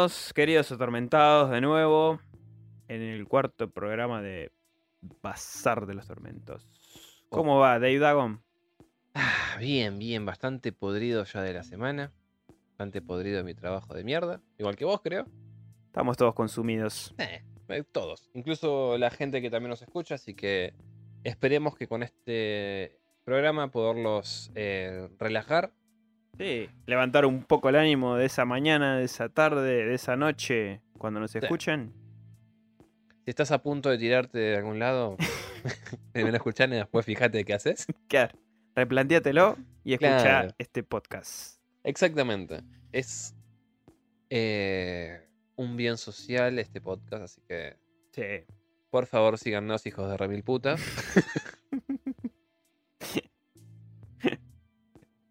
Bienvenidos, queridos atormentados, de nuevo en el cuarto programa de Bazar de los Tormentos. ¿Cómo va, Dave Dagon? Ah, bien, bien, bastante podrido ya de la semana. Bastante podrido de mi trabajo de mierda. Igual que vos, creo. Estamos todos consumidos. Eh, eh, todos. Incluso la gente que también nos escucha. Así que esperemos que con este programa poderlos eh, relajar. Sí, levantar un poco el ánimo de esa mañana, de esa tarde, de esa noche, cuando nos Sí. escuchen. Si estás a punto de tirarte de algún lado, primero escuchar y después fíjate qué haces. Claro, replantéatelo y escucha Claro. este podcast. Exactamente. Es eh, un bien social este podcast, así que Sí. por favor síganos, hijos de remil puta.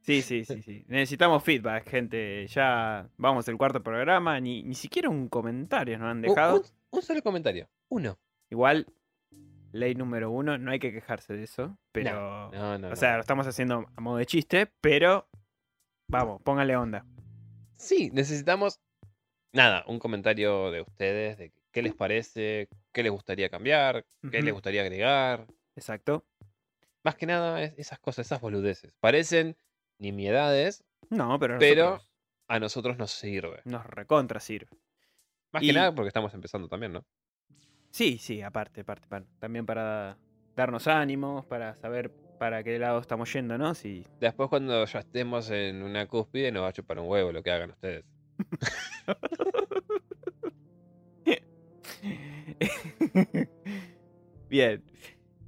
Sí, sí, sí, sí. Necesitamos feedback, gente. Ya vamos al cuarto programa. Ni, ni siquiera un comentario nos han dejado. Un, un solo comentario. Uno. Igual, ley número uno, no hay que quejarse de eso. Pero. No, no, o sea, lo estamos haciendo a modo de chiste, pero. Vamos, póngale onda. Sí, necesitamos. Nada, un comentario de ustedes, de qué les parece, qué les gustaría cambiar, qué les gustaría agregar. Exacto. Más que nada, es- esas cosas, esas boludeces. Parecen nimiedades, No, pero. pero nosotros a nosotros nos sirve. Nos recontra sirve. Más Y- que nada porque estamos empezando también, ¿no? Sí, sí, aparte, aparte, aparte. También para darnos ánimos, para saber para qué lado estamos yendo, ¿no? Si Después cuando ya estemos en una cúspide nos va a chupar un huevo lo que hagan ustedes. Bien.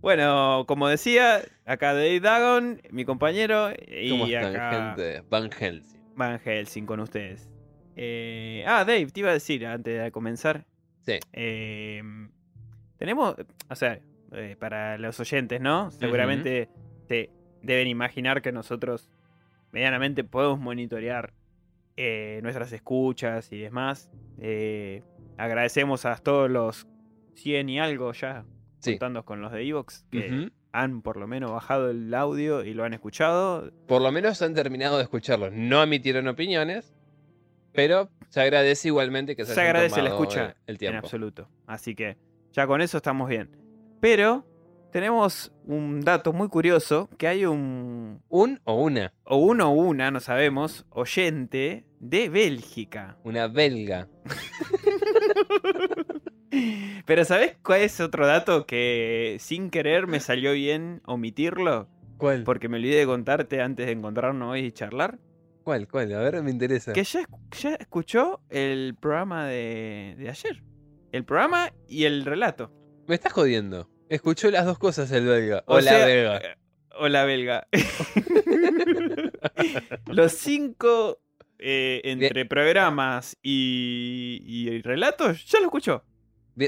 Bueno, como decía, acá Dave Dagon, mi compañero, ¿Cómo y están, acá gente? Van Helsing. Van Helsing con ustedes. Eh, ah, Dave, te iba a decir antes de comenzar. Sí. eh, tenemos, o sea, eh, para los oyentes, ¿no? Seguramente se deben imaginar que nosotros medianamente podemos monitorear eh, nuestras escuchas y demás. Agradecemos a todos los 100 y algo ya, Sí. contando con los de Evox, que han por lo menos bajado el audio y lo han escuchado. Por lo menos han terminado de escucharlo. No emitieron opiniones, pero se agradece igualmente que se, Se agradece la escucha el- el en tiempo. absoluto. Así que ya con eso estamos bien. Pero tenemos un dato muy curioso, que hay un, Un o una, o uno o una, no sabemos, oyente de Bélgica. una belga. Pero ¿sabes cuál es otro dato que sin querer me salió bien omitirlo? ¿Cuál? Porque me olvidé de contarte antes de encontrarnos hoy y charlar. ¿Cuál? ¿Cuál? A ver, me interesa. Que ya, escu- ya escuchó el programa de, de ayer. El programa y el relato. Me estás jodiendo. Escuchó las dos cosas el belga. O O, la sea, belga. eh, O la belga. Los cinco eh, entre programas y, y relatos, ya lo escuchó.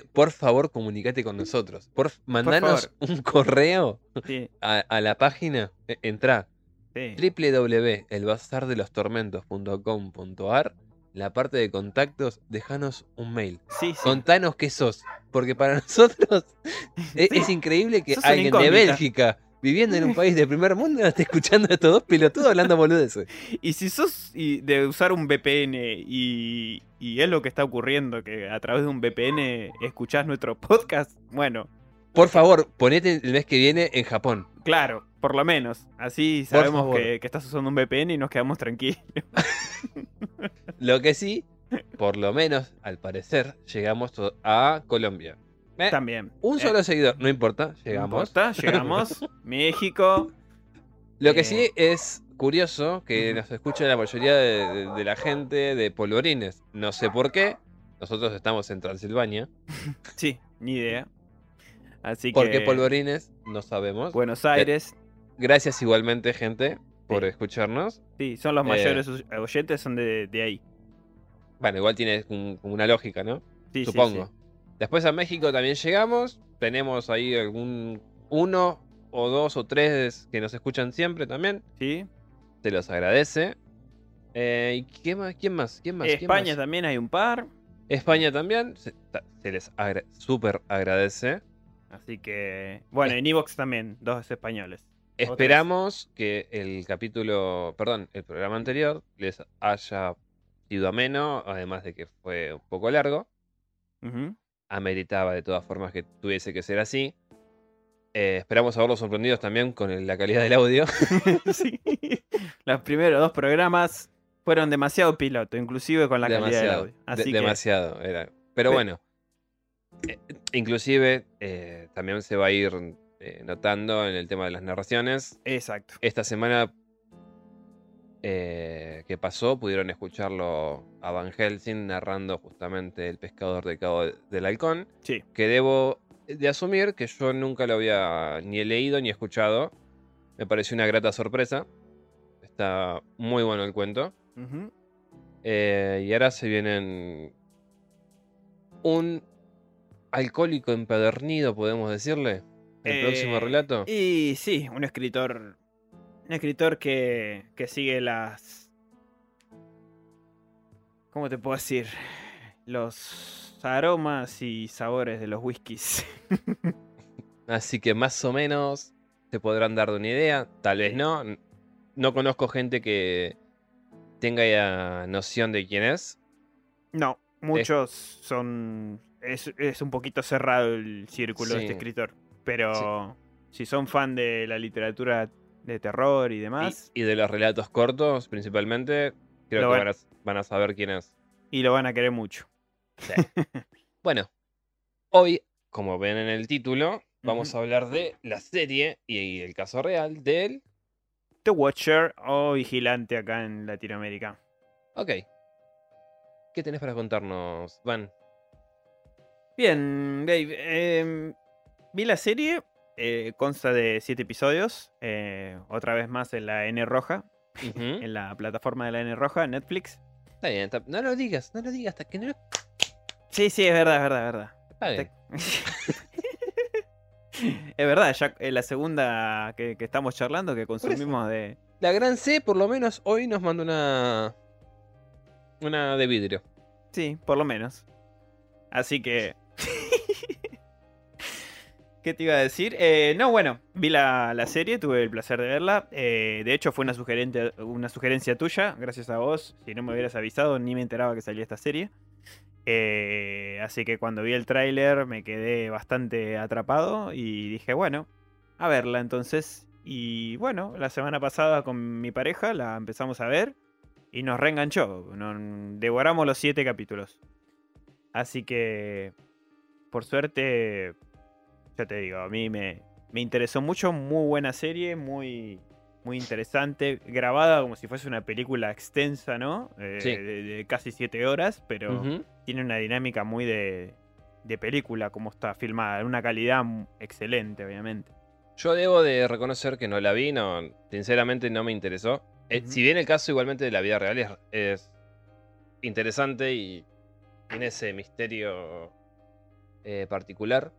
Por favor, comunícate con nosotros. Por, mandanos un correo Sí, a, a la página. E- Entra sí. www.elbazardelostormentos.com.ar La parte de contactos, déjanos un mail. Sí, sí. Contanos qué sos. Porque para nosotros e- es, increíble que alguien de. Bélgica, viviendo en un país de primer mundo, esté escuchando a estos dos pelotudos hablando boludeces. Y si sos y- de usar un VPN y, y es lo que está ocurriendo, que a través de un VPN escuchás nuestro podcast, bueno, Por favor, ponete el mes que viene en Japón. claro, por lo menos. Así sabemos que, que estás usando un VPN y nos quedamos tranquilos. Lo que sí, por lo menos, al parecer, llegamos a Colombia. Eh, También. Un Eh, solo seguidor, no importa, no llegamos. importa, llegamos. México. Lo que Eh, sí es curioso que nos escucha la mayoría de, de- de la gente de Polvorines. No sé por qué. Nosotros estamos en Transilvania. Sí, ni idea. Así ¿Por que. qué Polvorines? No sabemos. Buenos Aires. Gracias igualmente, gente, por Sí. escucharnos. Sí, son los Eh. mayores oy- oyentes, son de, de ahí. Bueno, igual tiene un- una lógica, ¿no? Sí, sí, Supongo. sí. Después a México también llegamos. Tenemos ahí algún uno o dos o tres que nos escuchan siempre también. Sí. Se los agradece. Eh, ¿y qué más? ¿Quién más? ¿Quién más? ¿Quién España más? también hay un par. España también. Se, les agra- súper agradece. Así que. Bueno, en Evox también, dos españoles. Esperamos que el capítulo, perdón, el programa anterior les haya divertido, ameno, además de que fue un poco largo. Ameritaba de todas formas que tuviese que ser así. Eh, esperamos haberlos sorprendidos también con la calidad del audio. sí. Los primeros dos programas fueron demasiado piloto, inclusive con la calidad del demasiado. audio. de- Así que, demasiado era. Pero Pe- bueno. eh, inclusive eh, también se va a ir eh, notando en el tema de las narraciones. exacto. Esta semana eh, que pasó pudieron escucharlo a Van Helsing narrando justamente El pescador de Cabo del Halcón. Sí. Que debo de asumir que yo nunca lo había ni leído ni escuchado. Me pareció una grata sorpresa. Está muy bueno el cuento. Eh, y ahora se vienen un alcohólico empedernido, podemos decirle. El próximo Eh, relato. Y sí, un escritor. Un escritor que, que sigue las. ¿Cómo te puedo decir? Los aromas y sabores de los whiskies. Así que más o menos te podrán dar de una idea. Tal vez no. No conozco gente que tenga ya noción de quién es. No, muchos son. Es, es un poquito cerrado el círculo de este escritor. Pero si son fan de la literatura de terror y demás, y de los relatos cortos, principalmente, creo Lo que van- a, van a saber quién es. y lo van a querer mucho. Bueno, hoy, como ven en el título, vamos a hablar de la serie y el caso real de él. The Watcher o Vigilante acá en Latinoamérica. Ok. ¿Qué tenés para contarnos, Van? Bien, Dave. em, vi la serie. Eh, consta de siete episodios. eh, otra vez más en la N roja. En la plataforma de la N roja, Netflix. Está bien, está- no lo digas, no lo digas hasta que no lo Sí, sí, es verdad, es verdad, es verdad. paguen. es verdad, ya es la segunda que, que estamos charlando que consumimos de. La gran C, por lo menos, hoy nos manda una. Una de vidrio. Sí, por lo menos. Así que. ¿Qué te iba a decir? Eh, no, bueno, vi la, la serie, tuve el placer de verla. eh, de hecho, fue una, sugerente, una sugerencia tuya, gracias a vos. Si no me hubieras avisado, ni me enteraba que salía esta serie. Eh, así que cuando vi el tráiler me quedé bastante atrapado y dije, bueno, a verla entonces. Y bueno, la semana pasada con mi pareja la empezamos a ver y nos reenganchó. Devoramos los siete capítulos. Así que, por suerte, ya te digo, a mí me, me interesó mucho. Muy buena serie, muy, muy interesante. Grabada como si fuese una película extensa, ¿no? Eh, Sí. de, de casi siete horas, pero tiene una dinámica muy de, de película, como está filmada. Una calidad excelente, obviamente. Yo debo de reconocer que no la vi, no, sinceramente no me interesó. Eh. Si bien el caso igualmente de la vida real es, es interesante y tiene ese misterio eh, particular,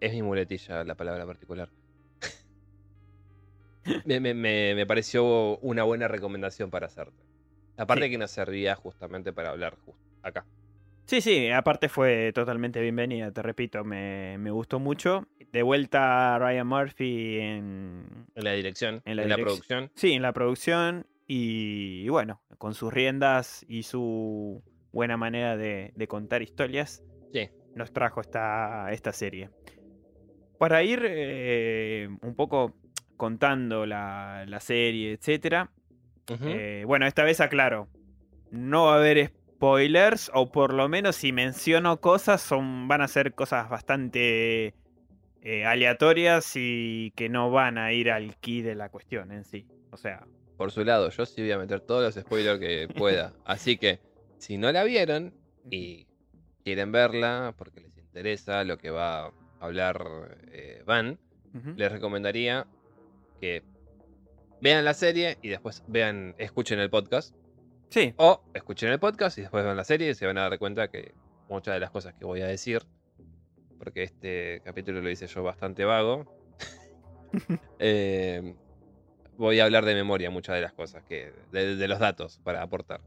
Es mi muletilla la palabra particular. me, me- me- me pareció una buena recomendación para hacerte. Aparte Sí. que nos servía justamente para hablar acá. Sí, sí, aparte fue totalmente bienvenida, te repito, me, me gustó mucho. De vuelta Ryan Murphy en, En la dirección, En en la producción. sí, en la producción y, y bueno, con sus riendas y su buena manera de, de contar historias, Sí. Nos trajo esta, esta serie. Para ir eh, un poco contando la, la serie, Ujú. eh, bueno, esta vez aclaro. No va a haber spoilers, o por lo menos si menciono cosas, son, van a ser cosas bastante eh, aleatorias y que no van a ir al key de la cuestión en sí. O sea, Por su lado, yo sí voy a meter todos los spoilers que pueda. Así que, si no la vieron y quieren verla porque les interesa lo que va a hablar eh, Van, les recomendaría que vean la serie y después vean, escuchen el podcast. sí, O escuchen el podcast y después vean la serie y se van a dar cuenta que muchas de las cosas que voy a decir, porque este capítulo lo hice yo bastante vago, eh, voy a hablar de memoria muchas de las cosas, que de, de los datos para aportar.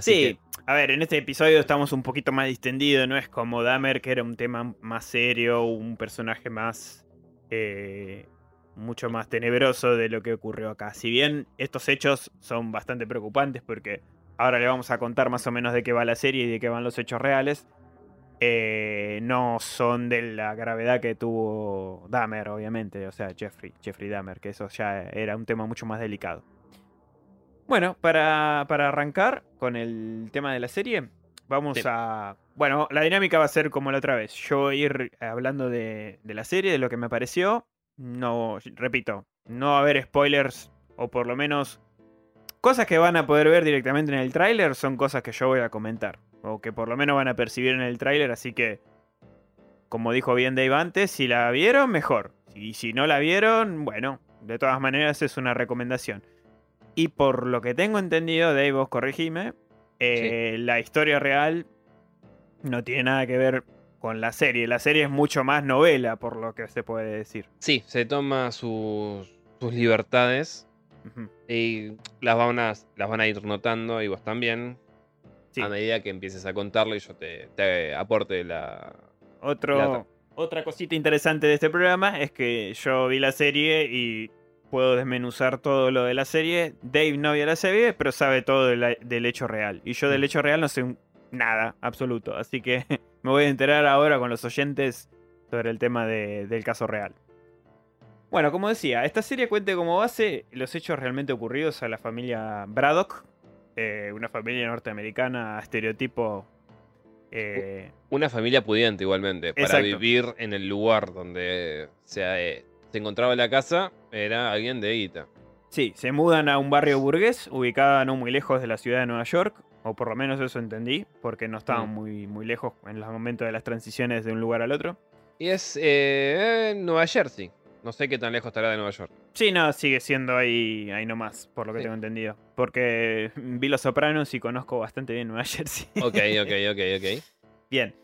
Sí. A ver, en este episodio estamos un poquito más distendidos, no es como Dahmer, que era un tema más serio, un personaje más... eh, mucho más tenebroso de lo que ocurrió acá. Si bien estos hechos son bastante preocupantes porque ahora le vamos a contar más o menos de qué va la serie y de qué van los hechos reales, eh, no son de la gravedad que tuvo Dahmer, obviamente, o sea, Jeffrey, Jeffrey Dahmer, que eso ya era un tema mucho más delicado. Bueno, para, para arrancar con el tema de la serie, vamos Sí. a... Bueno, la dinámica va a ser como la otra vez. Yo voy a ir hablando de, de la serie, de lo que me pareció. No, repito, no va a haber spoilers, o por lo menos cosas que van a poder ver directamente en el tráiler son cosas que yo voy a comentar. O que por lo menos van a percibir en el tráiler, así que... Como dijo bien Dave antes, si la vieron, mejor. Y si no la vieron, bueno, de todas maneras es una recomendación. Y por lo que tengo entendido, Dave, vos corregime, eh, la historia real no tiene nada que ver con la serie. La serie es mucho más novela, por lo que se puede decir. Sí, se toma sus, sus libertades y las van, a, las van a ir notando y vos también. Sí. A medida que empieces a contarlo y yo te, te aporte la... Otro, Plata. otra cosita interesante de este programa es que yo vi la serie y puedo desmenuzar todo lo de la serie. Dave no vio la serie, pero sabe todo de la- del hecho real. Y yo del Mm. hecho real no sé nada, absoluto. Así que me voy a enterar ahora con los oyentes sobre el tema de- del caso real. Bueno, como decía, esta serie cuenta como base los hechos realmente ocurridos a la familia Braddock, eh, una familia norteamericana estereotipo. eh, Una familia pudiente igualmente. Para Exacto. vivir en el lugar donde se, eh, se encontraba la casa, era alguien de guita. Sí, se mudan a un barrio burgués ubicado no muy lejos de la ciudad de Nueva York, o por lo menos eso entendí, porque no estaban Mm. muy, muy lejos en los momentos de las transiciones de un lugar al otro. Y es eh, Nueva Jersey. No sé qué tan lejos estará de Nueva York. Sí, no, sigue siendo ahí, ahí nomás, por lo que Sí. tengo entendido. Porque vi Los Sopranos y conozco bastante bien Nueva Jersey. Ok, ok, ok, ok. Bien.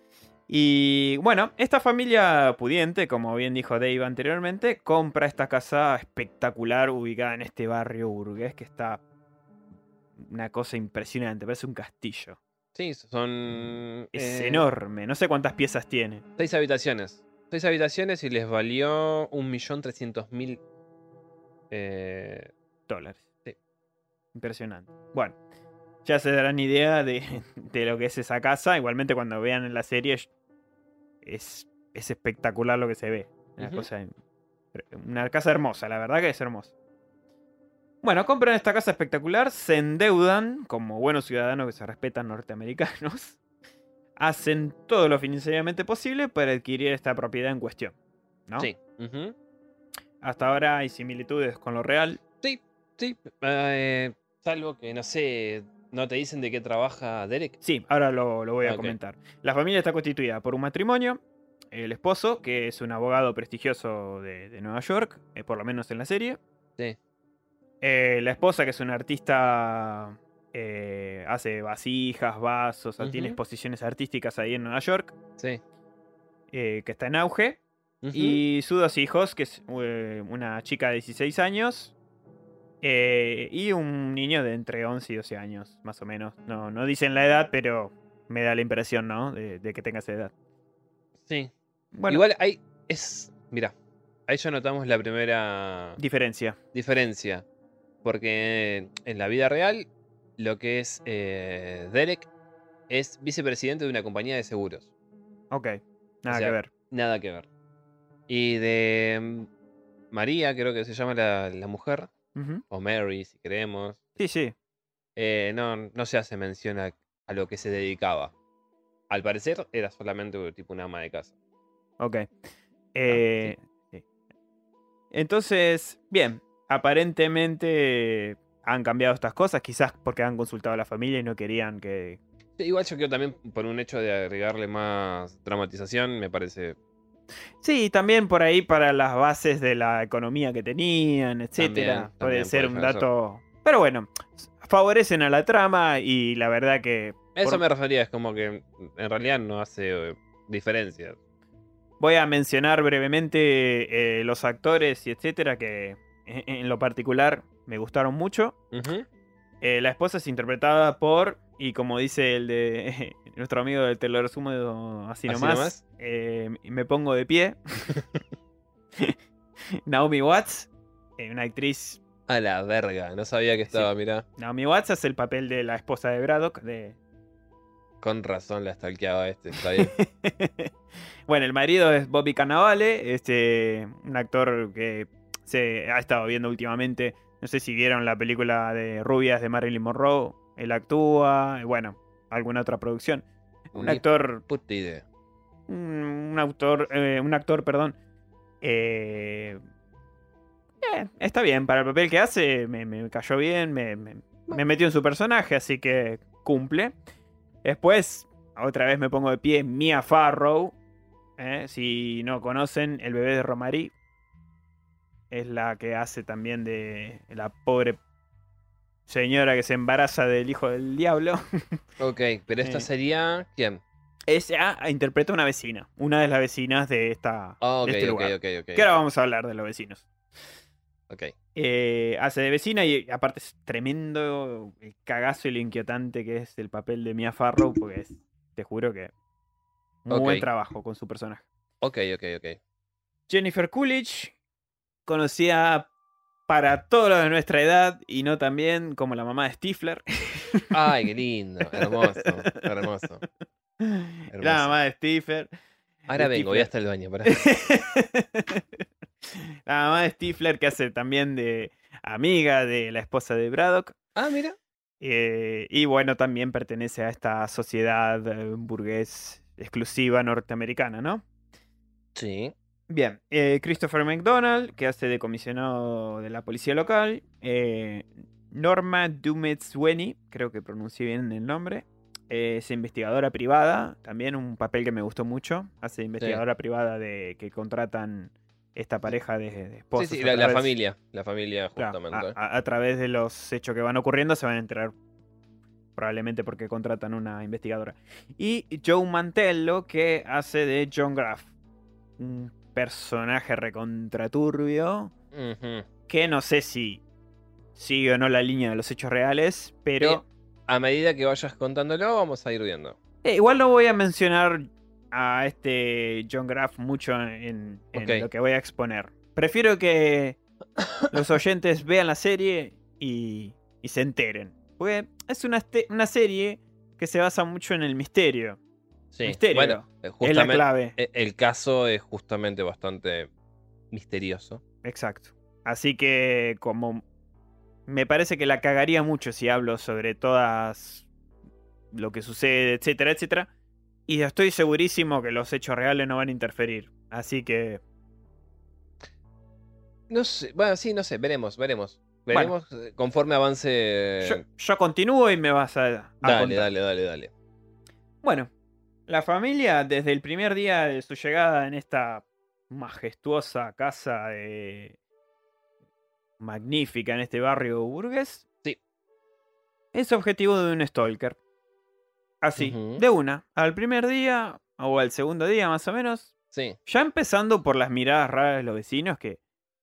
Y bueno, esta familia pudiente, como bien dijo Dave anteriormente, compra esta casa espectacular ubicada en este barrio burgués que está una cosa impresionante, parece un castillo. Sí, son... Es eh, enorme, no sé cuántas piezas tiene. Seis habitaciones. Seis habitaciones y les valió un millón trescientos mil... Eh, Dólares. Sí. Impresionante. Bueno, ya se darán idea de, de lo que es esa casa. Igualmente cuando vean en la serie es, es espectacular lo que se ve. Una, cosa, una casa hermosa, la verdad que es hermosa. Bueno, compran esta casa espectacular, se endeudan como buenos ciudadanos que se respetan norteamericanos. Hacen todo lo financieramente posible para adquirir esta propiedad en cuestión. ¿no? Sí. Hasta ahora hay similitudes con lo real. Sí, sí. eh, salvo que, no sé, no te dicen de qué trabaja Derek. Sí, ahora lo, lo voy a comentar. La familia está constituida por un matrimonio, el esposo, que es un abogado prestigioso de, de Nueva York, eh, por lo menos en la serie. Sí. Eh, la esposa, que es una artista, eh, hace vasijas, vasos, o sea, tiene exposiciones artísticas ahí en Nueva York, Sí. que está en auge. Y sus dos hijos, que es una chica de 16 años eh, y un niño de entre 11 y 12 años, más o menos. No, no dicen la edad, pero me da la impresión, ¿no? De, de que tenga esa edad. Sí. Bueno, Igual hay. Es. Mira, ahí ya notamos la primera diferencia. diferencia. Porque en la vida real, lo que es eh, Derek es vicepresidente de una compañía de seguros. Ok, nada sea, que ver. Nada que ver. Y de mm, María, creo que se llama la, la mujer, O Mary, si queremos. Sí, sí. eh, no, no se hace mención a, a lo que se dedicaba. Al parecer era solamente tipo una ama de casa. Ok. Eh, sí. Entonces, bien. Aparentemente han cambiado estas cosas, quizás porque han consultado a la familia y no querían que, Sí, Igual yo creo también por un hecho de agregarle más dramatización, me parece. Sí, también por ahí para las bases de la economía que tenían, etcétera. También, puede también ser un dato. Pero bueno, favorecen a la trama y la verdad que. Eso por- me refería, es como que en realidad no hace eh, diferencia. Voy a mencionar brevemente eh, los actores y etcétera que en, en lo particular me gustaron mucho. Eh, la esposa es interpretada por, y como dice el de nuestro amigo del te lo resumo así Así nomás, eh, me pongo de pie. Naomi Watts, eh, una actriz A la verga, no sabía que estaba, mirá. Naomi Watts es el papel de la esposa de Braddock. De... Con razón la stalkeaba este, está bien. bueno, el marido es Bobby Cannavale, este, un actor que se ha estado viendo últimamente. No sé si vieron la película de Rubias de Marilyn Monroe. Él actúa, bueno, alguna otra producción. Un Ni actor Puta idea. un, un autor, eh, un actor, perdón. eh, eh, está bien, para el papel que hace me, me cayó bien, me, me- me metió en su personaje, así que cumple. Después, otra vez me pongo de pie, Mia Farrow. si no conocen, el bebé de Romary. Es la que hace también de la pobre señora que se embaraza del hijo del diablo. Ok, pero esta Eh. sería. ¿Quién? Ella interpreta una vecina, una de las vecinas de esta Ah, ok, de este ok, lugar. ok, ok. Que ahora vamos a hablar de los vecinos. Ok. Eh, hace de vecina y aparte es tremendo el cagazo y lo inquietante que es el papel de Mia Farrow, porque es, te juro que muy buen trabajo con su personaje. Ok, ok, ok. Jennifer Coolidge, conocida para todos los de nuestra edad y no también como la mamá de Stifler. Ay, qué lindo. Hermoso, hermoso. La mamá de Stifler. Ahora de vengo, voy hasta el baño. pará. la mamá de Stifler que hace también de amiga de la esposa de Braddock. Ah, mira. Eh, y bueno, también pertenece a esta sociedad eh, burgués exclusiva norteamericana, ¿no? Sí. Bien, eh, Christopher McDonald, que hace de comisionado de la policía local. eh, Norma Dumet-Sweni, creo que pronuncié bien el nombre. eh, es investigadora privada, también un papel que me gustó mucho. Hace de investigadora privada de que contratan esta pareja de, de Sí, esposos. sí, a la, familia. La familia, Claro, justamente. a, a- a través de los hechos que van ocurriendo se van a enterar. Probablemente porque contratan una investigadora. Y Joe Mantello, que hace de John Graff. Un personaje recontraturbio. Ujú. Que no sé si sigue o no la línea de los hechos reales. Pero A medida que vayas contándolo, vamos a ir viendo. eh, igual no voy a mencionar a este John Graff mucho en, lo que voy a exponer. Prefiero que los oyentes vean la serie y, y se enteren. Porque es una, este- una serie que se basa mucho en el misterio. Sí. Misterio. Bueno, Es la clave. eh, El caso es justamente bastante misterioso. Exacto. Así que como me parece que la cagaría mucho si hablo sobre todas lo que sucede, etcétera, etcétera. Y estoy segurísimo que los hechos reales no van a interferir. Así que No sé, bueno, sí, no sé, veremos, veremos. Veremos eh, conforme avance. yo, yo continúo y me vas a, a Eh. dale, contar. dale, dale, dale. Bueno, la familia desde el primer día de su llegada en esta majestuosa casa eh, magnífica en este barrio burgués, Sí. es objetivo de un stalker. Así, de una, al primer día o al segundo día más o menos, Sí, ya empezando por las miradas raras de los vecinos que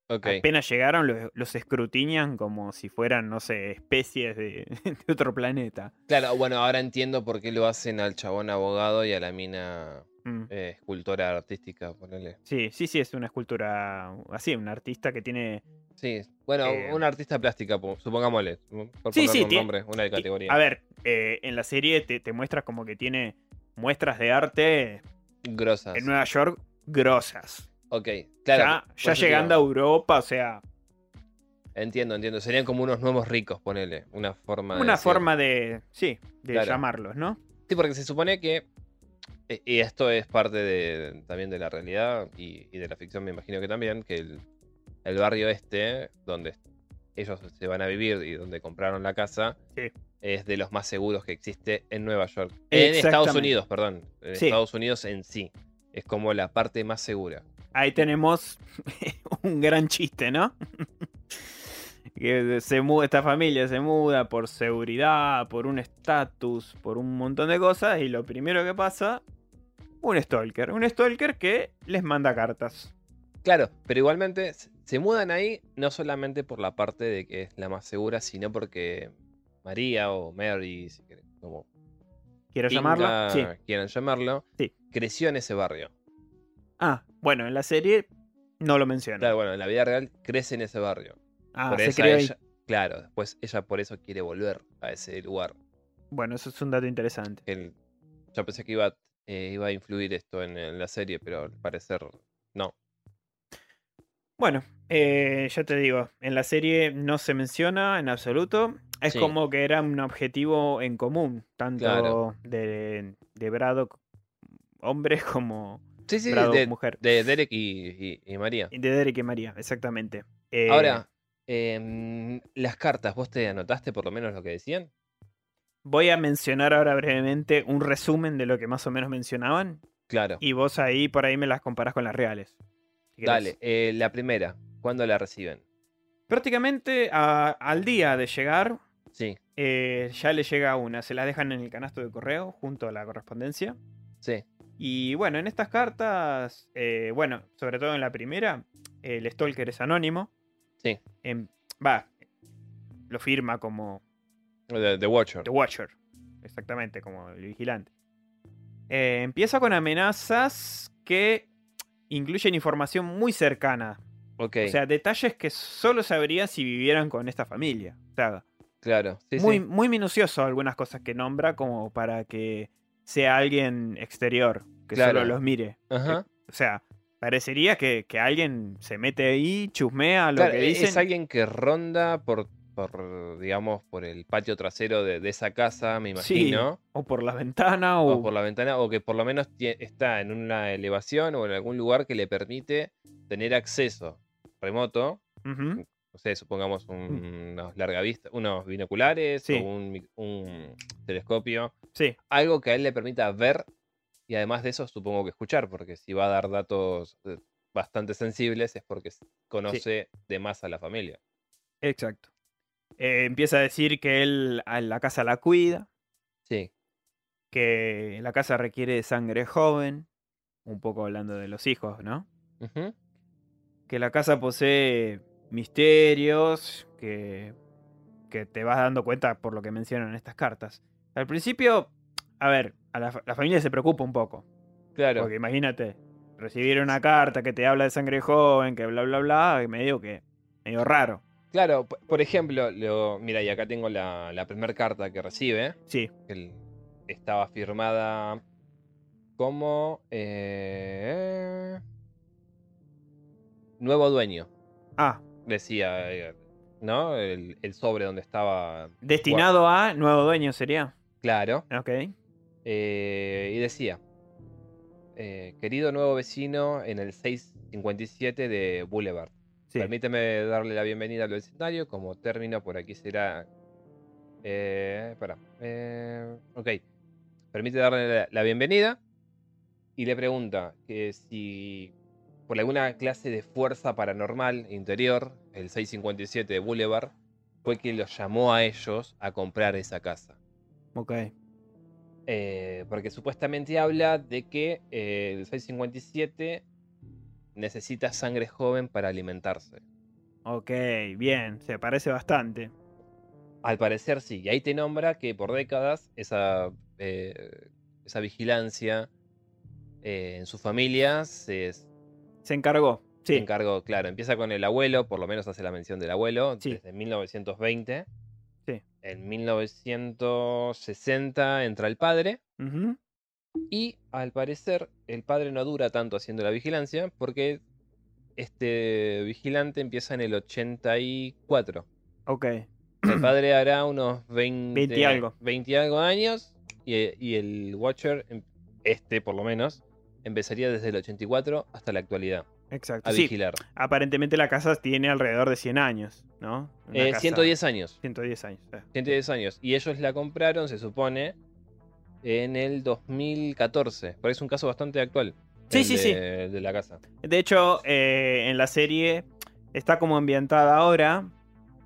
apenas llegaron los, los escrutinan como si fueran, no sé, especies de, de otro planeta. Claro, bueno, ahora entiendo por qué lo hacen al chabón abogado y a la mina Mm. eh, escultora artística, ponele. Sí, sí, sí, es una escultura así, un artista que tiene... Sí, bueno, Eh, una artista plástica, po- supongámosle. Por Sí, sí, un tiene- nombre, una y- categoría. A ver, eh, en la serie te, te muestras como que tiene muestras de arte Grosas. en Nueva York grosas. Ok, claro. ya ya llegando a Europa, o sea, Entiendo, entiendo. Serían como unos nuevos ricos, ponele. Una forma una forma de, sí, de Claro. llamarlos, ¿no? Sí, porque se supone que. eh, Y esto es parte de, también de la realidad y, y de la ficción, me imagino que también, que el, el barrio este, donde ellos se van a vivir y donde compraron la casa, Sí. es de los más seguros que existe en Nueva York. En Estados. Unidos, perdón. En Sí. Estados Unidos en sí. Es como la parte más segura. Ahí tenemos un gran chiste, ¿no? que se muda, esta familia se muda por seguridad, por un estatus, por un montón de cosas, y lo primero que pasa, un stalker. Un stalker que les manda cartas. Claro, pero igualmente se- mudan ahí no solamente por la parte de que es la más segura, sino porque María o Mary, si querés, como ¿Quiero llamarlo? pinga Sí. quieran llamarlo, Sí. creció en ese barrio. Ah, bueno, en la serie no lo menciona. Claro, bueno, en la vida real crece en ese barrio. Ah, por se ella, claro, después ella por eso quiere volver a ese lugar. Bueno, eso es un dato interesante. El- yo pensé que iba, eh, iba a influir esto en, en la serie, pero al parecer no. Bueno, eh, ya te digo, en la serie no se menciona en absoluto. Es Sí. como que era un objetivo en común, tanto Claro. de, de Braddock hombre como Sí, sí, de, mujer. de Derek y, y- y María. De Derek y María, exactamente. Eh, Ahora, em, las cartas, ¿vos te anotaste por lo menos lo que decían? voy a mencionar ahora brevemente un resumen de lo que más o menos mencionaban. Claro. Y vos ahí por ahí me las comparás con las reales. Dale, eh, la primera, ¿cuándo la reciben? Prácticamente a- al día de llegar, Sí, eh, ya le llega una. Se las dejan en el canasto de correo junto a la correspondencia. sí, Y bueno, en estas cartas, eh, bueno, sobre todo en la primera, el Stalker es anónimo. sí. Em, Va, lo firma como The, The Watcher. The Watcher. Exactamente, como el vigilante. Eh, empieza con amenazas que incluyen información muy cercana. Ok, O sea, detalles que solo sabrían si vivieran con esta familia. O sea, claro. Sí, muy, sí. muy minucioso algunas cosas que nombra como para que sea alguien exterior, que Claro. solo los mire. Ajá. O sea, parecería que, que alguien se mete ahí, chusmea lo Claro, que e- dicen. es alguien que ronda por, por, digamos, por el patio trasero de, de esa casa, me Sí, imagino. O por la ventana, o, O por la ventana, o que por lo menos está en una elevación o en algún lugar que le permite tener acceso remoto. Ujú, No sé, supongamos un- unos largavistas, unos binoculares Sí. o un, telescopio. Sí, Algo que a él le permita ver y además de eso supongo que escuchar, porque si va a dar datos eh, bastante sensibles es porque conoce de más a la familia. exacto. Eh, empieza a decir que él a la casa la cuida, Sí, que la casa requiere de sangre joven, un poco hablando de los hijos, ¿no? Que la casa posee misterios, que, que te vas dando cuenta por lo que mencionan estas cartas. Al principio, a ver, a la, fa- la familia se preocupa un poco, claro. porque imagínate, recibir una carta que te habla de sangre joven, que bla, bla, bla, y medio que, medio raro. Claro, por ejemplo, lo, mira, y acá tengo la, la primera carta que recibe. Sí, que estaba firmada como eh, nuevo dueño, ah, decía, eh, ¿no? El, el sobre donde estaba destinado a nuevo dueño sería. claro. Ok, eh, y decía, eh, querido nuevo vecino en el 657 de Boulevard. sí. Permíteme darle la bienvenida al vecindario. Como término, por aquí será. Eh, espera. ok. Permite darle la, la bienvenida. Y le pregunta que si por alguna clase de fuerza paranormal interior, el 657 de Boulevard, fue que los llamó a ellos a comprar esa casa. Ok, Eh, porque supuestamente habla de que eh, el 657 necesita sangre joven para alimentarse. ok, bien, se parece bastante. Al parecer sí, y ahí te nombra que por décadas esa, eh, esa vigilancia en su familia se, se Se encargó, sí. encargó, claro, empieza con el abuelo, por lo menos hace la mención del abuelo, Sí. desde 1920. Sí. En 1960 entra el padre, y al parecer el padre no dura tanto haciendo la vigilancia, porque este vigilante empieza en el 84. Ok, El padre hará unos 20, 20 y algo. 20 y algo años y, y el Watcher, em- este por lo menos, empezaría desde el 84 hasta la actualidad exacto. a Sí, vigilar. aparentemente la casa tiene alrededor de 100 años, ¿no? Eh, casa- 110 años. 110 años. eh. 110 años. Y ellos la compraron, se supone, en el 2014. Pero es un caso bastante actual. Sí, sí, sí. de- De la casa. De hecho, eh, en la serie está como ambientada ahora,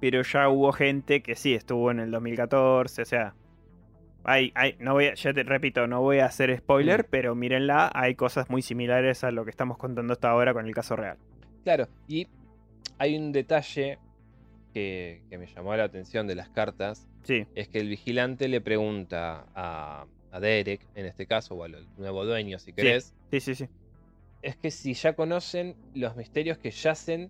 pero ya hubo gente que sí estuvo en el 2014, o sea, hay, hay, no voy a- ya te repito, no voy a hacer spoiler, Mm. pero mírenla, hay cosas muy similares a lo que estamos contando hasta ahora con el caso real. Claro, y hay un detalle que, que me llamó la atención de las cartas, Sí, es que el vigilante le pregunta a, a Derek, en este caso, o al nuevo dueño, si querés, sí, sí, sí. es que si ya conocen los misterios que yacen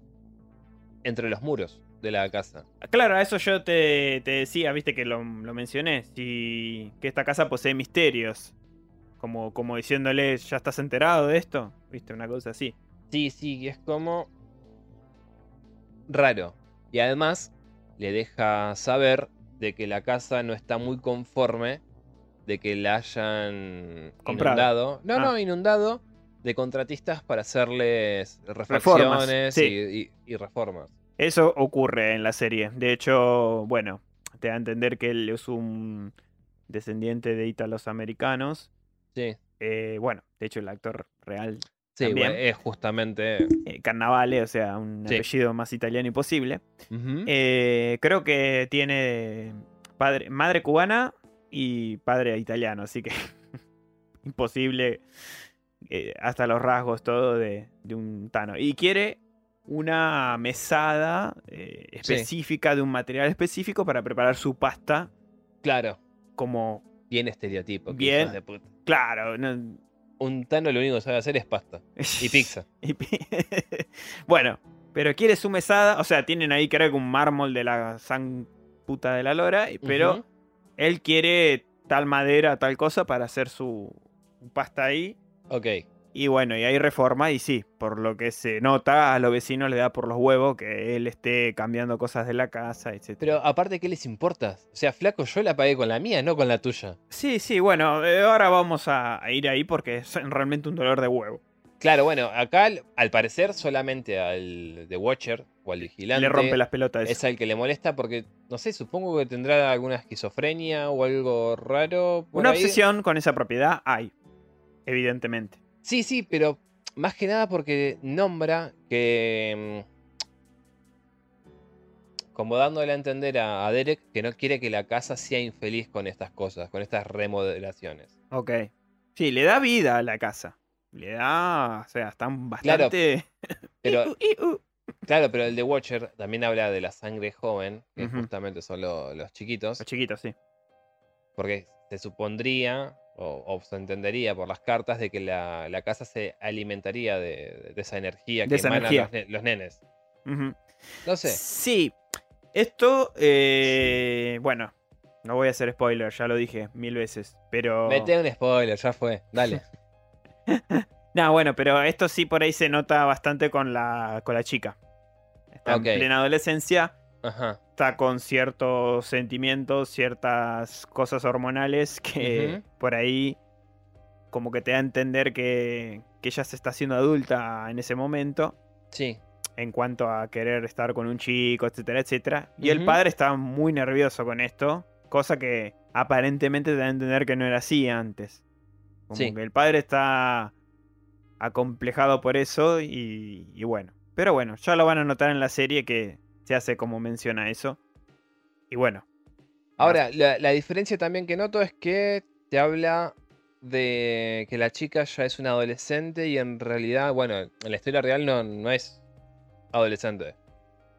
entre los muros. De la casa. Claro, a eso yo te, te decía, viste que lo, lo mencioné, si, que esta casa posee misterios. Como, como diciéndole, ¿ya estás enterado de esto? Viste, una cosa así. Sí, sí, es como raro. Y además le deja saber de que la casa no está muy conforme de que la hayan Comprado. inundado. No, Ah. no, inundado de contratistas para hacerles sí. y, y- y reformas. Eso ocurre en la serie. De hecho, bueno, te da a entender que él es un descendiente de ítalos americanos. Sí, Eh, bueno, de hecho el actor real, sí, También. bueno, es justamente. eh, Carnavale, o sea, un Sí. apellido más italiano imposible. Eh, creo que tiene padre, madre cubana y padre italiano, así que imposible eh, hasta los rasgos todo de, de un Tano. Y quiere una mesada eh, Sí. específica de un material específico para preparar su pasta Claro, como... bien estereotipo. Bien. hijos de puta. Claro, no- Un Tano lo único que sabe hacer es pasta y pizza. Y pi- bueno, pero quiere su mesada. O sea, tienen ahí creo que un mármol de la san puta de la lora. Pero él quiere tal madera, tal cosa para hacer su pasta ahí. Ok. Y bueno, y hay reforma. Y sí, por lo que se nota, a los vecinos le da por los huevos que él esté cambiando cosas de la casa, etc. Pero aparte, ¿qué les importa? O sea, flaco, yo la pagué con la mía, no con la tuya. Sí, sí, bueno, eh, ahora vamos a, ir ahí porque es realmente un dolor de huevo. Claro, bueno, acá al- parecer solamente al The Watcher o al vigilante Le rompe las pelotas. eso. es al que le molesta porque, no sé, supongo que tendrá alguna esquizofrenia o algo raro. Una ahí. obsesión con esa propiedad hay, evidentemente. Sí, sí, pero más que nada porque nombra que... mm, Como dándole a entender a, a Derek que no quiere que la casa sea infeliz con estas cosas, con estas remodelaciones. Ok. Sí, le da vida a la casa. Le da. O sea, están bastante. Pero, claro, pero el The Watcher también habla de la sangre joven, que justamente son lo- los chiquitos. Los chiquitos, sí. Porque se supondría, o, o se entendería por las cartas, de que la, la casa se alimentaría de, de esa energía De que esa emanan energía. Los, ne- los nenes. No sé. Sí. Esto. eh, bueno. No voy a hacer spoiler, ya lo dije mil veces. Pero. Mete un spoiler, ya fue. Dale. No, bueno, pero esto sí por ahí se nota bastante con la, con la chica. Está en plena adolescencia. Ajá. Está con ciertos sentimientos, ciertas cosas hormonales que por ahí como que te da a entender que, que ella se está haciendo adulta en ese momento Sí. en cuanto a querer estar con un chico, etcétera, etcétera. Y el padre está muy nervioso con esto, cosa que aparentemente te da a entender que no era así antes. Como Sí. que el padre está acomplejado por eso y, y bueno. Pero bueno, ya lo van a notar en la serie que se hace como menciona eso. Y bueno. Ahora, la, la diferencia también que noto es que te habla de que la chica ya es una adolescente y en realidad, bueno, en la historia real no, no es adolescente.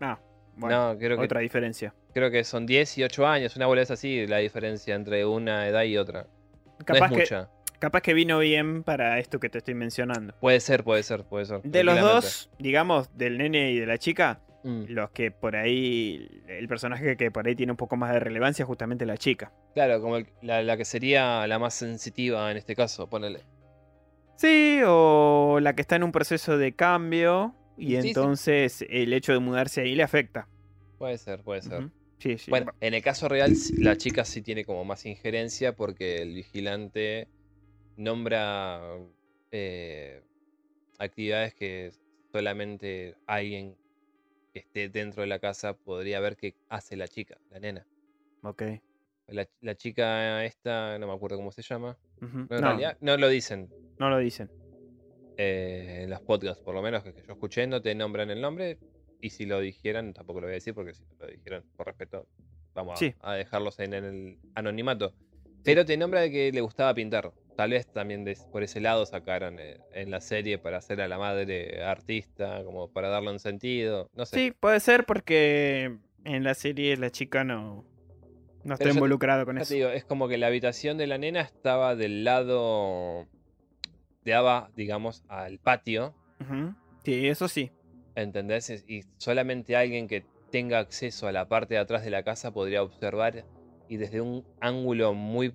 Ah, bueno, no, creo que, otra diferencia. creo que son 10 y 8 años, una bola es así, la diferencia entre una edad y otra. No es que, mucha. capaz que vino bien para esto que te estoy mencionando. Puede ser, puede ser, puede ser. De los dos, digamos, del nene y de la chica, Mm, los que por ahí, el personaje que por ahí tiene un poco más de relevancia es justamente la chica. Claro, como el- la, la que sería la más sensitiva en este caso, ponele. Sí, o la que está en un proceso de cambio y Sí, sí. entonces el hecho de mudarse ahí le afecta. Puede ser, puede ser. Sí, sí. Bueno, en el caso real, la chica sí tiene como más injerencia porque el vigilante nombra eh, actividades que solamente alguien esté dentro de la casa podría ver que hace la chica, la nena. Ok. La, la chica esta, no me acuerdo cómo se llama. No, en No, realidad no lo dicen no lo dicen. eh, en los podcasts, por lo menos que, que yo escuché, no te nombran el nombre. Y si lo dijeran, tampoco lo voy a decir porque si lo dijeran, por respeto, vamos a- Sí. a, dejarlos en el anonimato. Pero te nombra de que le gustaba pintar. Tal vez también de- por ese lado sacaron eh, en la serie para hacer a la madre artista, como para darle un sentido. No sé. Sí, puede ser porque en la serie la chica no, no está involucrada con eso. digo, es como que la habitación de la nena estaba del lado. daba, digamos, al patio. Sí, eso sí. ¿Entendés? Y solamente alguien que tenga acceso a la parte de atrás de la casa podría observar y desde un ángulo muy,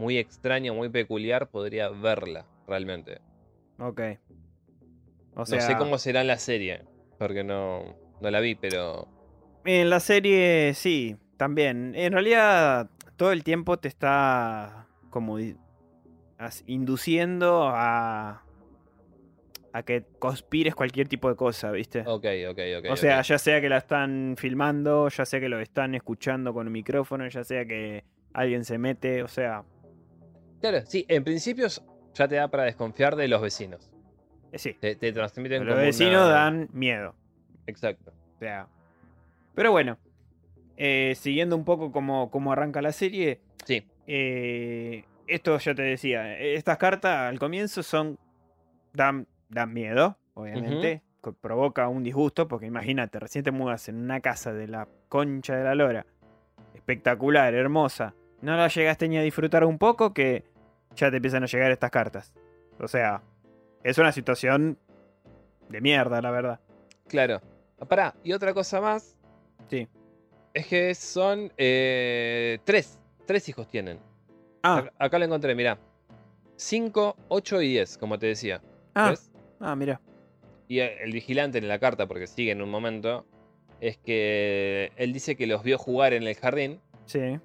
muy extraño, muy peculiar, podría verla realmente. Ok. O no sé cómo será en la serie, porque no, no la vi, pero... en la serie sí, también. En realidad, todo el tiempo te está como induciendo a, a que conspires cualquier tipo de cosa, ¿viste? Ok, ok, ok. o sea, ya sea que la están filmando, ya sea que lo están escuchando con un micrófono, ya sea que alguien se mete, o sea, Claro, sí, en principio ya te da para desconfiar de los vecinos. eh, sí. Te, te transmiten Los vecinos una- dan miedo. Exacto. O sea. Pero bueno. eh, siguiendo un poco cómo, cómo arranca la serie. Sí, eh, esto ya te decía. Estas cartas al comienzo son. Dan, dan miedo, obviamente. Provoca un disgusto. Porque imagínate, recién te mudas en una casa de la concha de la lora. Espectacular, hermosa. No la llegaste ni a disfrutar un poco. Que ya te empiezan a llegar estas cartas. O sea, es una situación de mierda, la verdad. claro. Ah, Pará, y otra cosa más. Sí. Es que son eh, tres. Tres hijos tienen. Ah, Acá, acá lo encontré, mirá. 5, 8 y 10, como te decía. ah, ¿Ves? ah, mira. Y el el vigilante en la carta, porque sigue en un momento, es que él dice que los vio jugar en el jardín, Sí.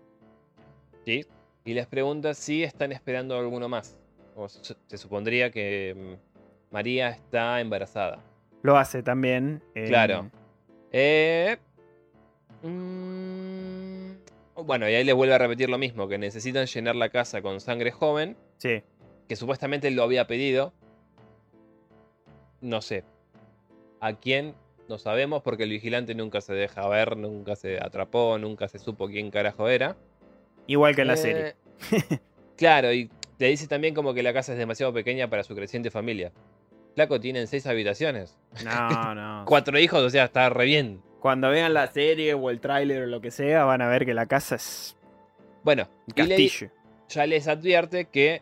¿sí? Y les pregunta si están esperando alguno más. O se, se supondría que mm, María está embarazada. Lo hace también. eh, Claro. Eh, mm, bueno, y ahí les vuelve a repetir lo mismo, que necesitan llenar la casa con sangre joven, Sí. que supuestamente él lo había pedido. No sé. ¿A quién? No sabemos porque el vigilante nunca se deja ver, nunca se atrapó, nunca se supo quién carajo era. Igual que en la Eh, serie. claro, y te dice también como que la casa es demasiado pequeña para su creciente familia. Flaco, tienen seis habitaciones. No, no. Cuatro hijos, o sea, está re bien. Cuando vean la serie o el tráiler o lo que sea, van a ver que la casa es Bueno, le- castillo. ya les advierte que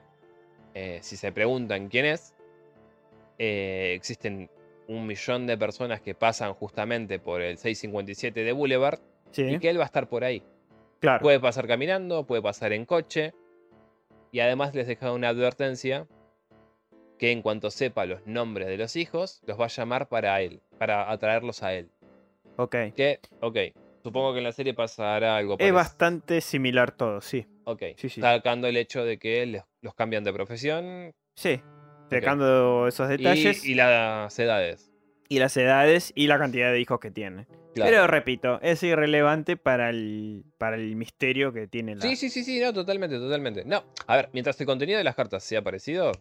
eh, si se preguntan quién es, eh, existen un millón de personas que pasan justamente por el 657 de Boulevard Sí, y que él va a estar por ahí. Claro. Puede pasar caminando, puede pasar en coche. Y además les deja una advertencia que en cuanto sepa los nombres de los hijos, los va a llamar para él, para atraerlos a él. Ok. Que, ok, supongo que en la serie pasará algo Es parecido. bastante similar todo, sí. Ok, Sí, sí. sacando el hecho de que les- los cambian de profesión Sí. Sacando esos detalles y, y las edades. Las edades y la cantidad de hijos que tiene. Claro. Pero repito, es irrelevante para el, para el misterio que tiene la. Sí, sí, sí, sí, no, totalmente, totalmente. No, a ver, mientras el contenido de las cartas sea parecido,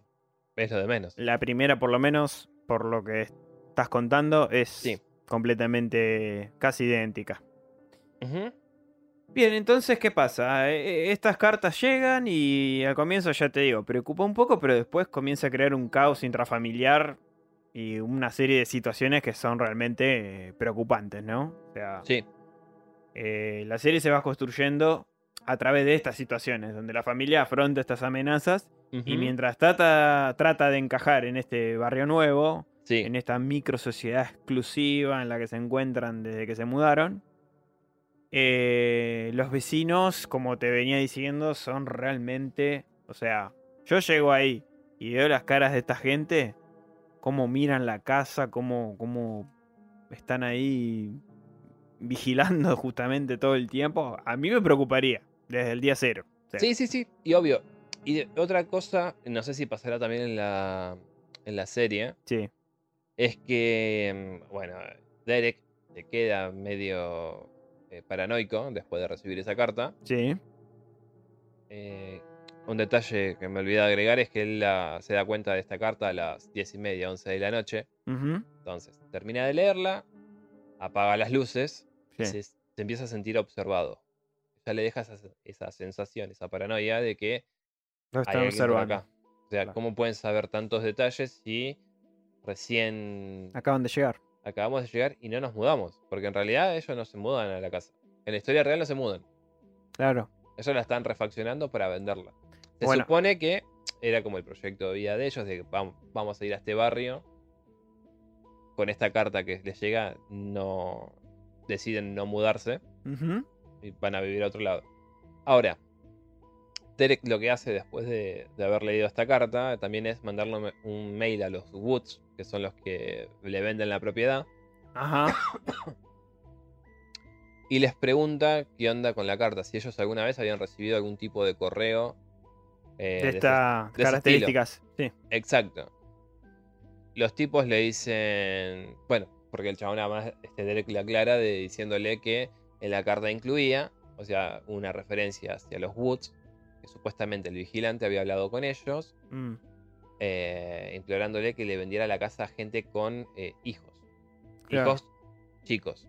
es lo de menos. La primera, por lo menos, por lo que estás contando, es Sí. completamente casi idéntica. Bien, entonces, ¿qué pasa? Eh, eh, Estas cartas llegan y al comienzo, ya te digo, preocupa un poco, pero después comienza a crear un caos intrafamiliar y una serie de situaciones que son realmente eh, preocupantes, ¿no? O sea, Sí, eh, la serie se va construyendo a través de estas situaciones, donde la familia afronta estas amenazas y mientras trata, trata de encajar en este barrio nuevo, sí, en esta micro sociedad exclusiva en la que se encuentran desde que se mudaron. eh, los vecinos, como te venía diciendo, son realmente. O sea, yo llego ahí y veo las caras de esta gente, cómo miran la casa, cómo, cómo están ahí vigilando justamente todo el tiempo. A mí me preocuparía desde el día cero. O sea, Sí, sí, sí, y obvio. Y de- otra cosa, no sé si pasará también en la, en la serie, sí, es que, mm, bueno, Derek se queda medio eh, paranoico después de recibir esa carta. sí, Eh, un detalle que me olvidé de agregar es que él la- se da cuenta de esta carta a las 10 y media, 11 de la noche. Entonces, termina de leerla, apaga las luces, sí. se, se empieza a sentir observado. Ya le deja esa, esa sensación, esa paranoia de que hay están observando. acá. O sea, Claro. ¿cómo pueden saber tantos detalles si recién Acaban de llegar. acabamos de llegar y no nos mudamos? Porque en realidad ellos no se mudan a la casa. En la historia real no se mudan. Claro. Ellos la están refaccionando para venderla. Se Bueno. supone que era como el proyecto de vida de ellos, de que vam- vamos a ir a este barrio. Con esta carta que les llega, no, deciden no mudarse y van a vivir a otro lado. Ahora, Derek lo que hace después de, de haber leído esta carta también es mandarle un- un mail a los Woods, que son los que le venden la propiedad, Ajá. y les pregunta qué onda con la carta, si ellos alguna vez habían recibido algún tipo de correo. Eh, De estas características. Sí. Exacto. Los tipos le dicen. Bueno, porque el chabón además, este Derek le aclara de, diciéndole que en la carta incluía, o sea, una referencia hacia los Woods, que supuestamente el vigilante había hablado con ellos, Mm. eh, implorándole que le vendiera la casa a gente con eh, hijos. Claro. Hijos chicos.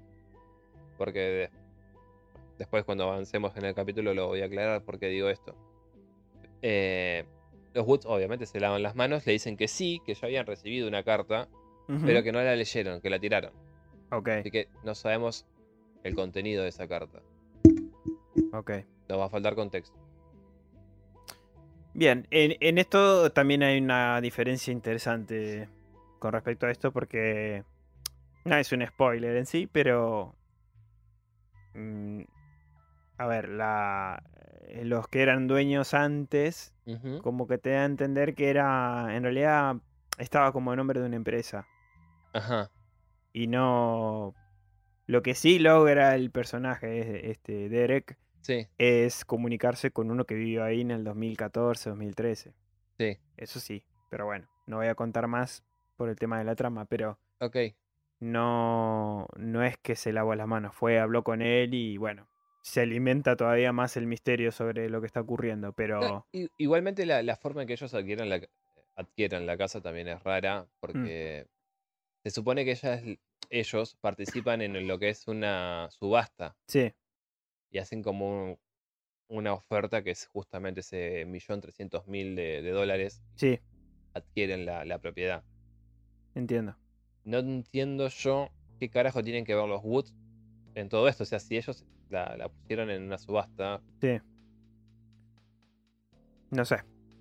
Porque de- después cuando avancemos en el capítulo lo voy a aclarar por qué digo esto. Eh, los Woods obviamente se lavan las manos, le dicen que sí, que ya habían recibido una carta, pero que no la leyeron, que la tiraron. Ok, Así que no sabemos el contenido de esa carta. ok. Nos va a faltar contexto. Bien, en, en esto también hay una diferencia interesante con respecto a esto porque no es un spoiler en sí, pero... mm, a ver, la, los que eran dueños antes, como que te da a entender que era, en realidad, estaba como nombre de una empresa. Ajá. Y no... Lo que sí logra el personaje, este Derek, Sí, es comunicarse con uno que vivió ahí en el 2014, 2013. sí. Eso sí, pero bueno, no voy a contar más por el tema de la trama, pero Ok. no, no es que se lavó las manos, fue, habló con él y bueno, se alimenta todavía más el misterio sobre lo que está ocurriendo, pero igualmente la, la forma en que ellos adquieran la, adquieran la casa también es rara porque se supone que ellas, ellos participan en lo que es una subasta sí, y hacen como un- una oferta que es justamente ese millón trescientos mil de, de dólares sí, adquieren la, la propiedad. entiendo. No entiendo yo qué carajo tienen que ver los Woods en todo esto. O sea, si ellos la, la pusieron en una subasta, Sí. No sé.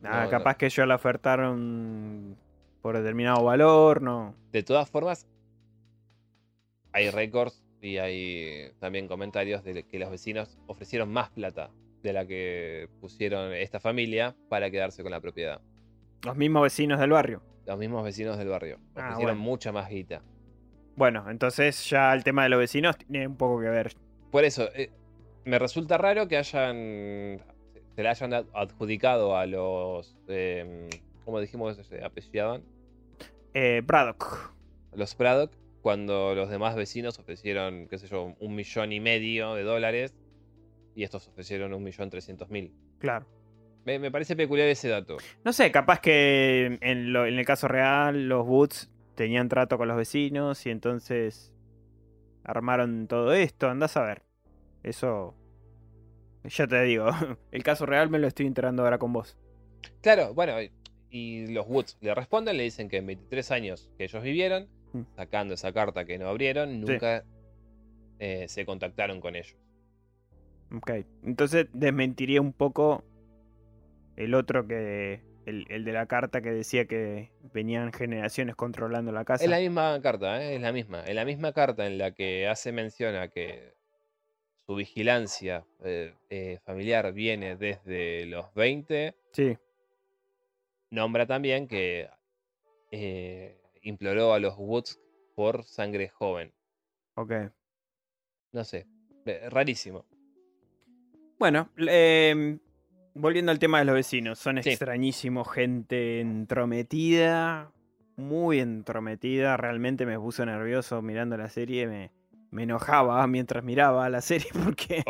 Ah, No, capaz que ellos la ofertaron por determinado valor, no. De todas formas, hay récords y hay también comentarios de que los vecinos ofrecieron más plata de la que pusieron esta familia para quedarse con la propiedad. Los mismos vecinos del barrio. Los mismos vecinos del barrio Ah, ofrecieron bueno. mucha más guita. Bueno, entonces ya el tema de los vecinos tiene un poco que ver. Por eso, eh, me resulta raro que hayan. se le hayan ad- adjudicado a los. eh, ¿Cómo dijimos que se apellidaban? Eh, Braddock. Los Braddock, cuando los demás vecinos ofrecieron, qué sé yo, un millón y medio de dólares y estos ofrecieron un millón trescientos mil. Claro. Me, me parece peculiar ese dato. No sé, capaz que en, lo- en el caso real los Woods tenían trato con los vecinos y entonces armaron todo esto. Andás a ver. Eso. Ya te digo, el caso real me lo estoy enterando ahora con vos. Claro, bueno, y- los Woods le responden, le dicen que en 23 años que ellos vivieron, Mm. sacando esa carta que no abrieron, nunca eh, se contactaron con ellos. Ok. Entonces desmentiría un poco el otro que. El, el de la carta que decía que venían generaciones controlando la casa. Es la misma carta, ¿eh? es la misma. Es la misma carta en la que hace mención a que su vigilancia eh, eh, familiar viene desde los 20. Sí, Nombra también que eh, imploró a los Woods por sangre joven. ok. No sé, rarísimo. Bueno, eh, volviendo al tema de los vecinos, son Sí. extrañísimos, gente entrometida, muy entrometida, realmente me puso nervioso mirando la serie, me, me enojaba mientras miraba la serie porque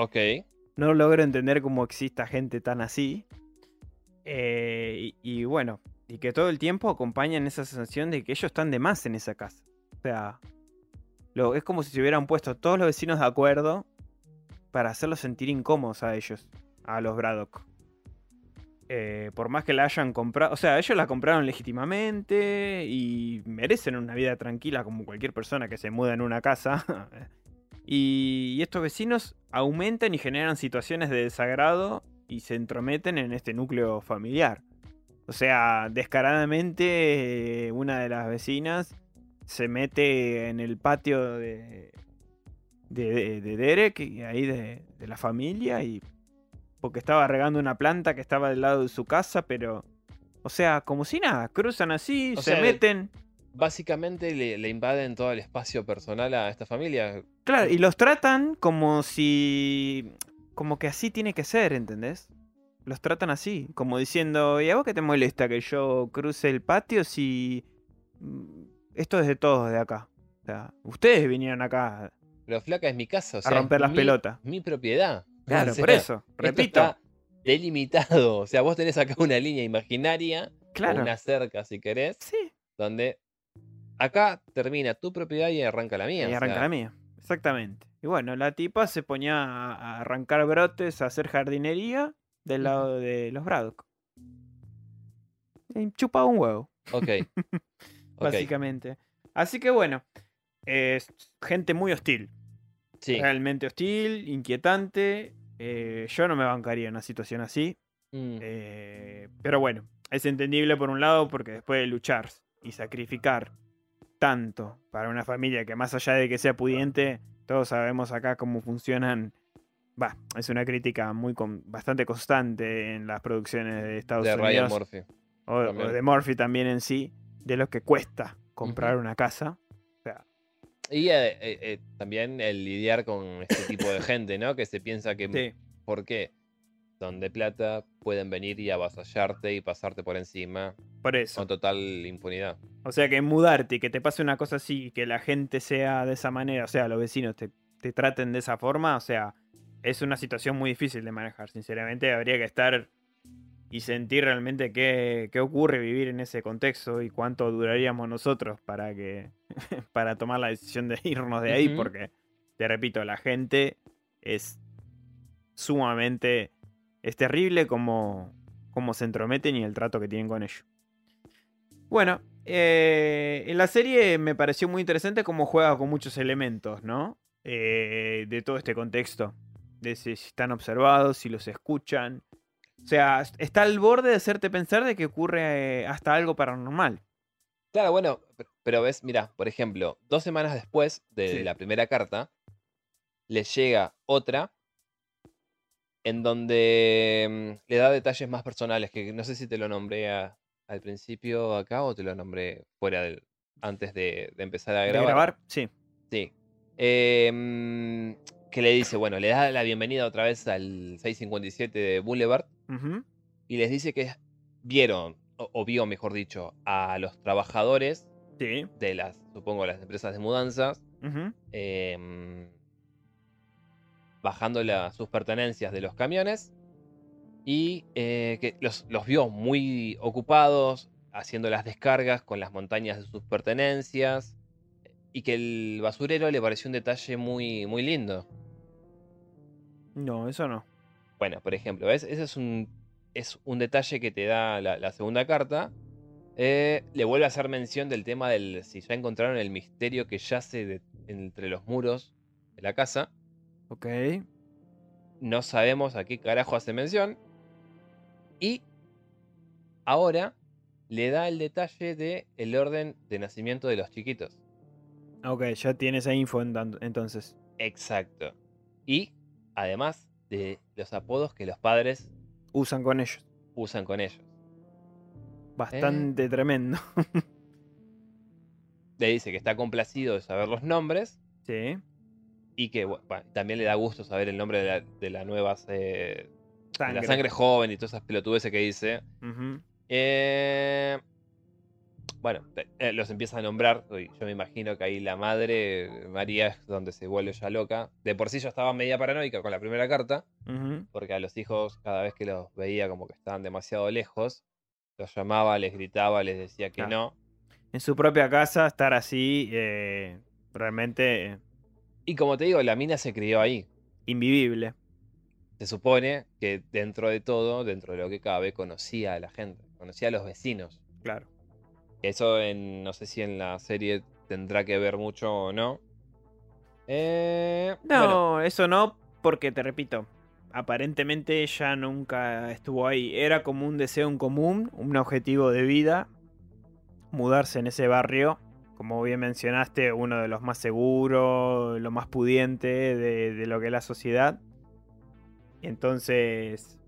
no logro entender cómo exista gente tan así. Eh, y, y bueno, y que todo el tiempo acompañan esa sensación de que ellos están de más en esa casa. O sea, lo, es como si se hubieran puesto todos los vecinos de acuerdo para hacerlos sentir incómodos a ellos, a los Braddock. Eh, por más que la hayan comprado, o sea, ellos la compraron legítimamente y merecen una vida tranquila como cualquier persona que se muda en una casa. y, estos vecinos aumentan y generan situaciones de desagrado y se entrometen en este núcleo familiar. O sea, descaradamente eh, una de las vecinas se mete en el patio de, de, de Derek y ahí de, de la familia y porque estaba regando una planta que estaba del lado de su casa, pero o sea, como si nada, cruzan así, O se sea, meten. Básicamente le, le invaden todo el espacio personal a esta familia. Claro, y los tratan como si. Como que así tiene que ser, ¿entendés? Los tratan así, como diciendo, ¿y a vos qué te molesta que yo cruce el patio si. mm, Esto es de todos de acá? O sea, ustedes vinieron acá Pero flaca es mi casa, o a sea, es romper las mi- pelotas. Mi propiedad. Claro, O sea, por eso, repito. está delimitado. O sea, vos tenés acá una línea imaginaria, Claro. una cerca si querés, Sí, donde acá termina tu propiedad y arranca la mía. y arranca sea, la mía. Exactamente. Y bueno, la tipa se ponía a arrancar brotes, a hacer jardinería del lado de los Braddock. Y chupaba un huevo. Ok. Ok, básicamente. Así que bueno, es gente muy hostil. Sí. Realmente hostil, inquietante. eh, yo no me bancaría en una situación así. Mm, eh, pero bueno, es entendible por un lado porque después de luchar y sacrificar tanto para una familia que más allá de que sea pudiente, todos sabemos acá cómo funcionan. Va, es una crítica muy con- bastante constante en las producciones de Estados de Ryan Unidos. Murphy. O, de Murphy también en sí, de lo que cuesta comprar una casa. Y eh, eh, eh, también el lidiar con este tipo de gente, ¿no? Que se piensa que Sí, ¿Por qué? Son de plata, pueden venir y avasallarte y pasarte por encima por eso. con total impunidad. O sea que mudarte y que te pase una cosa así y que la gente sea de esa manera, o sea, los vecinos te, te traten de esa forma, o sea, es una situación muy difícil de manejar. Sinceramente, habría que estar y sentir realmente qué, qué ocurre vivir en ese contexto y cuánto duraríamos nosotros para que para tomar la decisión de irnos de ahí, porque te repito, la gente es sumamente es terrible como, como se entrometen y el trato que tienen con ellos. Bueno, eh, en la serie me pareció muy interesante cómo juega con muchos elementos, ¿no? Eh, de todo este contexto. De si están observados, si los escuchan. O sea, está al borde de hacerte pensar de que ocurre eh, hasta algo paranormal. Claro, bueno, pe- pero ves, mira, por ejemplo, dos semanas después de Sí. la primera carta, les llega otra en donde mm, le da detalles más personales, que no sé si te lo nombré a- al principio acá o te lo nombré fuera del, antes de, de empezar a ¿De grabar. grabar? Sí. Sí. Eh, mm, que le dice, bueno, le da la bienvenida otra vez al 657 de Boulevard Y les dice que vieron, o, o vio, mejor dicho, a los trabajadores Sí. de las, supongo, las empresas de mudanzas, em, bajando la- sus pertenencias de los camiones y eh, que los, los vio muy ocupados haciendo las descargas con las montañas de sus pertenencias y que el basurero le pareció un detalle muy, muy lindo. No, eso no. Bueno, por ejemplo, ¿ves? Ese es un, es un detalle que te da la, la segunda carta. Eh, le vuelve a hacer mención del tema del si ya encontraron el misterio que yace de- entre los muros de la casa. Ok. No sabemos a qué carajo hace mención. Y ahora le da el detalle de el orden de nacimiento de los chiquitos. Ok, ya tienes esa info entonces. Exacto. Y además de los apodos que los padres Usan con ellos. usan con ellos. Bastante tremendo. Le dice que está complacido de saber los nombres Sí. y que bueno, también le da gusto saber el nombre de la, de la nueva de Sangre. la sangre joven y todas esas pelotudeces que dice. Eh, bueno, eh, los empieza a nombrar. Yo me imagino que ahí la madre, María, es donde se vuelve ya loca. De por sí yo estaba media paranoica con la primera carta, porque a los hijos, cada vez que los veía como que estaban demasiado lejos, los llamaba, les gritaba, les decía que Ah. no. En su propia casa, estar así, eh, realmente eh, Y como te digo, la mina se crió ahí. invivible. Se supone que dentro de todo, dentro de lo que cabe, conocía a la gente, conocía a los vecinos. Claro. Eso en, no sé si en la serie tendrá que ver mucho o no. Eh, No, bueno, eso no, porque te repito, aparentemente ella nunca estuvo ahí. Era como un deseo en común, un objetivo de vida, mudarse en ese barrio, como bien mencionaste, uno de los más seguros, lo más pudiente de, de lo que es la sociedad. Entonces,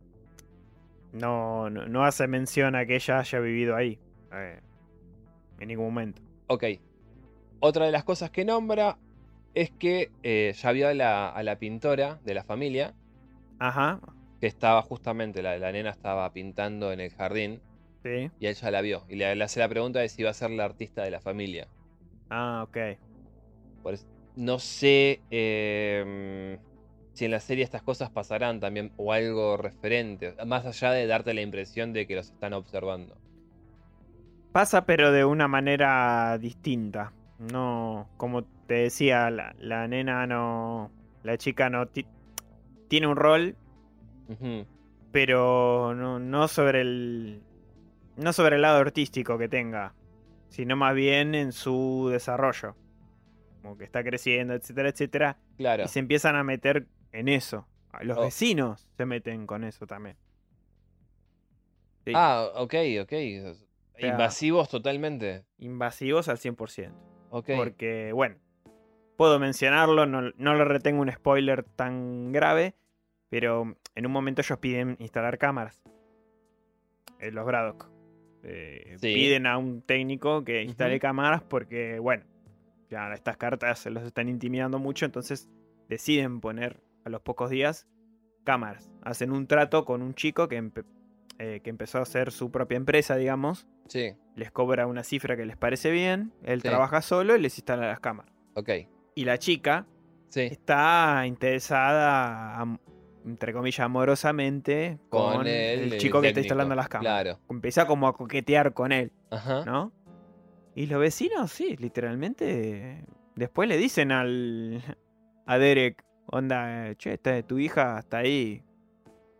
no, no, no hace mención a que ella haya vivido ahí. eh, en ningún momento. Ok. Otra de las cosas que nombra es que eh, ya vio a la, a la pintora de la familia, Ajá, que estaba justamente, la, la nena estaba pintando en el jardín, sí. y él ya la vio. Y le, le hace la pregunta de si iba a ser la artista de la familia. Ah, ok. Por eso- no sé em, si en la serie estas cosas pasarán también o algo referente, más allá de darte la impresión de que los están observando. Pasa, pero de una manera distinta. No, como te decía, la, la nena no. La chica no. ti- tiene un rol, pero no, no sobre el. No sobre el lado artístico que tenga, sino más bien en su desarrollo. Como que está creciendo, etcétera, etcétera. Claro. Y se empiezan a meter en eso. Los Oh. vecinos se meten con eso también. Sí, Ah, ok, ok. Sea- Invasivos totalmente. Invasivos al 100%. Ok. Porque, bueno, puedo mencionarlo, no, no le retengo un spoiler tan grave, pero en un momento ellos piden instalar cámaras. En los Braddock. Eh, Sí. Piden a un técnico que instale cámaras porque, bueno, ya estas cartas se los están intimidando mucho, entonces deciden poner a los pocos días cámaras. Hacen un trato con un chico que, eh, que empezó a hacer su propia empresa, digamos. Sí, Les cobra una cifra que les parece bien, él Sí. trabaja solo y les instala las cámaras. ok. Y la chica Sí. está interesada, entre comillas, amorosamente con, Con el, el, el chico que está instalando las cámaras. Claro. Empieza como a coquetear con él, Ajá. ¿no? Y los vecinos, sí, literalmente. Después le dicen al a Derek, onda, che, está- tu hija está ahí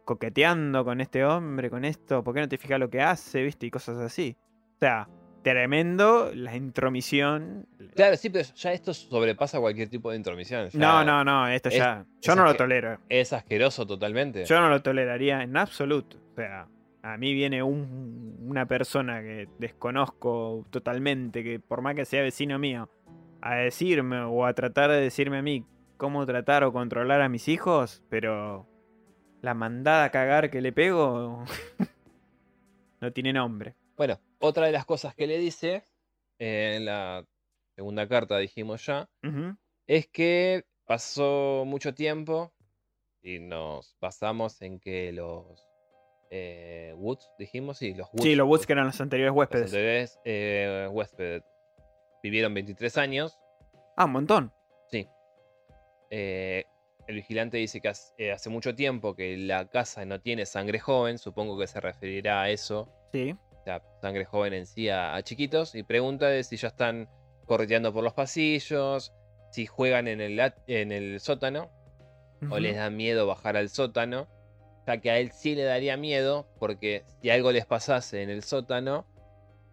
coqueteando con este hombre, con esto, ¿por qué no te fijas lo que hace, viste? Y cosas así. O sea, tremendo la intromisión. Claro, sí, pero ya esto sobrepasa cualquier tipo de intromisión. ya No, no, no, esto es- ya. Yo no lo tolero. Es asqueroso totalmente. Yo no lo toleraría en absoluto. O sea, a mí viene un- una persona que desconozco totalmente, que por más que sea vecino mío, a decirme o a tratar de decirme a mí cómo tratar o controlar a mis hijos, pero la mandada a cagar que le pego no tiene nombre. Bueno, otra de las cosas que le dice eh, en la segunda carta, dijimos ya, es que pasó mucho tiempo y nos basamos en que los eh, Woods, dijimos, sí, los Woods, Sí, los Woods que eran los anteriores los huéspedes. anteriores eh, huéspedes vivieron 23 años. Ah, un montón. Sí. Eh, el vigilante dice que hace, eh, hace mucho tiempo que la casa no tiene sangre joven, supongo que se referirá a eso, Sí. o sea, sangre joven en sí a, a chiquitos, y pregunta de si ya están correteando por los pasillos, si juegan en el, en el sótano, o les da miedo bajar al sótano, ya que a él sí le daría miedo, porque si algo les pasase en el sótano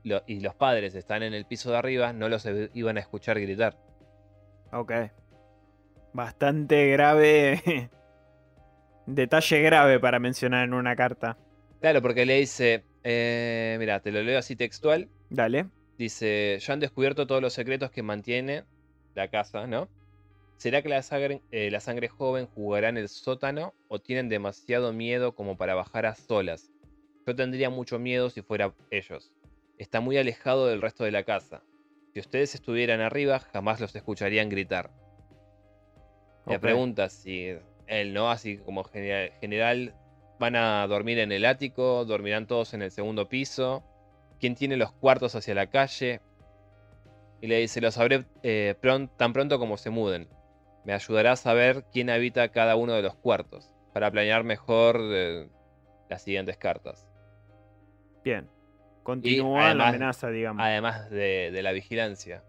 lo- y los padres están en el piso de arriba, no los e- iban a escuchar gritar. Ok. Bastante grave. Detalle grave para mencionar en una carta. Claro, porque le dice, eh, mira, te lo leo así textual, Dale. dice, ya han descubierto todos los secretos que mantiene la casa, ¿no? ¿Será que la sangre, eh, la sangre joven jugará en el sótano o tienen demasiado miedo como para bajar a solas? Yo tendría mucho miedo si fuera ellos. Está muy alejado del resto de la casa. Si ustedes estuvieran arriba, jamás los escucharían gritar. Le Ok. pregunta si él, ¿no? Así como genera- general, van a dormir en el ático, dormirán todos en el segundo piso. ¿Quién tiene los cuartos hacia la calle? Y le dice, lo sabré eh, pron- tan pronto como se muden. Me ayudará a saber quién habita cada uno de los cuartos, para planear mejor eh, las siguientes cartas. Bien. Continúa la amenaza, digamos. Además de, de la vigilancia.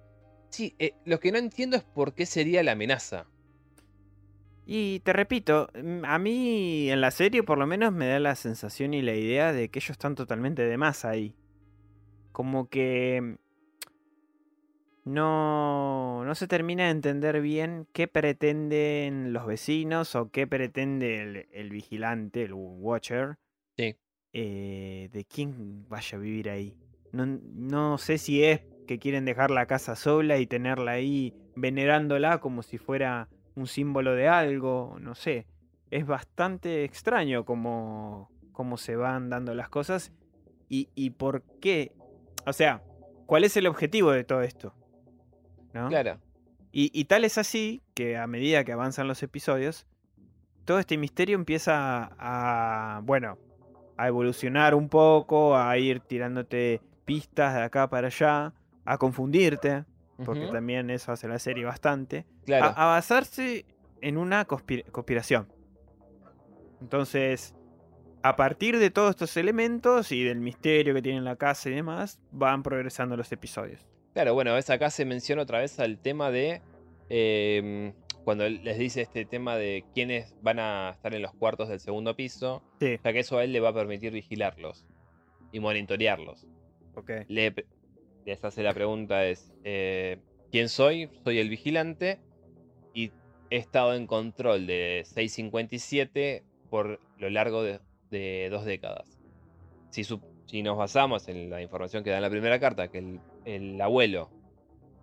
Sí, eh, lo que no entiendo es por qué sería la amenaza. Y te repito, mm, a mí en la serie por lo menos me da la sensación y la idea de que ellos están totalmente de más ahí. Como que mm, no, no se termina de entender bien qué pretenden los vecinos o qué pretende el, el vigilante, el Watcher, Sí. eh, de quién vaya a vivir ahí. No, no sé si es que quieren dejar la casa sola y tenerla ahí venerándola como si fuera un símbolo de algo, no sé. Es bastante extraño cómo, cómo se van dando las cosas y, y por qué. O sea, ¿cuál es el objetivo de todo esto? ¿No? Claro. Y, y tal es así que a medida que avanzan los episodios, todo este misterio empieza a, bueno, a evolucionar un poco, a ir tirándote pistas de acá para allá, a confundirte, porque también eso hace la serie bastante, Claro. a, a basarse en una conspira- conspiración. Entonces, a partir de todos estos elementos y del misterio que tiene la casa y demás, van progresando los episodios. Claro, bueno, ves acá se menciona otra vez el tema de. em, cuando él les dice este tema de quiénes van a estar en los cuartos del segundo piso, Sí, ya que eso a él le va a permitir vigilarlos y monitorearlos. ok. Le, les hace la pregunta es, eh, ¿quién soy? Soy el vigilante y he estado en control de 657 por lo largo de, de dos décadas. Si, su- si nos basamos en la información que da en la primera carta, que el, el abuelo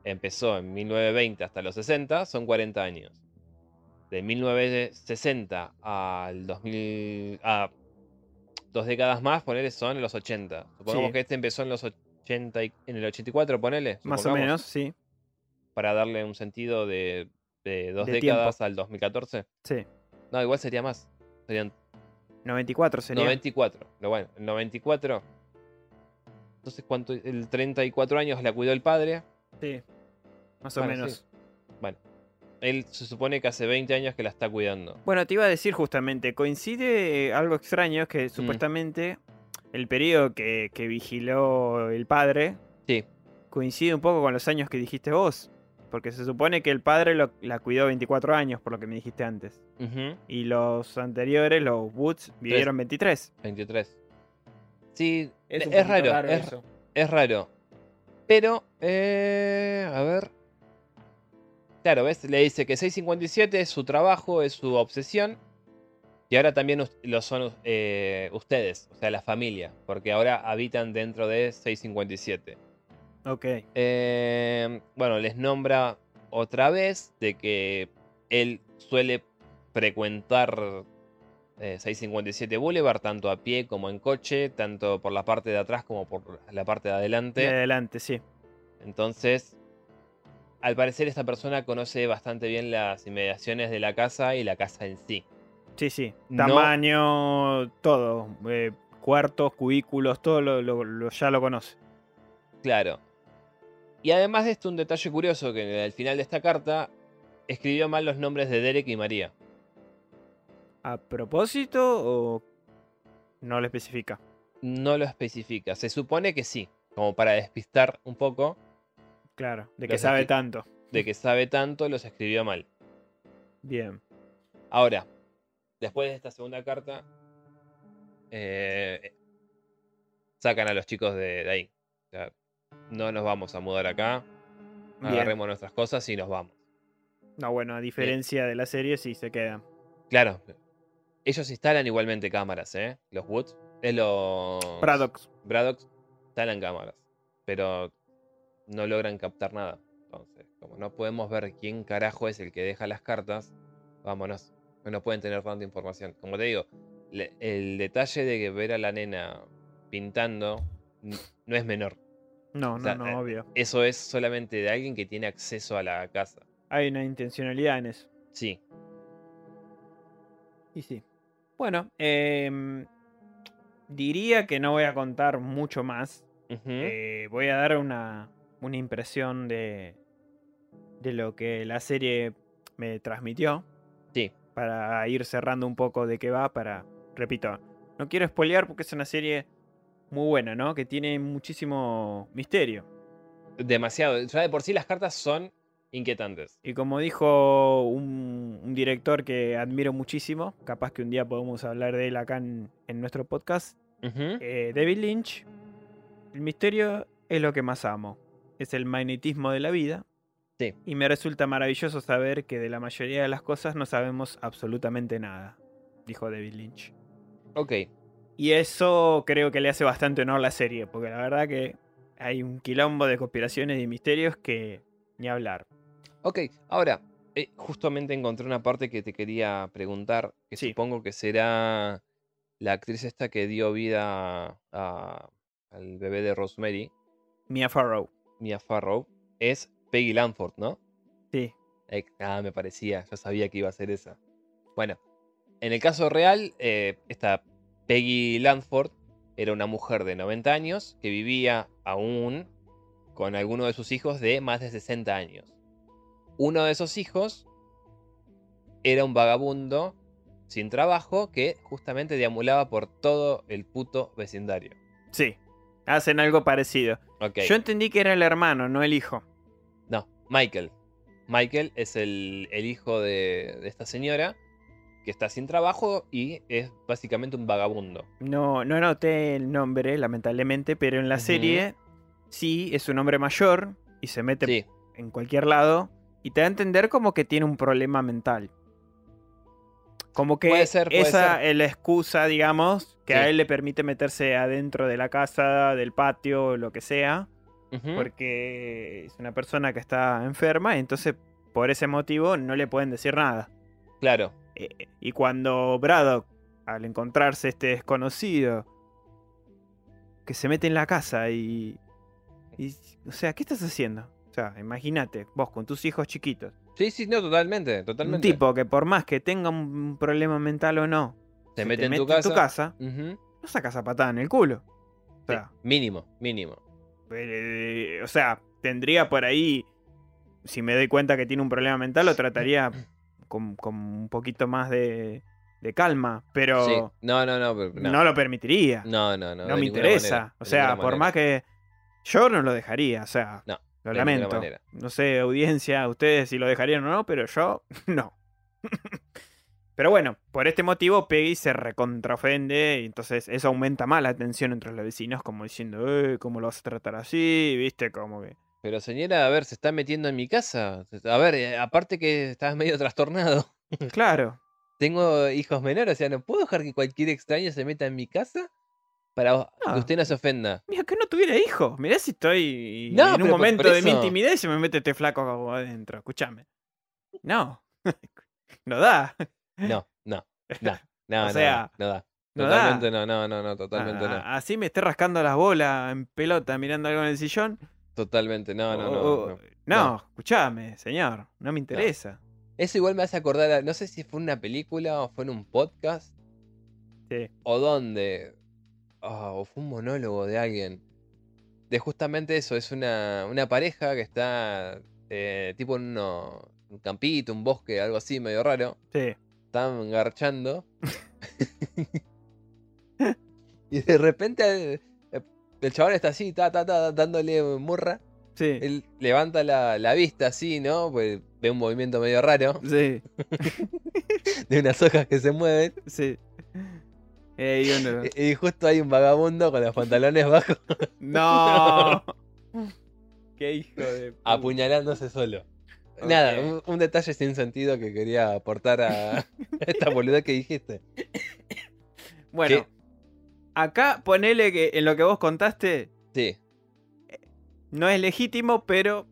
empezó en 1920 hasta los 60, son 40 años. De 1960 al 2000... A dos décadas más, ponele, son los 80. Supongamos Sí. que este empezó en los 80 y- en el 84, ponele. Más o menos, sí. Para darle un sentido de, de dos De décadas al 2014. Sí. No, igual sería más. Serían 94 sería. 94. Lo bueno, el 94. Entonces, ¿cuánto? El 34 años la cuidó el padre. Sí. Más o Bueno, menos. sí. Bueno, él se supone que hace 20 años que la está cuidando. Bueno, te iba a decir justamente, coincide eh, algo extraño, es Mm. que supuestamente el periodo que, que vigiló el padre Sí, coincide un poco con los años que dijiste vos. Porque se supone que el padre lo- la cuidó 24 años, por lo que me dijiste antes. Y los anteriores, los Woods, vivieron 23. 23. Sí, es, poquito raro, es, eso. es raro. Pero, eh, a ver. Claro, ¿ves? Le dice que 657 es su trabajo, es su obsesión. Y ahora también lo son eh, ustedes, o sea, la familia. Porque ahora habitan dentro de 657. Ok. Eh, bueno, les nombra otra vez de que él suele frecuentar eh, 657 Boulevard, tanto a pie como en coche, tanto por la parte de atrás como por la parte de adelante. De adelante, sí. Entonces, al parecer esta persona conoce bastante bien las inmediaciones de la casa y la casa en sí. Sí, sí. No- Tamaño, todo. eh, cuartos, cubículos, todo lo, lo- lo- ya lo conoce. Claro. Y además de esto, un detalle curioso que al final de esta carta escribió mal los nombres de Derek y María. ¿A propósito o no lo especifica? No lo especifica. Se supone que sí, como para despistar un poco Claro, de que sabe tanto. de que sabe tanto, los escribió mal. Bien. Ahora, después de esta segunda carta, eh, sacan a los chicos de, de ahí. O sea, no nos vamos a mudar acá. Bien. Agarremos nuestras cosas y nos vamos. No, bueno, a diferencia de la serie, sí se quedan. Claro, ellos instalan igualmente cámaras, ¿eh? Los Woods. Es los. Paradox. Braddock instalan cámaras. Pero no logran captar nada. Entonces, como no podemos ver quién carajo es el que deja las cartas, vámonos. No pueden tener tanta información. Como te digo, le- el detalle de que ver a la nena pintando no es menor. No, O no, sea, no, eh, obvio. Eso es solamente de alguien que tiene acceso a la casa. Hay una intencionalidad en eso. Sí. Y sí. Bueno, em, diría que no voy a contar mucho más. Eh, voy a dar una, una impresión de, de lo que la serie me transmitió. Para ir cerrando un poco de qué va, para, repito, no quiero spoilear porque es una serie muy buena, ¿no? Que tiene muchísimo misterio. Demasiado. Ya de por sí las cartas son inquietantes. Y como dijo un, un director que admiro muchísimo, capaz que un día podemos hablar de él acá en, en nuestro podcast, eh, David Lynch, el misterio es lo que más amo. Es el magnetismo de la vida. Sí. Y me resulta maravilloso saber que de la mayoría de las cosas no sabemos absolutamente nada, dijo David Lynch. Ok. Y eso creo que le hace bastante honor a la serie, porque la verdad que hay un quilombo de conspiraciones y misterios que ni hablar. Ok, ahora, eh, justamente encontré una parte que te quería preguntar, que Sí. supongo que será la actriz esta que dio vida a- al bebé de Rosemary, Mia Farrow. Mia Farrow, es Peggy Lanford, ¿no? Sí. Eh, ah, me parecía, yo sabía que iba a ser esa. Bueno, en el caso real, eh, esta Peggy Lanford era una mujer de 90 años que vivía aún con alguno de sus hijos de más de 60 años. Uno de esos hijos era un vagabundo sin trabajo que justamente deambulaba por todo el puto vecindario. Sí. Hacen algo parecido. Ok. Yo entendí que era el hermano, no el hijo. Michael. Michael es el, el hijo de, de esta señora que está sin trabajo y es básicamente un vagabundo. No, no anoté el nombre, lamentablemente, pero en la serie sí es un hombre mayor y se mete Sí, en cualquier lado y te da a entender como que tiene un problema mental. Como que Puede ser, puede esa es la excusa, digamos, que Sí. a él le permite meterse adentro de la casa, del patio, lo que sea, porque es una persona que está enferma y entonces por ese motivo no le pueden decir nada. claro. Eh, y cuando Braddock, al encontrarse este desconocido, que se mete en la casa y, y- O sea, ¿qué estás haciendo? O sea, imagínate, vos con tus hijos chiquitos. Sí, sí, no, totalmente, Un totalmente. tipo que por más que tenga un problema mental o no, se se mete te en tu mete casa. casa, no sacas a patada en el culo. O sí, sea, mínimo, mínimo. Eh, o sea, tendría por ahí, si me doy cuenta que tiene un problema mental, lo trataría con, con un poquito más de, de calma, pero Sí. No, no, no, pero no. no. lo permitiría. No, No, no, no. me interesa. manera, o sea, por manera. más que yo no lo dejaría, o sea, No, lo lamento. No sé, audiencia, ustedes si lo dejarían o no, pero yo no. Pero bueno, por este motivo Peggy se recontraofende y entonces eso aumenta más la tensión entre los vecinos, como diciendo, eh, ¿cómo lo vas a tratar así? ¿Viste? Como que... Pero señora, a ver, se está metiendo en mi casa. A ver, eh, aparte que estás medio trastornado. Claro, Tengo hijos menores, o sea, no puedo dejar que cualquier extraño se meta en mi casa para No. que usted no se ofenda. mira que no tuviera hijos. Mirá si estoy No, en un pero momento de mi intimidad y se me mete este flaco adentro. Escúchame. No, no da. No, no, no, no, O no, sea, no, da. no da. Totalmente no, no, no, no, totalmente Ah, no. Así me esté rascando las bolas en pelota mirando algo en el sillón. Totalmente, no, no, no. Oh, no. no, no. escúchame, señor. No me interesa. Eso igual me hace acordar, a- no sé si fue en una película o fue en un podcast Sí. o dónde, ah, o fue un monólogo de alguien. De justamente eso, es una, una pareja que está eh, tipo en uno- un campito, un bosque, algo así medio raro. Sí. Están garchando. y de repente eh, el chabón está así, ta, ta, ta, dándole murra. Sí. Él levanta la, la vista así, ¿no? Pues ve un movimiento medio raro Sí. de unas hojas que se mueven. Sí. Eh, y uno- Y y justo hay un vagabundo con los pantalones bajos No. Qué hijo de. puta. apuñalándose solo. Nada, un, un detalle sin sentido que quería aportar a esta boludez que dijiste. Bueno, ¿Qué? acá ponele que en lo que vos contaste Sí, no es legítimo, pero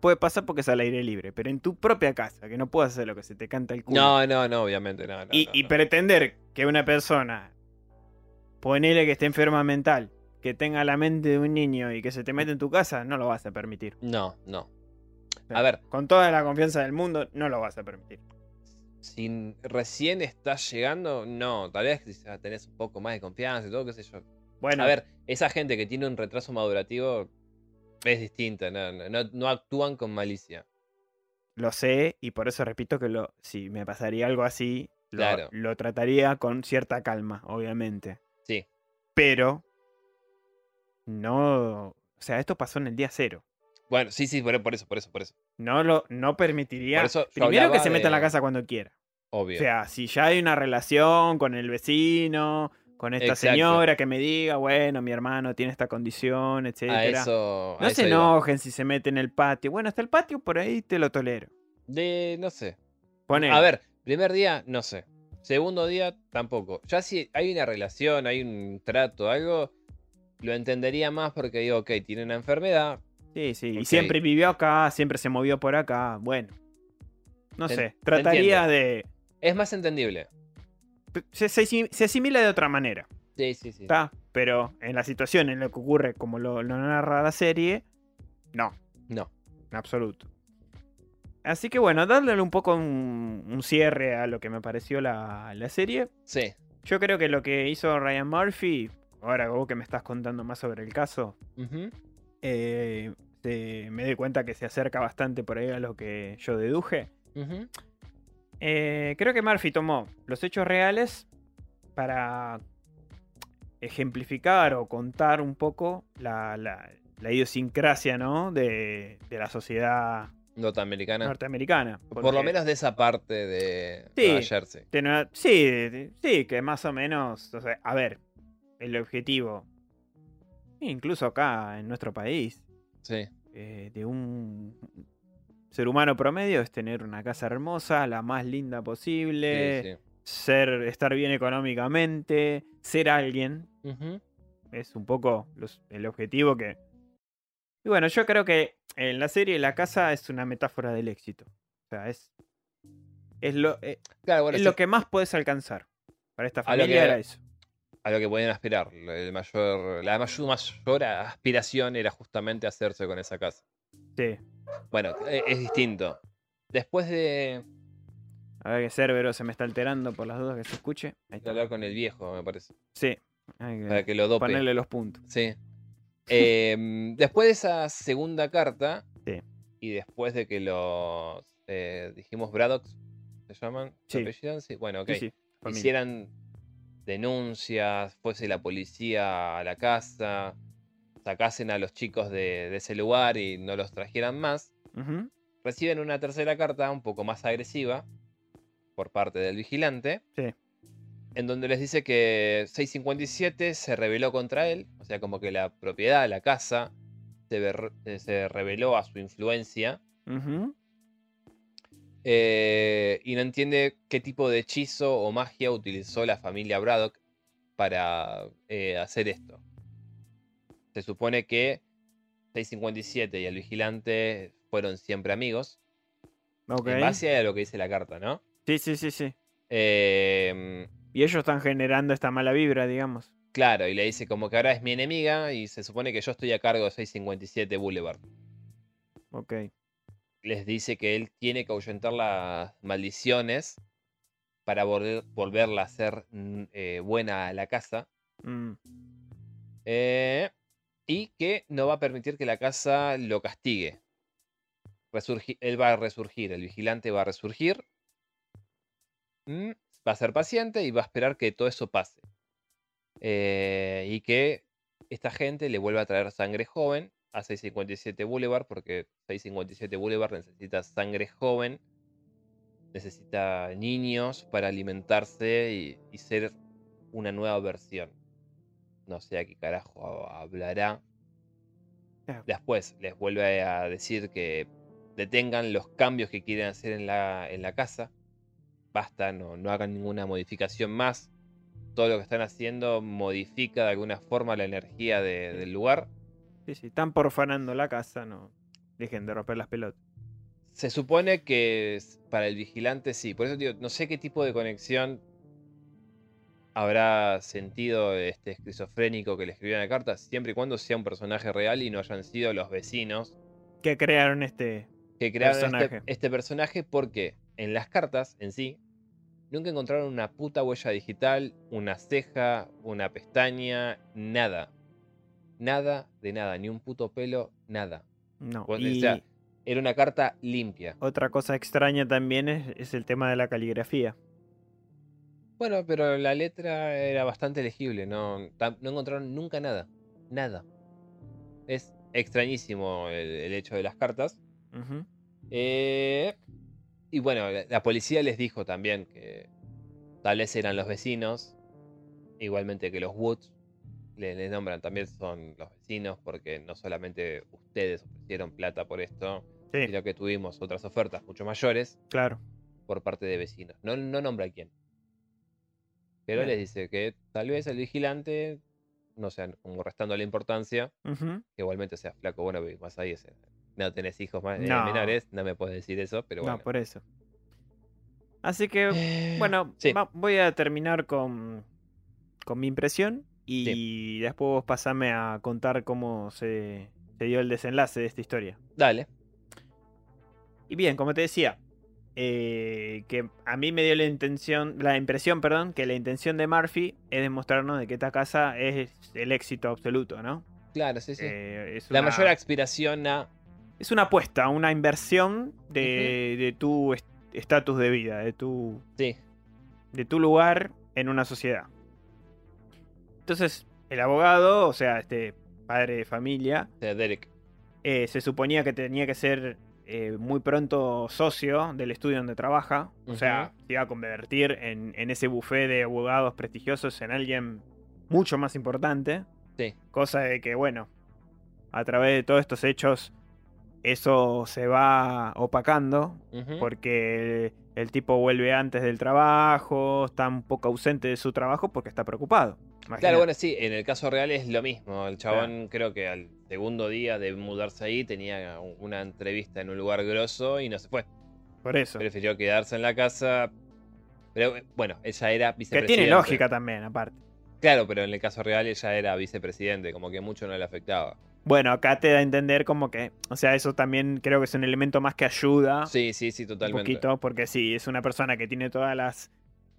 puede pasar porque es al aire libre. Pero en tu propia casa, que no puedes hacer lo que se te canta el culo. no, no, no, obviamente, no. no, y, no, y no. pretender que una persona, ponele que esté enferma mental, que tenga la mente de un niño y que se te mete en tu casa, no lo vas a permitir. No, no. A ver. Con toda la confianza del mundo, no lo vas a permitir. Si recién estás llegando, no, tal vez ya tenés un poco más de confianza y todo, qué sé yo. Bueno, A ver, esa gente que tiene un retraso madurativo es distinta, no, no, no- no actúan con malicia. lo sé y por eso repito que lo, si me pasaría algo así, lo, Claro. lo trataría con cierta calma, obviamente. Sí, Pero no, o sea, esto pasó en el día cero. Bueno, sí, sí, por, por eso, por eso, por eso. No lo, no permitiría. Eso primero que se meta en la casa cuando quiera. Obvio. O sea, si ya hay una relación con el vecino, con esta Exacto. señora que me diga, bueno, mi hermano tiene esta condición, a etcétera. eso. no se iba. enojen si se mete en el patio. Bueno, hasta el patio por ahí te lo tolero. De, no sé. A ver, primer día, no sé. Segundo día, tampoco. Ya si hay una relación, hay un trato, algo. lo entendería más porque digo, ok, tiene una enfermedad. Sí, sí. Y siempre vivió acá, siempre se movió por acá. Bueno. No Te- sé. Trataría de. Es más entendible. Se, se- se asimila de otra manera. Sí, sí, sí. ¿Está? Pero en la situación en la que ocurre, como lo, lo narra la serie, no. No. En absoluto. Así que bueno, darle un poco un, un cierre a lo que me pareció la, la serie. Sí. Yo creo que lo que hizo Ryan Murphy, ahora vos que me estás contando más sobre el caso. Eh, se- me doy cuenta que se acerca bastante por ahí a lo que yo deduje. Eh, creo que Murphy tomó los hechos reales para ejemplificar o contar un poco la, la- la idiosincrasia ¿no? de, de la sociedad Norteamericana. norteamericana. Por lo menos de esa parte de Sí. Nueva Jersey. de sí, de- sí, que más o menos. o sea, a ver, el objetivo, incluso acá en nuestro país, Sí. eh, de un ser humano promedio es tener una casa hermosa, la más linda posible. sí, sí. ser, estar bien económicamente, ser alguien, es un poco los- el objetivo que... Y bueno, yo creo que en la serie la casa es una metáfora del éxito. O sea, es, es, lo, eh, Claro, bueno, es sí, lo que más puedes alcanzar. Para esta A lo familia que- era eso. A lo que podían aspirar. El mayor, la mayor, mayor aspiración era justamente hacerse con esa casa. Sí. Bueno, e- es distinto. Después de, A ver que Cerbero se me está alterando por las dudas que se escuche. Ahí de está. hablar con el viejo, me parece. Sí. Hay que Para que lo dope. ponerle los puntos. Sí. Em, después de esa segunda carta, Sí. y después de que los, eh, dijimos Braddocks, ¿se llaman? ¿Se Sí. apellidan? Sí, bueno, ok. Sí, sí, familia. Hicieran denuncias, fuese la policía a la casa, sacasen a los chicos de, de ese lugar y no los trajeran más, reciben una tercera carta un poco más agresiva por parte del vigilante, Sí. en donde les dice que 657 se rebeló contra él, o sea, como que la propiedad, la casa, se, eh, se rebeló a su influencia. Eh, y no entiende qué tipo de hechizo o magia utilizó la familia Braddock para eh, hacer esto. Se supone que 657 y el vigilante fueron siempre amigos, en base a lo que dice la carta, ¿no? Sí, sí, sí, sí. Eh, Y ellos están generando esta mala vibra, digamos. Claro, y le dice como que ahora es mi enemiga y se supone que yo estoy a cargo de 657 Boulevard. Ok. Les dice que él tiene que ahuyentar las maldiciones para volver- volverla a hacer mm, eh, buena a la casa. Mm. eh, y que no va a permitir que la casa lo castigue. Resurgi- él va a resurgir, el vigilante va a resurgir. mm, va a ser paciente y va a esperar que todo eso pase. Eh, y que esta gente le vuelva a traer sangre joven a 657 Boulevard, porque 657 Boulevard necesita sangre joven, necesita niños para alimentarse y, y ser una nueva versión. No sé a qué carajo hablará. Después les vuelve a decir que detengan los cambios que quieren hacer en la, en la casa. Basta, no, no hagan ninguna modificación más. Todo lo que están haciendo modifica de alguna forma la energía de- del lugar. Sí, sí. Están profanando la casa, no. Dejen de romper las pelotas. Se supone que para el vigilante sí. Por eso digo, no sé qué tipo de conexión habrá sentido este esquizofrénico que le escribió en la carta, siempre y cuando sea un personaje real y no hayan sido los vecinos Que crearon este. que crearon este- Personaje. Este, personaje porque en las cartas en sí nunca encontraron una puta huella digital, una ceja, una pestaña, nada. Nada de nada, ni un puto pelo, nada. No. O Y sea, Era una carta limpia. otra cosa extraña también es, es el tema de la caligrafía. Bueno, pero la letra era bastante legible, no, no encontraron nunca nada. Nada. Es extrañísimo el, el hecho de las cartas. Eh, y bueno, la, la policía les dijo también que tal vez eran los vecinos, igualmente que los Woods. Le, les nombran también son los vecinos porque no solamente ustedes ofrecieron plata por esto, Sí, sino que tuvimos otras ofertas mucho mayores claro. por parte de vecinos. No, no nombra quién. Pero Bien. les dice que tal vez el vigilante no sea, como restando la importancia, que igualmente sea flaco, bueno, más ahí, ese- no tenés hijos más, eh, No. menores, no me puedes decir eso, pero bueno. No, por eso. Así que, Eh, bueno, sí. va- voy a terminar con, con mi impresión y después vos pasame a contar cómo se, se dio el desenlace de esta historia. Dale. Y bien, como te decía, eh, que a mí me dio la intención, la impresión, perdón, que la intención de Murphy es demostrarnos de que esta casa es el éxito absoluto, ¿no? Claro, sí, sí. Eh, es la una- mayor aspiración a. es una apuesta, una inversión de, de tu est- estatus de vida, de tu, Sí. de tu lugar en una sociedad. Entonces, el abogado, o sea, este padre de familia, de Derek. eh, se suponía que tenía que ser eh, muy pronto socio del estudio donde trabaja. O sea, se iba a convertir en, en ese buffet de abogados prestigiosos en alguien mucho más importante. Sí. Cosa de que, bueno, a través de todos estos hechos, eso se va opacando. Porque el tipo vuelve antes del trabajo, está un poco ausente de su trabajo porque está preocupado. Claro, bueno, sí, en el caso real es lo mismo. El chabón creo que al segundo día de mudarse ahí tenía una entrevista en un lugar grosso y no se fue. Por eso. Prefirió quedarse en la casa. Pero bueno, ella era Que vicepresidente. tiene lógica también, aparte. Claro, pero en el caso real ella era vicepresidente, como que mucho no le afectaba. Bueno, acá te da a entender como que, o sea, eso también creo que es un elemento más que ayuda Sí, sí, sí, un totalmente. poquito, porque si es una persona que tiene todas las,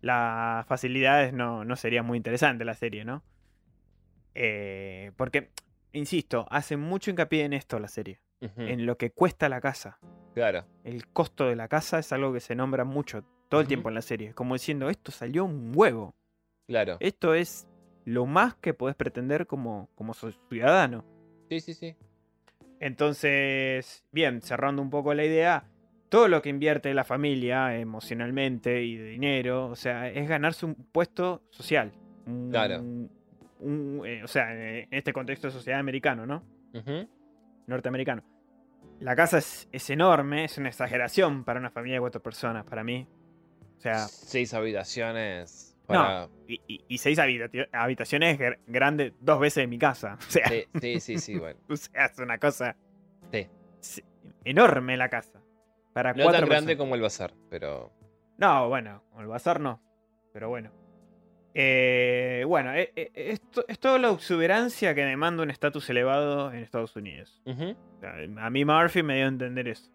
las facilidades, no, no sería muy interesante la serie, ¿no? Eh, porque, insisto, hace mucho hincapié en esto la serie, en lo que cuesta la casa. Claro, El costo de la casa es algo que se nombra mucho todo el tiempo en la serie, como diciendo, esto salió un huevo, claro. esto es lo más que podés pretender como, como ciudadano. Sí, sí, sí. Entonces, bien, cerrando un poco la idea, todo lo que invierte la familia emocionalmente y de dinero, o sea, es ganarse un puesto social. Un- Claro. un- eh, o sea, en este contexto de sociedad americano, ¿no? Ujú. Norteamericano. La casa es, es enorme, es una exageración para una familia de cuatro personas, para mí. O sea, Seis habitaciones para. y, y- y seis habita- habitaciones gr- grandes dos veces en mi casa. O sea, Sí, sí, sí, sí, bueno. o sea, es una cosa Sí. es enorme la casa. Para No cuatro tan grande personas. como el bazar, pero. No, bueno, el bazar no. Pero bueno. Eh, bueno, eh, eh, esto- es toda la exuberancia que demanda un estatus elevado en Estados Unidos. A mí Murphy me dio a entender eso.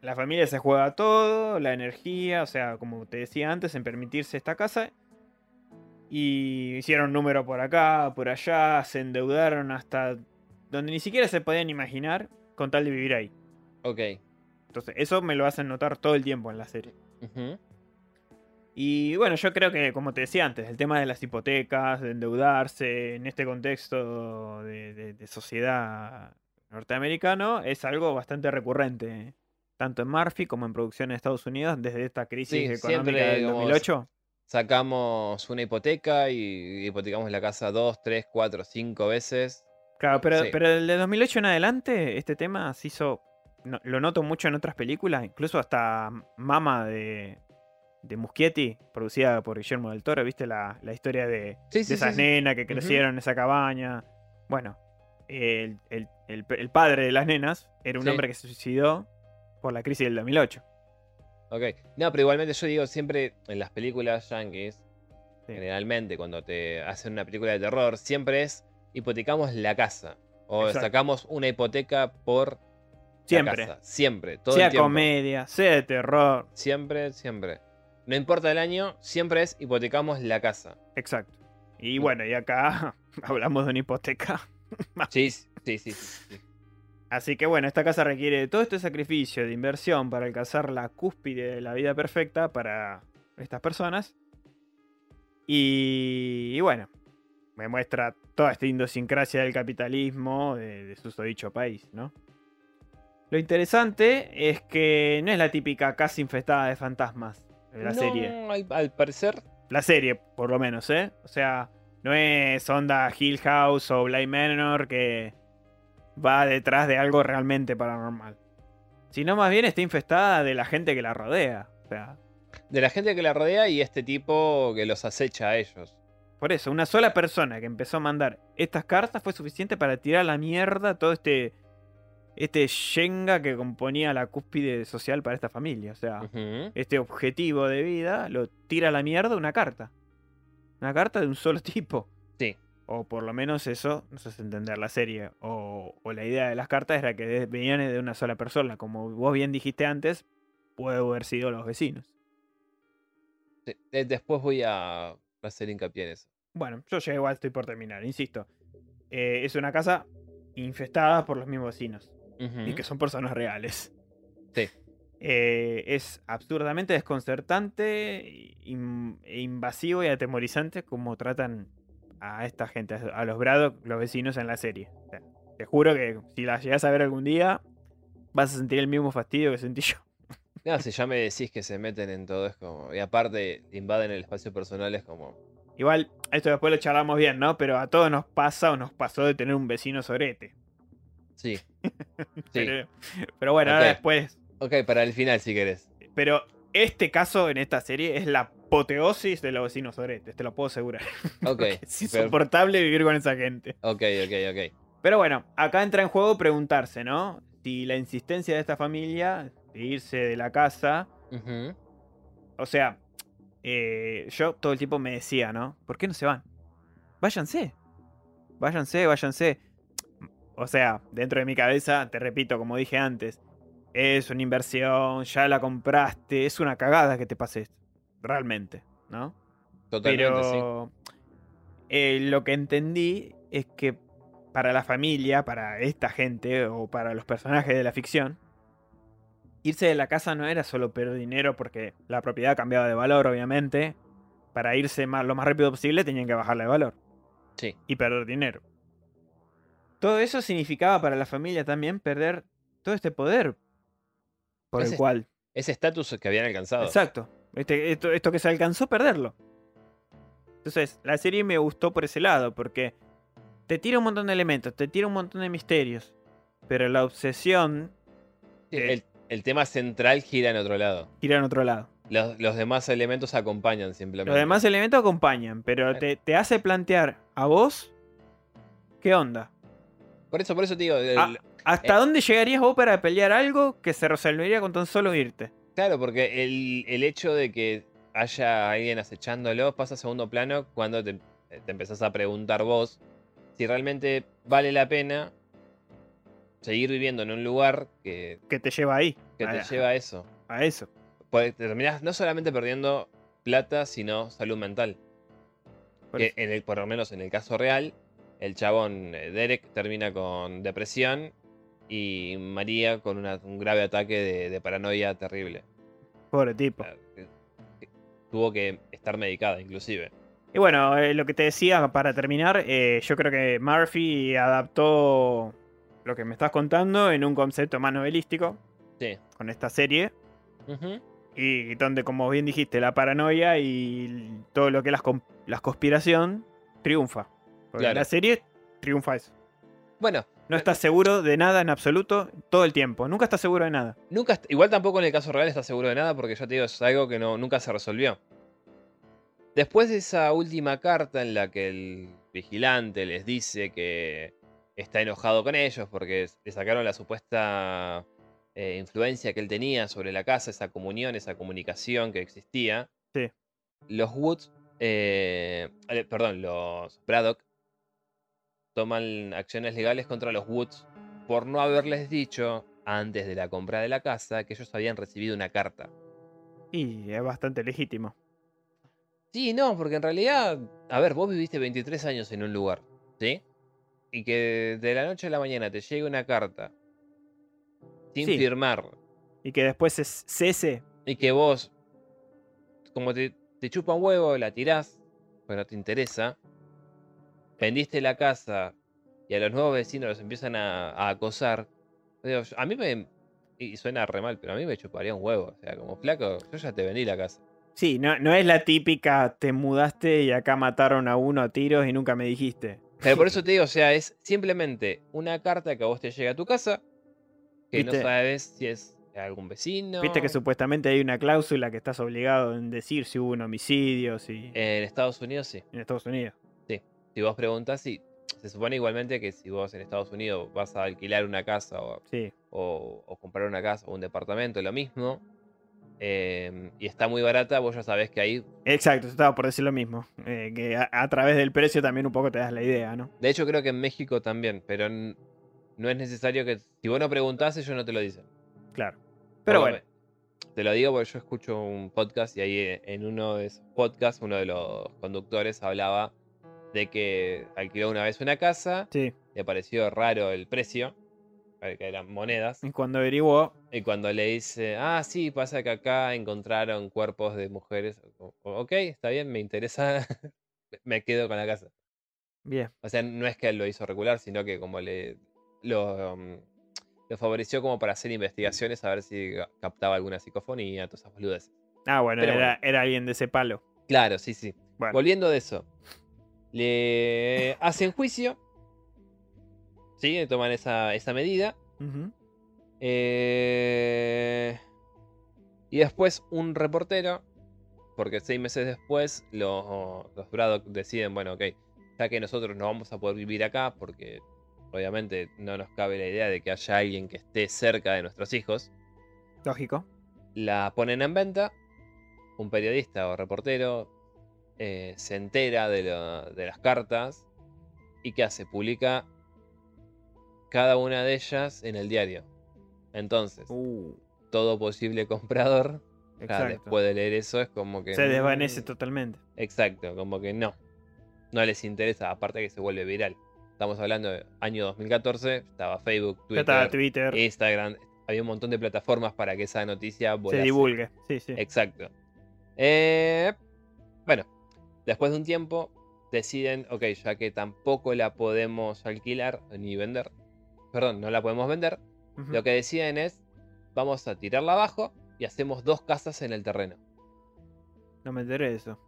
La familia se juega todo, la energía, o sea, como te decía antes, en permitirse esta casa. Y hicieron número por acá, por allá, se endeudaron hasta donde ni siquiera se podían imaginar con tal de vivir ahí. Ok. Entonces, eso me lo hacen notar todo el tiempo en la serie. Y bueno, yo creo que, como te decía antes, el tema de las hipotecas, de endeudarse en este contexto de, de- de sociedad norteamericano es algo bastante recurrente, tanto en Murphy como en producción en Estados Unidos, desde esta crisis Sí, económica siempre, del digamos, 2008. Sacamos una hipoteca y hipotecamos la casa dos, tres, cuatro, cinco veces. Claro, pero, sí. pero el de 2008 en adelante, este tema se hizo, no- lo noto mucho en otras películas, incluso hasta Mama de, de Muschietti, producida por Guillermo del Toro, ¿viste la, la historia de, Sí, de sí, esas nenas que crecieron en esa cabaña. Bueno, el, el- el- el padre de las nenas era un hombre que se suicidó por la crisis del 2008. Ok. No, pero igualmente yo digo siempre en las películas yankees, generalmente cuando te hacen una película de terror, siempre es hipotecamos la casa. O Exacto. sacamos una hipoteca por la Siempre. casa. Siempre. Todo sea el tiempo. comedia, sea de terror. Siempre, siempre. No importa el año, siempre es hipotecamos la casa. Exacto. Y Mm. bueno, y acá hablamos de una hipoteca. Sí, sí, sí, sí. sí. Así que bueno, esta casa requiere de todo este sacrificio de inversión para alcanzar la cúspide de la vida perfecta para estas personas. Y, y bueno, me muestra toda esta idiosincrasia del capitalismo de, de susodicho país, ¿no? Lo interesante es que no es la típica casa infestada de fantasmas de la No, serie. Al, al parecer, La serie, por lo menos, ¿eh? O sea, no es onda Hill House o Bly Manor que va detrás de algo realmente paranormal. Sino más bien está infestada de la gente que la rodea. O sea, de la gente que la rodea y este tipo que los acecha a ellos. Por eso, una sola persona que empezó a mandar estas cartas fue suficiente para tirar a la mierda todo este. Este Shenga que componía la cúspide social para esta familia. O sea, este objetivo de vida lo tira a la mierda una carta. Una carta de un solo tipo. Sí. O por lo menos eso nos hace entender la serie. O, o la idea de las cartas era que venían de una sola persona. Como vos bien dijiste antes, puede haber sido los vecinos. Sí, eh, Después voy a hacer hincapié en eso. Bueno, yo ya igual estoy por terminar, insisto. Eh, es una casa infestada por los mismos vecinos. Y que son personas reales. Sí. Eh, es absurdamente desconcertante, in- e invasivo y atemorizante como tratan a esta gente, a los Braddock, los vecinos en la serie. O sea, te juro que si la llegas a ver algún día, vas a sentir el mismo fastidio que sentí yo. No, si ya me decís que se meten en todo, es como. Y aparte, invaden el espacio personal, es como. Igual, esto después lo charlamos bien, ¿no? Pero a todos nos pasa o nos pasó de tener un vecino sorete. Sí. Sí. Pero, pero bueno, ahora después. Ok, para el final, si querés. Pero este caso en esta serie es la apoteosis de los vecinos soretes, te lo puedo asegurar. Ok. Es insoportable vivir con esa gente. Ok, ok, ok. Pero bueno, acá entra en juego preguntarse, ¿no? Si la insistencia de esta familia de irse de la casa. O sea, eh, yo todo el tiempo me decía, ¿no? ¿Por qué no se van? Váyanse. Váyanse, váyanse. O sea, dentro de mi cabeza, te repito, como dije antes, es una inversión, ya la compraste, es una cagada que te pase esto. Realmente, ¿no? Totalmente, sí. Pero eh, lo que entendí es que para la familia, para esta gente o para los personajes de la ficción, irse de la casa no era solo perder dinero porque la propiedad cambiaba de valor, obviamente. Para irse más, lo más rápido posible tenían que bajarle de valor Sí. y perder dinero. Todo eso significaba para la familia también perder todo este poder por el cual Ese estatus que habían alcanzado. Exacto. Este- esto, esto que se alcanzó, perderlo. Entonces, la serie me gustó por ese lado, porque te tira un montón de elementos, te tira un montón de misterios, pero la obsesión El, el tema central gira en otro lado. tira en otro lado. Los, los demás elementos acompañan simplemente. Los demás elementos acompañan, pero te, te hace plantear a vos, ¿qué onda? Por eso, por eso te digo. el- Ah. ¿Hasta Eh. dónde llegarías vos para pelear algo que se resolvería con tan solo irte? Claro, porque el, el hecho de que haya alguien acechándolo pasa a segundo plano cuando te, te empezás a preguntar vos si realmente vale la pena seguir viviendo en un lugar que, Que te lleva ahí. que te lleva a eso. a eso. Pues terminás no solamente perdiendo plata, sino salud mental. Por Que en el, por lo menos en el caso real, el chabón eh, Derek termina con depresión y María con una- un grave ataque de, de paranoia terrible. Pobre tipo. Que- que tuvo que estar medicada, inclusive. Y bueno, eh, lo que te decía para terminar, eh, yo creo que Murphy adaptó lo que me estás contando en un concepto más novelístico Sí. con esta serie. Y donde, como bien dijiste, la paranoia y todo lo que es la, con- la conspiración triunfa. Porque Claro. la serie triunfa eso. Bueno, No estás seguro de nada en absoluto todo el tiempo. Nunca estás seguro de nada. nunca, igual tampoco en el caso real estás seguro de nada, porque ya te digo, es algo que no, nunca se resolvió. Después de esa última carta en la que el vigilante les dice que está enojado con ellos porque le sacaron la supuesta eh, influencia que él tenía sobre la casa, esa comunión, esa comunicación que existía, Sí. los Woods, eh, perdón, los Braddock toman acciones legales contra los Woods por no haberles dicho antes de la compra de la casa que ellos habían recibido una carta. Y es bastante legítimo. Sí, no, porque en realidad, a ver, vos viviste 23 años en un lugar, ¿sí? Y que de la noche a la mañana te llegue una carta sin Sí. firmar Y que después es cese. y que vos, como te, te chupa un huevo, la tirás, pues no te interesa, vendiste la casa y a los nuevos vecinos los empiezan a, a acosar. digo, a mí me. Y suena re mal, pero a mí me chuparía un huevo. O sea, como flaco, yo ya te vendí la casa. Sí, no, no es la típica te mudaste y acá mataron a uno a tiros y nunca me dijiste. Pero por eso te digo, o sea, es simplemente una carta que a vos te llega a tu casa, que no sabes si es algún vecino. Viste que supuestamente hay una cláusula que estás obligado en decir si hubo un homicidio, si... En Estados Unidos sí. En Estados Unidos. Si vos preguntas, sí. Se supone igualmente que si vos en Estados Unidos vas a alquilar una casa o, Sí. o- o comprar una casa o un departamento, lo mismo, em, y está muy barata, vos ya sabés que ahí. Exacto, estaba por decir lo mismo. eh, que a, a través del precio también un poco te das la idea, ¿no? De hecho, creo que en México también, pero no es necesario que. Si vos no preguntás, ellos no te lo dicen. Claro. Pero bueno, Te lo digo porque yo escucho un podcast y ahí eh, en uno de esos podcasts, uno de los conductores hablaba de que alquiló una vez una casa, sí. le pareció raro el precio, que eran monedas, Y cuando averiguó, y cuando le dice, ah, sí, pasa que acá encontraron cuerpos de mujeres, o- ok, está bien, me interesa, me quedo con la casa. bien. O sea, no es que él lo hizo regular, sino que como le lo, um, lo favoreció como para hacer investigaciones a ver si captaba alguna psicofonía, todas esas boludeces. Ah, bueno, era, era alguien de ese palo. Claro, sí, sí. Bueno, Volviendo de eso. Le hacen juicio. Sí, toman esa, esa medida. Eh, y después un reportero, porque seis meses después los, los Braddock deciden, bueno, ok, ya que nosotros no vamos a poder vivir acá, porque obviamente no nos cabe la idea de que haya alguien que esté cerca de nuestros hijos, lógico. la ponen en venta, un periodista o reportero eh, se entera de, lo- de las cartas y ¿qué hace? Publica cada una de ellas en el diario. Entonces, Uh, todo posible comprador, después de leer eso, es como que... Se desvanece totalmente. Exacto, como que no. No les interesa, aparte que se vuelve viral. Estamos hablando de año 2014, estaba Facebook, Twitter, estaba Twitter, Instagram, había un montón de plataformas para que esa noticia se volase. divulgue. Sí, sí. Exacto. Eh, bueno, después de un tiempo deciden, ok, ya que tampoco la podemos alquilar ni vender, perdón, no la podemos vender, lo que deciden es, vamos a tirarla abajo y hacemos dos casas en el terreno. No me enteré de eso.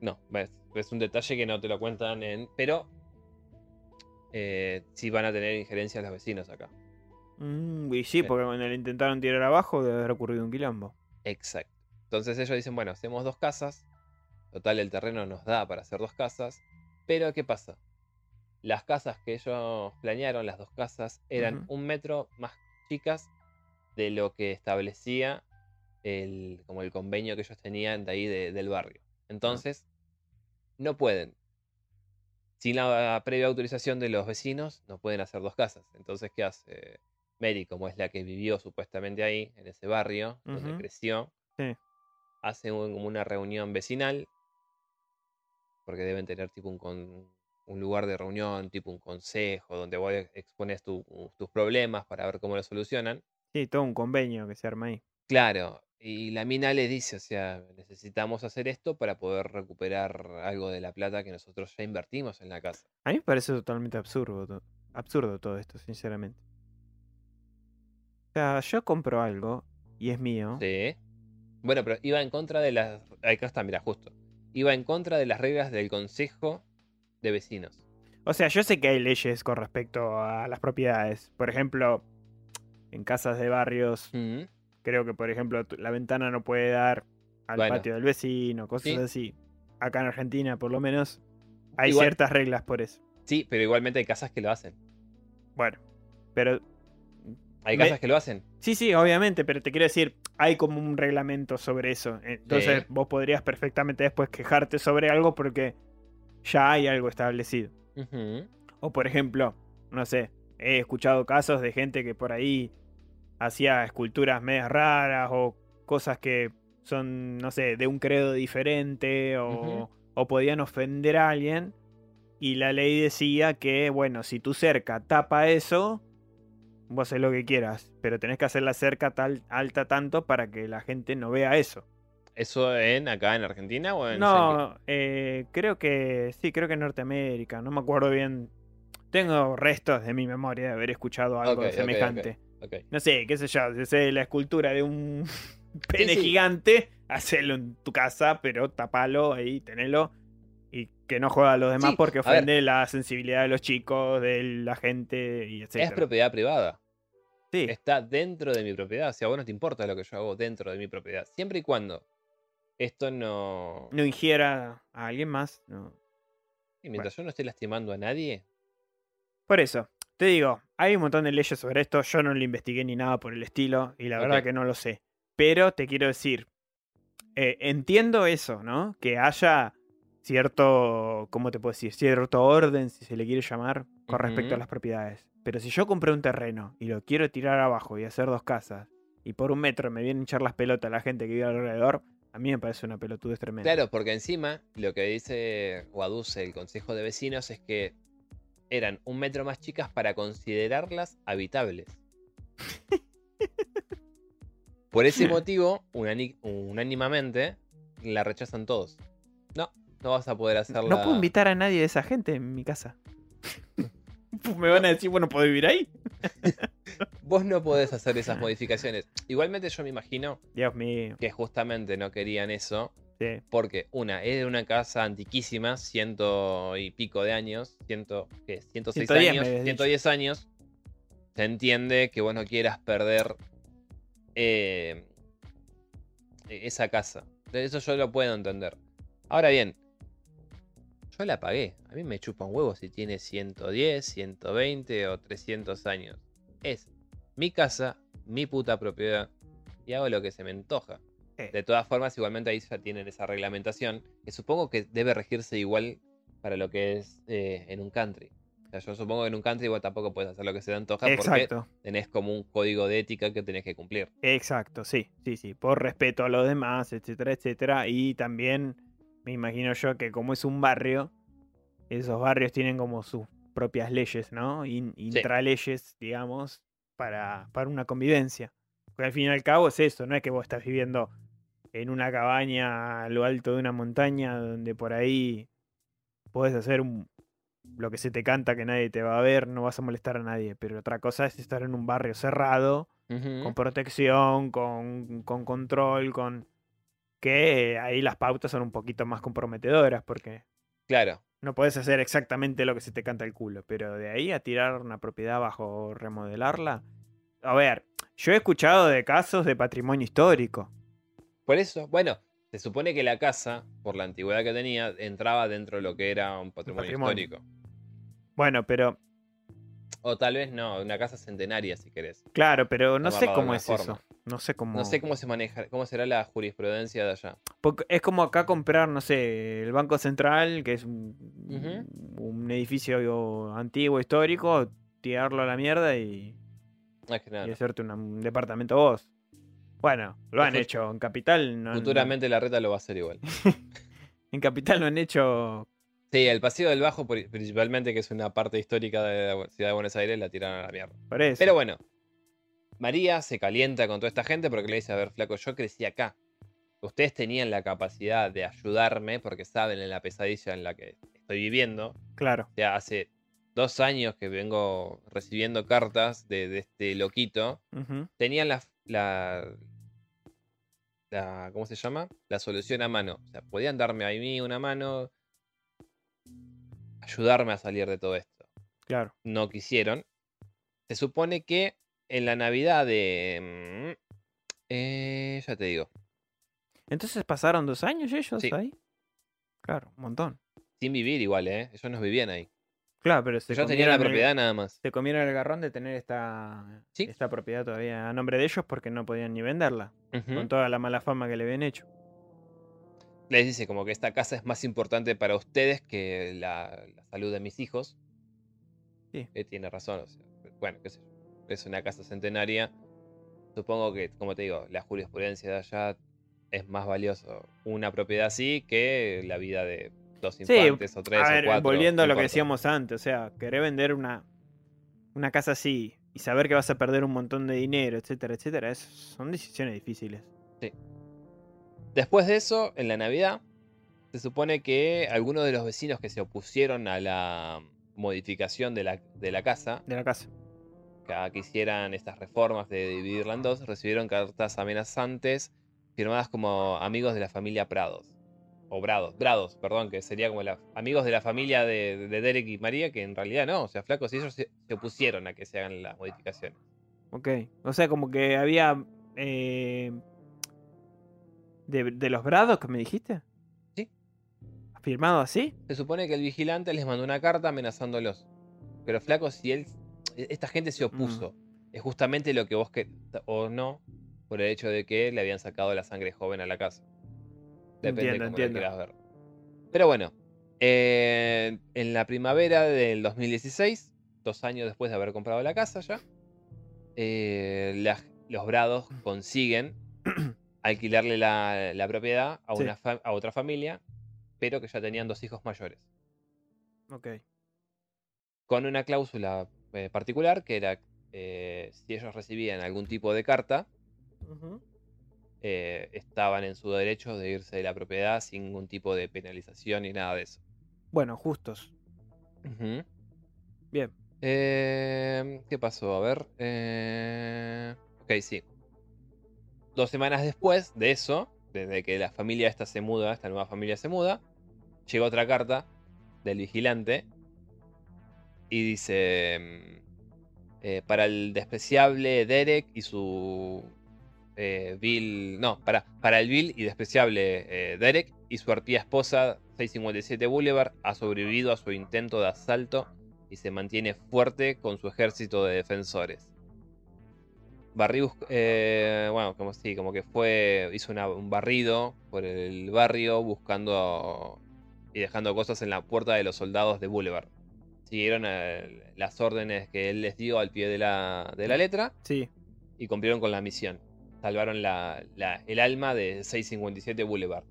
No, es un detalle que no te lo cuentan en... Pero eh, sí van a tener injerencia los vecinos acá. Mm, y sí, porque cuando le intentaron tirar abajo debe haber ocurrido un quilombo. Exacto. Entonces ellos dicen, bueno, hacemos dos casas. Total, el terreno nos da para hacer dos casas. Pero, ¿qué pasa? Las casas que ellos planearon, las dos casas, eran un metro más chicas de lo que establecía el, como el convenio que ellos tenían de ahí de- del barrio. Entonces, no pueden. Sin la previa autorización de los vecinos, no pueden hacer dos casas. Entonces, ¿qué hace? Mary, como es la que vivió supuestamente ahí, en ese barrio, donde creció, Sí. hace un- como una reunión vecinal, porque deben tener tipo un, con- un lugar de reunión, tipo un consejo, donde vos expones tu- tus problemas para ver cómo lo solucionan. Sí, todo un convenio que se arma ahí. Claro, y la mina le dice, o sea, necesitamos hacer esto para poder recuperar algo de la plata que nosotros ya invertimos en la casa. A mí me parece totalmente absurdo, absurdo todo esto, sinceramente. O sea, yo compro algo y es mío. Sí. Bueno, pero iba en contra de las... Acá está, mira, justo. Iba en contra de las reglas del consejo de vecinos. O sea, yo sé que hay leyes con respecto a las propiedades. Por ejemplo, en casas de barrios, Mm, creo que, por ejemplo, la ventana no puede dar al Bueno. patio del vecino, cosas Sí. así. Acá en Argentina, por lo menos, hay Igual- ciertas reglas por eso. Sí, pero igualmente hay casas que lo hacen. Bueno, pero Hay Me- casas que lo hacen. Sí, sí, obviamente, pero te quiero decir, hay como un reglamento sobre eso. Entonces Sí. vos podrías perfectamente después quejarte sobre algo porque ya hay algo establecido. O por ejemplo, no sé, he escuchado casos de gente que por ahí hacía esculturas medias raras o cosas que son, no sé, de un credo diferente o, o podían ofender a alguien. Y la ley decía que, bueno, si tu cerca tapa eso, vos haces lo que quieras, pero tenés que hacer la cerca tal, alta tanto para que la gente no vea eso. ¿Eso en acá en Argentina o en? No, eh, creo que sí, creo que en Norteamérica, no me acuerdo bien. Tengo restos de mi memoria de haber escuchado algo semejante. No sé, qué sé yo, si sé la escultura de un pene sí. gigante, hacelo en tu casa, pero tapalo ahí, tenelo. Y que no joda a los demás Sí, porque ofende la sensibilidad de los chicos, de la gente y Es etcétera. propiedad privada. Sí, está dentro de mi propiedad. O sea, a vos no te importa lo que yo hago dentro de mi propiedad. Siempre y cuando esto no. no ingiera a alguien más. no. Y mientras yo no esté lastimando a nadie. Por eso, te digo, hay un montón de leyes sobre esto. Yo no lo investigué ni nada por el estilo. Y la verdad que no lo sé. Pero te quiero decir, eh, entiendo eso, ¿no? Que haya cierto, ¿cómo te puedo decir? Cierto orden, si se le quiere llamar, con respecto a las propiedades. Pero si yo compré un terreno y lo quiero tirar abajo y hacer dos casas, y por un metro me vienen a echar las pelotas la gente que vive alrededor, a mí me parece una pelotudez tremenda. Claro, porque encima lo que dice o aduce el Consejo de Vecinos es que eran un metro más chicas para considerarlas habitables. Por ese motivo, unani- unánimamente, la rechazan todos. No, no vas a poder hacerla. No puedo invitar a nadie de esa gente en mi casa. me van a decir, bueno, ¿puedo vivir ahí? Vos no podés hacer esas modificaciones. Igualmente yo me imagino Dios mío. que justamente no querían eso. Sí. Porque una, es de una casa antiquísima, ciento y pico de años, ciento, ¿qué? 106 110 me años, habías dicho. 110 años. Se entiende que vos no quieras perder eh, esa casa. Eso yo lo puedo entender. Ahora bien, yo la pagué. A mí me chupa un huevo si tiene 110, 120 o 300 años. Es mi casa, mi puta propiedad y hago lo que se me antoja. Sí. De todas formas, igualmente ahí ya tienen esa reglamentación, que supongo que debe regirse igual para lo que es eh, en un country. O sea, yo supongo que en un country vos tampoco puedes hacer lo que se te antoja porque tenés como un código de ética que tenés que cumplir. Exacto, sí, sí, sí. Por respeto a los demás, etcétera, etcétera. Y también me imagino yo que como es un barrio, esos barrios tienen como sus propias leyes, ¿no? In- intraleyes, digamos, para, para una convivencia. Porque al fin y al cabo es eso, no es que vos estás viviendo en una cabaña a lo alto de una montaña donde por ahí podés hacer un- lo que se te canta que nadie te va a ver, no vas a molestar a nadie. Pero otra cosa es estar en un barrio cerrado con protección, con, con control, con que ahí las pautas son un poquito más comprometedoras porque Claro, no puedes hacer exactamente lo que se te canta el culo, pero de ahí a tirar una propiedad bajo remodelarla. A ver, yo he escuchado de casos de patrimonio histórico. por eso, bueno, se supone que la casa, por la antigüedad que tenía, entraba dentro de lo que era un patrimonio, patrimonio. histórico. Bueno, pero O tal vez no, una casa centenaria si querés. claro, pero no sé cómo es forma. eso. No sé cómo. No sé cómo se maneja, cómo será la jurisprudencia de allá. Porque es como acá comprar, no sé, el Banco Central, que es un, un edificio antiguo, histórico, tirarlo a la mierda y, Más que nada. y hacerte una- un departamento vos. Bueno, lo han hecho en Capital. No, no- Futuramente la reta lo va a hacer igual. en Capital lo han hecho. Sí, el Paseo del Bajo, pri- principalmente, que es una parte histórica de la ciudad de Buenos Aires, la tiraron a la mierda. Por eso. Pero bueno, María se calienta con toda esta gente porque le dice, a ver, flaco, yo crecí acá. Ustedes tenían la capacidad de ayudarme porque saben en la pesadilla en la que estoy viviendo. Claro. O sea, hace dos años que vengo recibiendo cartas de, de este loquito. Tenían la, la, la- ¿Cómo se llama? La solución a mano. O sea, podían darme a mí una mano. Ayudarme a salir de todo esto Claro. no quisieron. Se supone que en la Navidad de... mm, eh, ya te digo. Entonces pasaron dos años ellos Sí. ahí. Claro, un montón. Sin vivir igual, ¿eh? Ellos no vivían ahí. Claro, pero se Ellos tenían la el- propiedad nada más. Se comieron el garrón de tener esta, Sí. esta propiedad todavía a nombre de ellos porque no podían ni venderla. Con toda la mala fama que le habían hecho. Les dice como que esta casa es más importante para ustedes que la, la salud de mis hijos. Sí. Eh, tiene razón. o sea, bueno, qué sé yo. Es una casa centenaria. Supongo que, como te digo, la jurisprudencia de allá es más valioso una propiedad así que la vida de dos Sí, infantes o tres a o cuatro. volviendo a lo que decíamos antes, o sea, querer vender una, una casa así y saber que vas a perder un montón de dinero, etcétera, etcétera, es- son decisiones difíciles. Después de eso, en la Navidad, se supone que algunos de los vecinos que se opusieron a la modificación de la, de la casa, De la casa. que, hicieran estas reformas de dividirla en dos, recibieron cartas amenazantes firmadas como amigos de la familia Prados. O Brados, Brados, perdón, que sería como la, amigos de la familia de, de Derek y María, que en realidad no, o sea, flacos, y ellos se, se opusieron a que se hagan las modificaciones. Ok. O sea, como que había. eh, de, de los brados que me dijiste. Sí. ¿Firmado así? Se supone que el vigilante les mandó una carta amenazándolos. Pero flaco, si él. e, Esta gente se opuso. Es justamente lo que vos que. o no. Por el hecho de que le habían sacado la sangre joven a la casa. Depende Entiendo, de cómo lo entiendo. quieras ver. Pero bueno. eh, en la primavera del 2016, dos años después de haber comprado la casa ya, eh, la- los Brados consiguen alquilarle la, la propiedad a, Sí. una a otra familia, pero que ya tenían dos hijos mayores. Ok. Con una cláusula eh, particular que era eh, si ellos recibían algún tipo de carta, eh, estaban en su derecho de irse de la propiedad sin ningún tipo de penalización ni nada de eso. Bueno, justos. Bien. Eh, ¿Qué pasó? A ver. Ok, sí. Dos semanas después de eso, desde que la familia esta se muda, esta nueva familia se muda, llega otra carta del vigilante y dice: mm, eh, Para el despreciable Derek y su. eh. No, para, para el vil y despreciable eh, Derek y su arpía esposa, 657 Boulevard, ha sobrevivido a su intento de asalto y se mantiene fuerte con su ejército de defensores. Barrí eh, bueno, como sí, como que fue, hizo una- un barrido por el barrio buscando y dejando cosas en la puerta de los soldados de Boulevard. Siguieron eh, las órdenes que él les dio al pie de la, de la letra Sí. y cumplieron con la misión. Salvaron la- la- el alma de 657 Boulevard.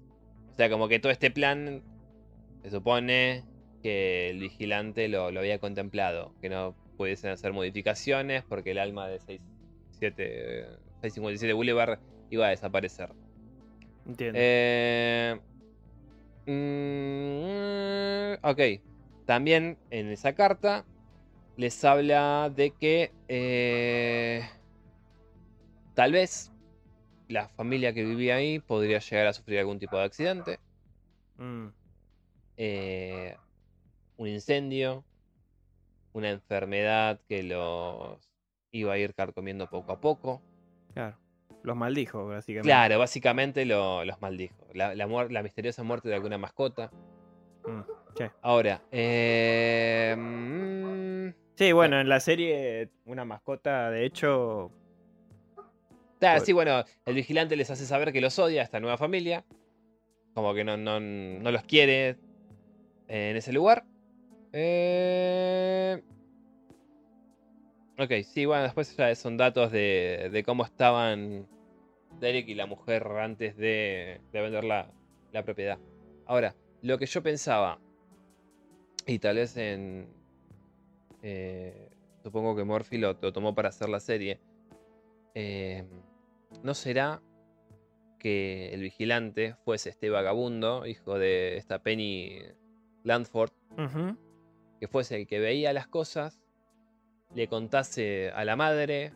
O sea, como que todo este plan se supone que el vigilante lo, lo había contemplado. Que no pudiesen hacer modificaciones porque el alma de 67, 657 Boulevard iba a desaparecer. Entiendo. Eh, mm, ok. También en esa carta les habla de que eh, tal vez la familia que vivía ahí podría llegar a sufrir algún tipo de accidente, Mm, eh, un incendio, una enfermedad que los iba a ir carcomiendo poco a poco. claro. Los maldijo, básicamente. Claro, básicamente lo- los maldijo. La, la muer- la misteriosa muerte de alguna mascota. Mm, sí. Ahora, eh, mm, Sí, bueno, en la serie, una mascota, de hecho. claro, Pues- sí, bueno, el vigilante les hace saber que los odia a esta nueva familia. Como que no, no, no los quiere en ese lugar. Eh, Ok, sí, bueno, después ya son datos de, de cómo estaban Derek y la mujer antes de, de vender la, la propiedad. Ahora, lo que yo pensaba, y tal vez en... eh, supongo que Murphy lo, lo tomó para hacer la serie. eh, ¿No será que el vigilante fuese este vagabundo, hijo de esta Penny Landford, que fuese el que veía las cosas, le contase a la madre,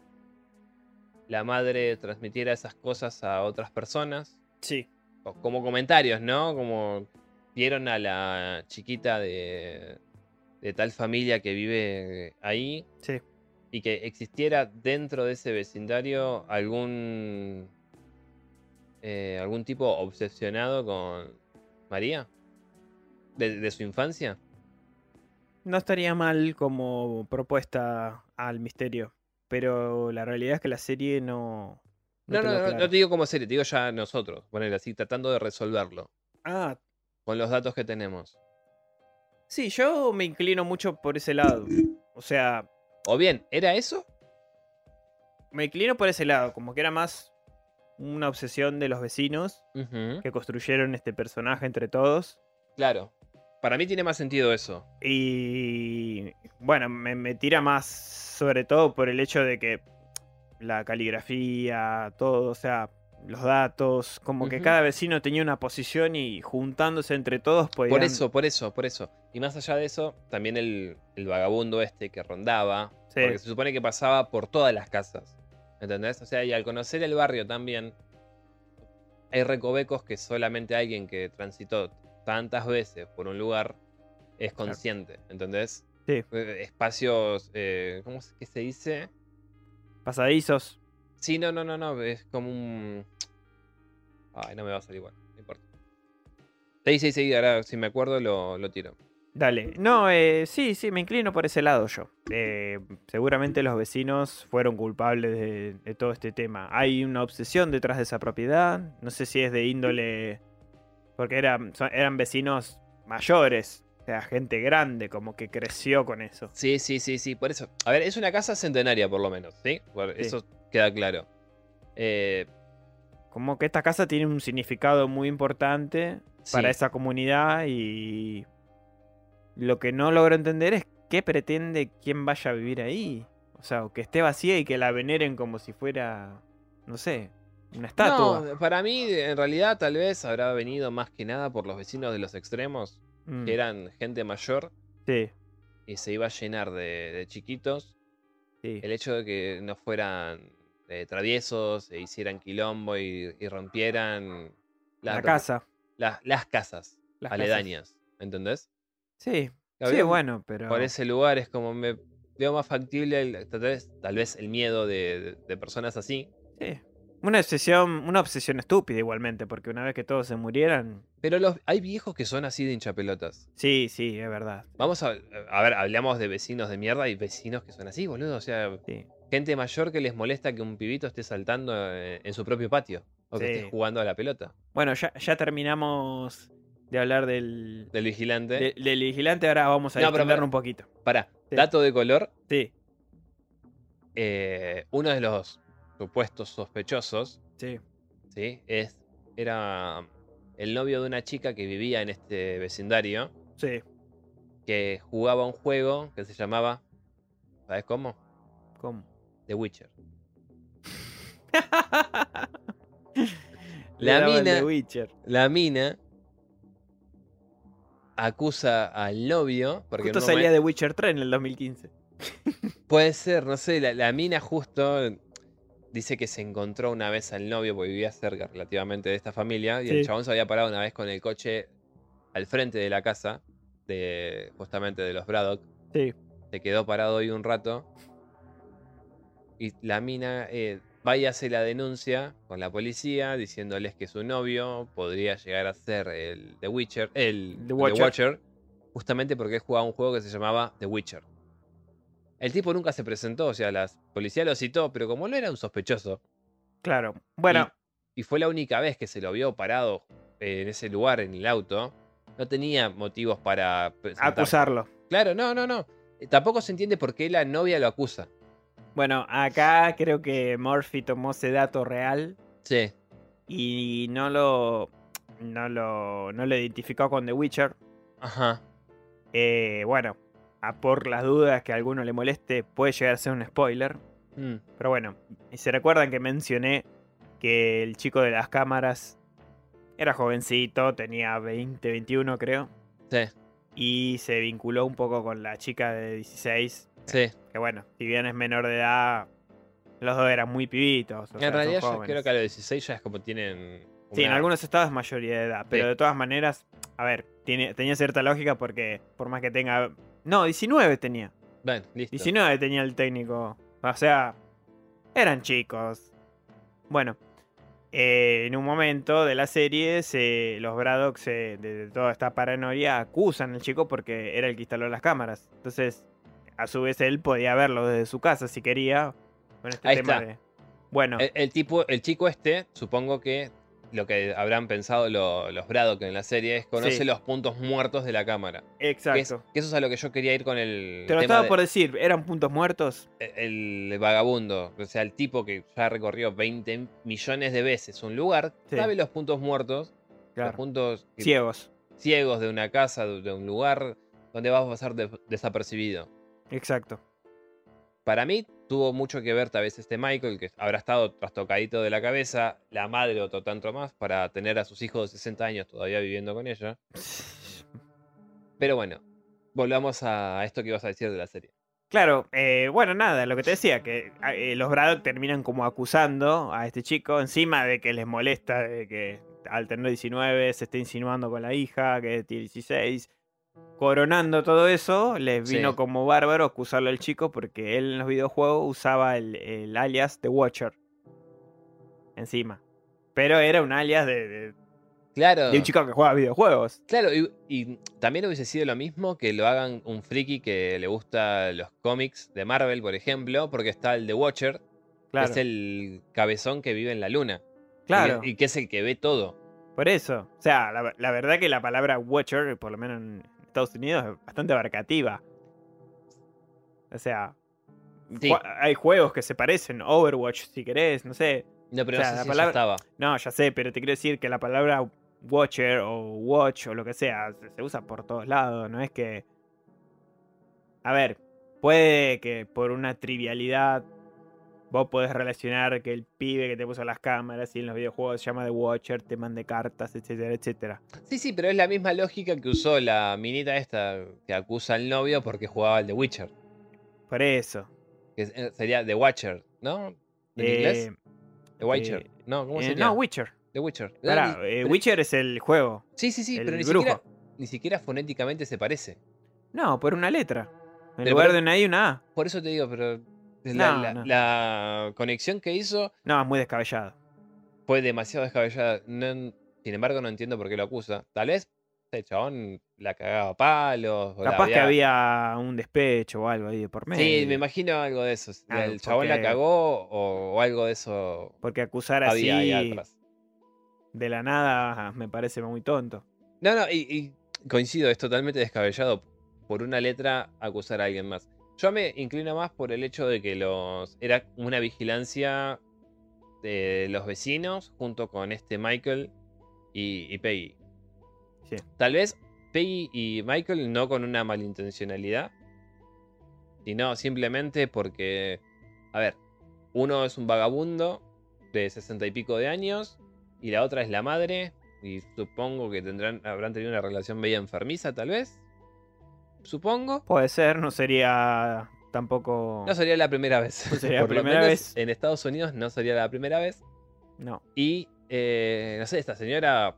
la madre transmitiera esas cosas a otras personas, Sí. o como comentarios, ¿no? Como vieron a la chiquita de, de tal familia que vive ahí Sí. y que existiera dentro de ese vecindario algún eh, algún tipo obsesionado con María de, de su infancia. No estaría mal como propuesta al misterio. Pero la realidad es que la serie no. No, no, no, te digo como serie, te digo ya nosotros, poner así, tratando de resolverlo Ah, con los datos que tenemos. sí, yo me inclino mucho por ese lado. O sea, O bien, ¿era eso? me inclino por ese lado, como que era más una obsesión de los vecinos que construyeron este personaje entre todos. Claro. Para mí tiene más sentido eso. Y bueno, me, me tira más sobre todo por el hecho de que la caligrafía, todo, o sea, los datos, como que cada vecino tenía una posición y juntándose entre todos podían... Por eso, por eso, por eso. Y más allá de eso, también el, el vagabundo este que rondaba. Sí. Porque se supone que pasaba por todas las casas. ¿Entendés? O sea, y al conocer el barrio también, hay recovecos que solamente alguien que transitó tantas veces por un lugar es Claro. consciente. ¿Entendés? Sí. Eh, Espacios, eh, ¿cómo es que se dice? pasadizos. Sí, no, no, no, no. Es como un. Ay, no me va a salir igual. No importa. Sí, sí, sí. Ahora, si me acuerdo, lo, lo tiro. Dale. No, eh, sí, sí, me inclino por ese lado yo. Eh, seguramente los vecinos fueron culpables de, de todo este tema. Hay una obsesión detrás de esa propiedad. No sé si es de índole. Porque eran, eran vecinos mayores. O sea, gente grande, como que creció con eso. Sí, sí, sí, sí. Por eso. A ver, es una casa centenaria, por lo menos, ¿sí? Sí. Eso queda claro. Eh, Como que esta casa tiene un significado muy importante para esa comunidad y lo que no logro entender es qué pretende quien vaya a vivir ahí. O sea, o que esté vacía y que la veneren como si fuera, no sé, una estatua. No, para mí, en realidad, tal vez habrá venido más que nada por los vecinos de los extremos, Mm, que eran gente mayor sí, y se iba a llenar de, de chiquitos. sí. El hecho de que no fueran eh, traviesos, e hicieran quilombo y, y rompieran La, casa. las- las casas las casas. aledañas. ¿Entendés? Sí, sí, bueno, pero... Por ese lugar es como me veo más factible, el- tal, vez, tal vez el miedo de, de- de personas así. Sí. Una obsesión, una obsesión estúpida igualmente, porque una vez que todos se murieran... Pero los, hay viejos que son así de hinchapelotas. Sí, sí, es verdad. Vamos a, a ver, hablamos de vecinos de mierda y vecinos que son así, boludo. O sea, Sí. gente mayor que les molesta que un pibito esté saltando eh, en su propio patio o que Sí. esté jugando a la pelota. Bueno, ya, ya terminamos de hablar del, Del vigilante. de- del vigilante, ahora vamos a No, pero un poquito. Pará, Sí. dato de color. Sí, eh, uno de los supuestos sospechosos, sí. ¿sí? Es, era el novio de una chica que vivía en este vecindario, Sí. que jugaba un juego que se llamaba, ¿sabes cómo? ¿Cómo? The Witcher. La mina- Witcher. La mina acusa al novio, porque Justo salía momen- de Witcher 3 en el 2015. puede ser, no sé, la, la mina justo dice que se encontró una vez al novio porque vivía cerca relativamente de esta familia y el chabón se había parado una vez con el coche al frente de la casa de justamente de los Braddock. Sí. Se quedó parado ahí un rato y la mina eh, va y hace la denuncia con la policía diciéndoles que su novio podría llegar a ser el The Witcher, el The The Watcher. Watcher, justamente porque él jugaba un juego que se llamaba The Witcher. El tipo nunca se presentó, o sea, la policía lo citó, pero como no era un sospechoso, Claro. Bueno, y fue la única vez que se lo vio parado en ese lugar en el auto, no tenía motivos para presentarse. acusarlo. Claro, no, no, no. Eh, Tampoco se entiende por qué la novia lo acusa. Bueno, acá creo que Murphy tomó ese dato real Sí. y no lo. No lo. No lo identificó con The Witcher. Ajá. Eh, bueno, a por las dudas que a alguno le moleste, puede llegar a ser un spoiler. Mm, Pero bueno, se recuerdan que mencioné que el chico de las cámaras era jovencito, tenía 20, 21 creo. Sí, Y se vinculó un poco con la chica de 16. sí. Que bueno, si bien es menor de edad, los dos eran muy pibitos. o en realidad yo creo que a los 16 ya es como tienen... Sí, en algunos estados es mayoría de edad, pero Sí. de todas maneras, a ver, tiene, tenía cierta lógica porque por más que tenga... No, 19 tenía. Bueno, listo. 19 tenía el técnico. O sea, eran chicos. Bueno, eh, en un momento de la serie, se, los Braddock, se- de, de toda esta paranoia, acusan al chico porque era el que instaló las cámaras. Entonces, a su vez, él podía verlo desde su casa si quería. Con este Ahí tema está. de. Bueno, El, el tipo, el chico este, supongo que lo que habrán pensado lo- los Braddock en la serie es conoce Sí. los puntos muertos de la cámara. Que, es- exacto. que eso es a lo que yo quería ir con el Te lo tema estaba de- por decir, ¿eran puntos muertos? el vagabundo, o sea, el tipo que ya recorrió 20 millones de veces un lugar, Sí. sabe los puntos muertos, los puntos que- Ciegos. ciegos de una casa, de de un lugar donde vas a pasar de- desapercibido. Exacto. Para mí tuvo mucho que ver tal vez este Michael, que habrá estado trastocadito de la cabeza, la madre otro tanto más, para tener a sus hijos de 60 años todavía viviendo con ella. Pero bueno, volvamos a esto que ibas a decir de la serie. Claro, eh, bueno, nada, lo que te decía, que eh, los Braddock terminan como acusando a este chico encima de que les molesta de que al tener 19 se esté insinuando con la hija, que tiene 16. Coronando todo eso, les vino Sí. como bárbaro acusarlo al chico porque él en los videojuegos usaba el, el alias de Watcher. Encima. Pero era un alias de, de- Claro. de un chico que juega videojuegos. Claro, y, y también hubiese sido lo mismo que lo hagan un friki que le gusta los cómics de Marvel, por ejemplo, porque está el The Watcher, que es el cabezón que vive en la luna. y- claro. Y, que es el que ve todo. Por eso. O sea, la, la verdad que la palabra Watcher, por lo menos en Estados Unidos, es bastante abarcativa. O sea, Sí. hay juegos que se parecen. Overwatch, si querés, no sé. No, pero O sea, no sé la si palabra- estaba. No, ya sé, pero te quiero decir que la palabra Watcher o Watch o lo que sea se, se usa por todos lados. No es que. A ver, puede que por una trivialidad vos podés relacionar que el pibe que te puso las cámaras y en los videojuegos se llama The Watcher, te mande cartas, etcétera, etcétera. Sí, sí, pero es la misma lógica que usó la minita esta que acusa al novio porque jugaba al The Witcher. Por eso. Que eh, sería The Watcher, ¿no? ¿En inglés? Eh, The Witcher. eh, no, ¿cómo eh, sería? no, Witcher. The Witcher. Pará, eh, pero- Witcher es el juego. Sí, sí, sí, el pero ni brujo. siquiera, ni siquiera fonéticamente se parece. No, por una letra. En Pero lugar por- de una I, una A. Por eso te digo, pero la, No, la- no. la conexión que hizo No, es muy descabellado. fue demasiado descabellada. No- sin embargo, no entiendo por qué lo acusa. Tal vez este chabón la cagaba a palos. o Capaz que había un despecho o algo ahí de por medio. Sí, me imagino algo de eso. Ah, el chabón la cagó o, o algo de eso Porque acusar así había ahí atrás. de la nada me parece muy tonto. No, no, y, y coincido, es totalmente descabellado por una letra acusar a alguien más. Yo me inclino más por el hecho de que los era una vigilancia de los vecinos junto con este Michael y, y Peggy. Sí. Tal vez Peggy y Michael no con una malintencionalidad, sino simplemente porque, a ver, uno es un vagabundo de sesenta y pico de años y la otra es la madre y supongo que tendrán habrán tenido una relación media enfermiza tal vez. Supongo. Puede ser, no sería tampoco. No sería la primera vez. No sería la Por primera vez. En Estados Unidos no sería la primera vez. No. Y, eh, no sé, esta señora,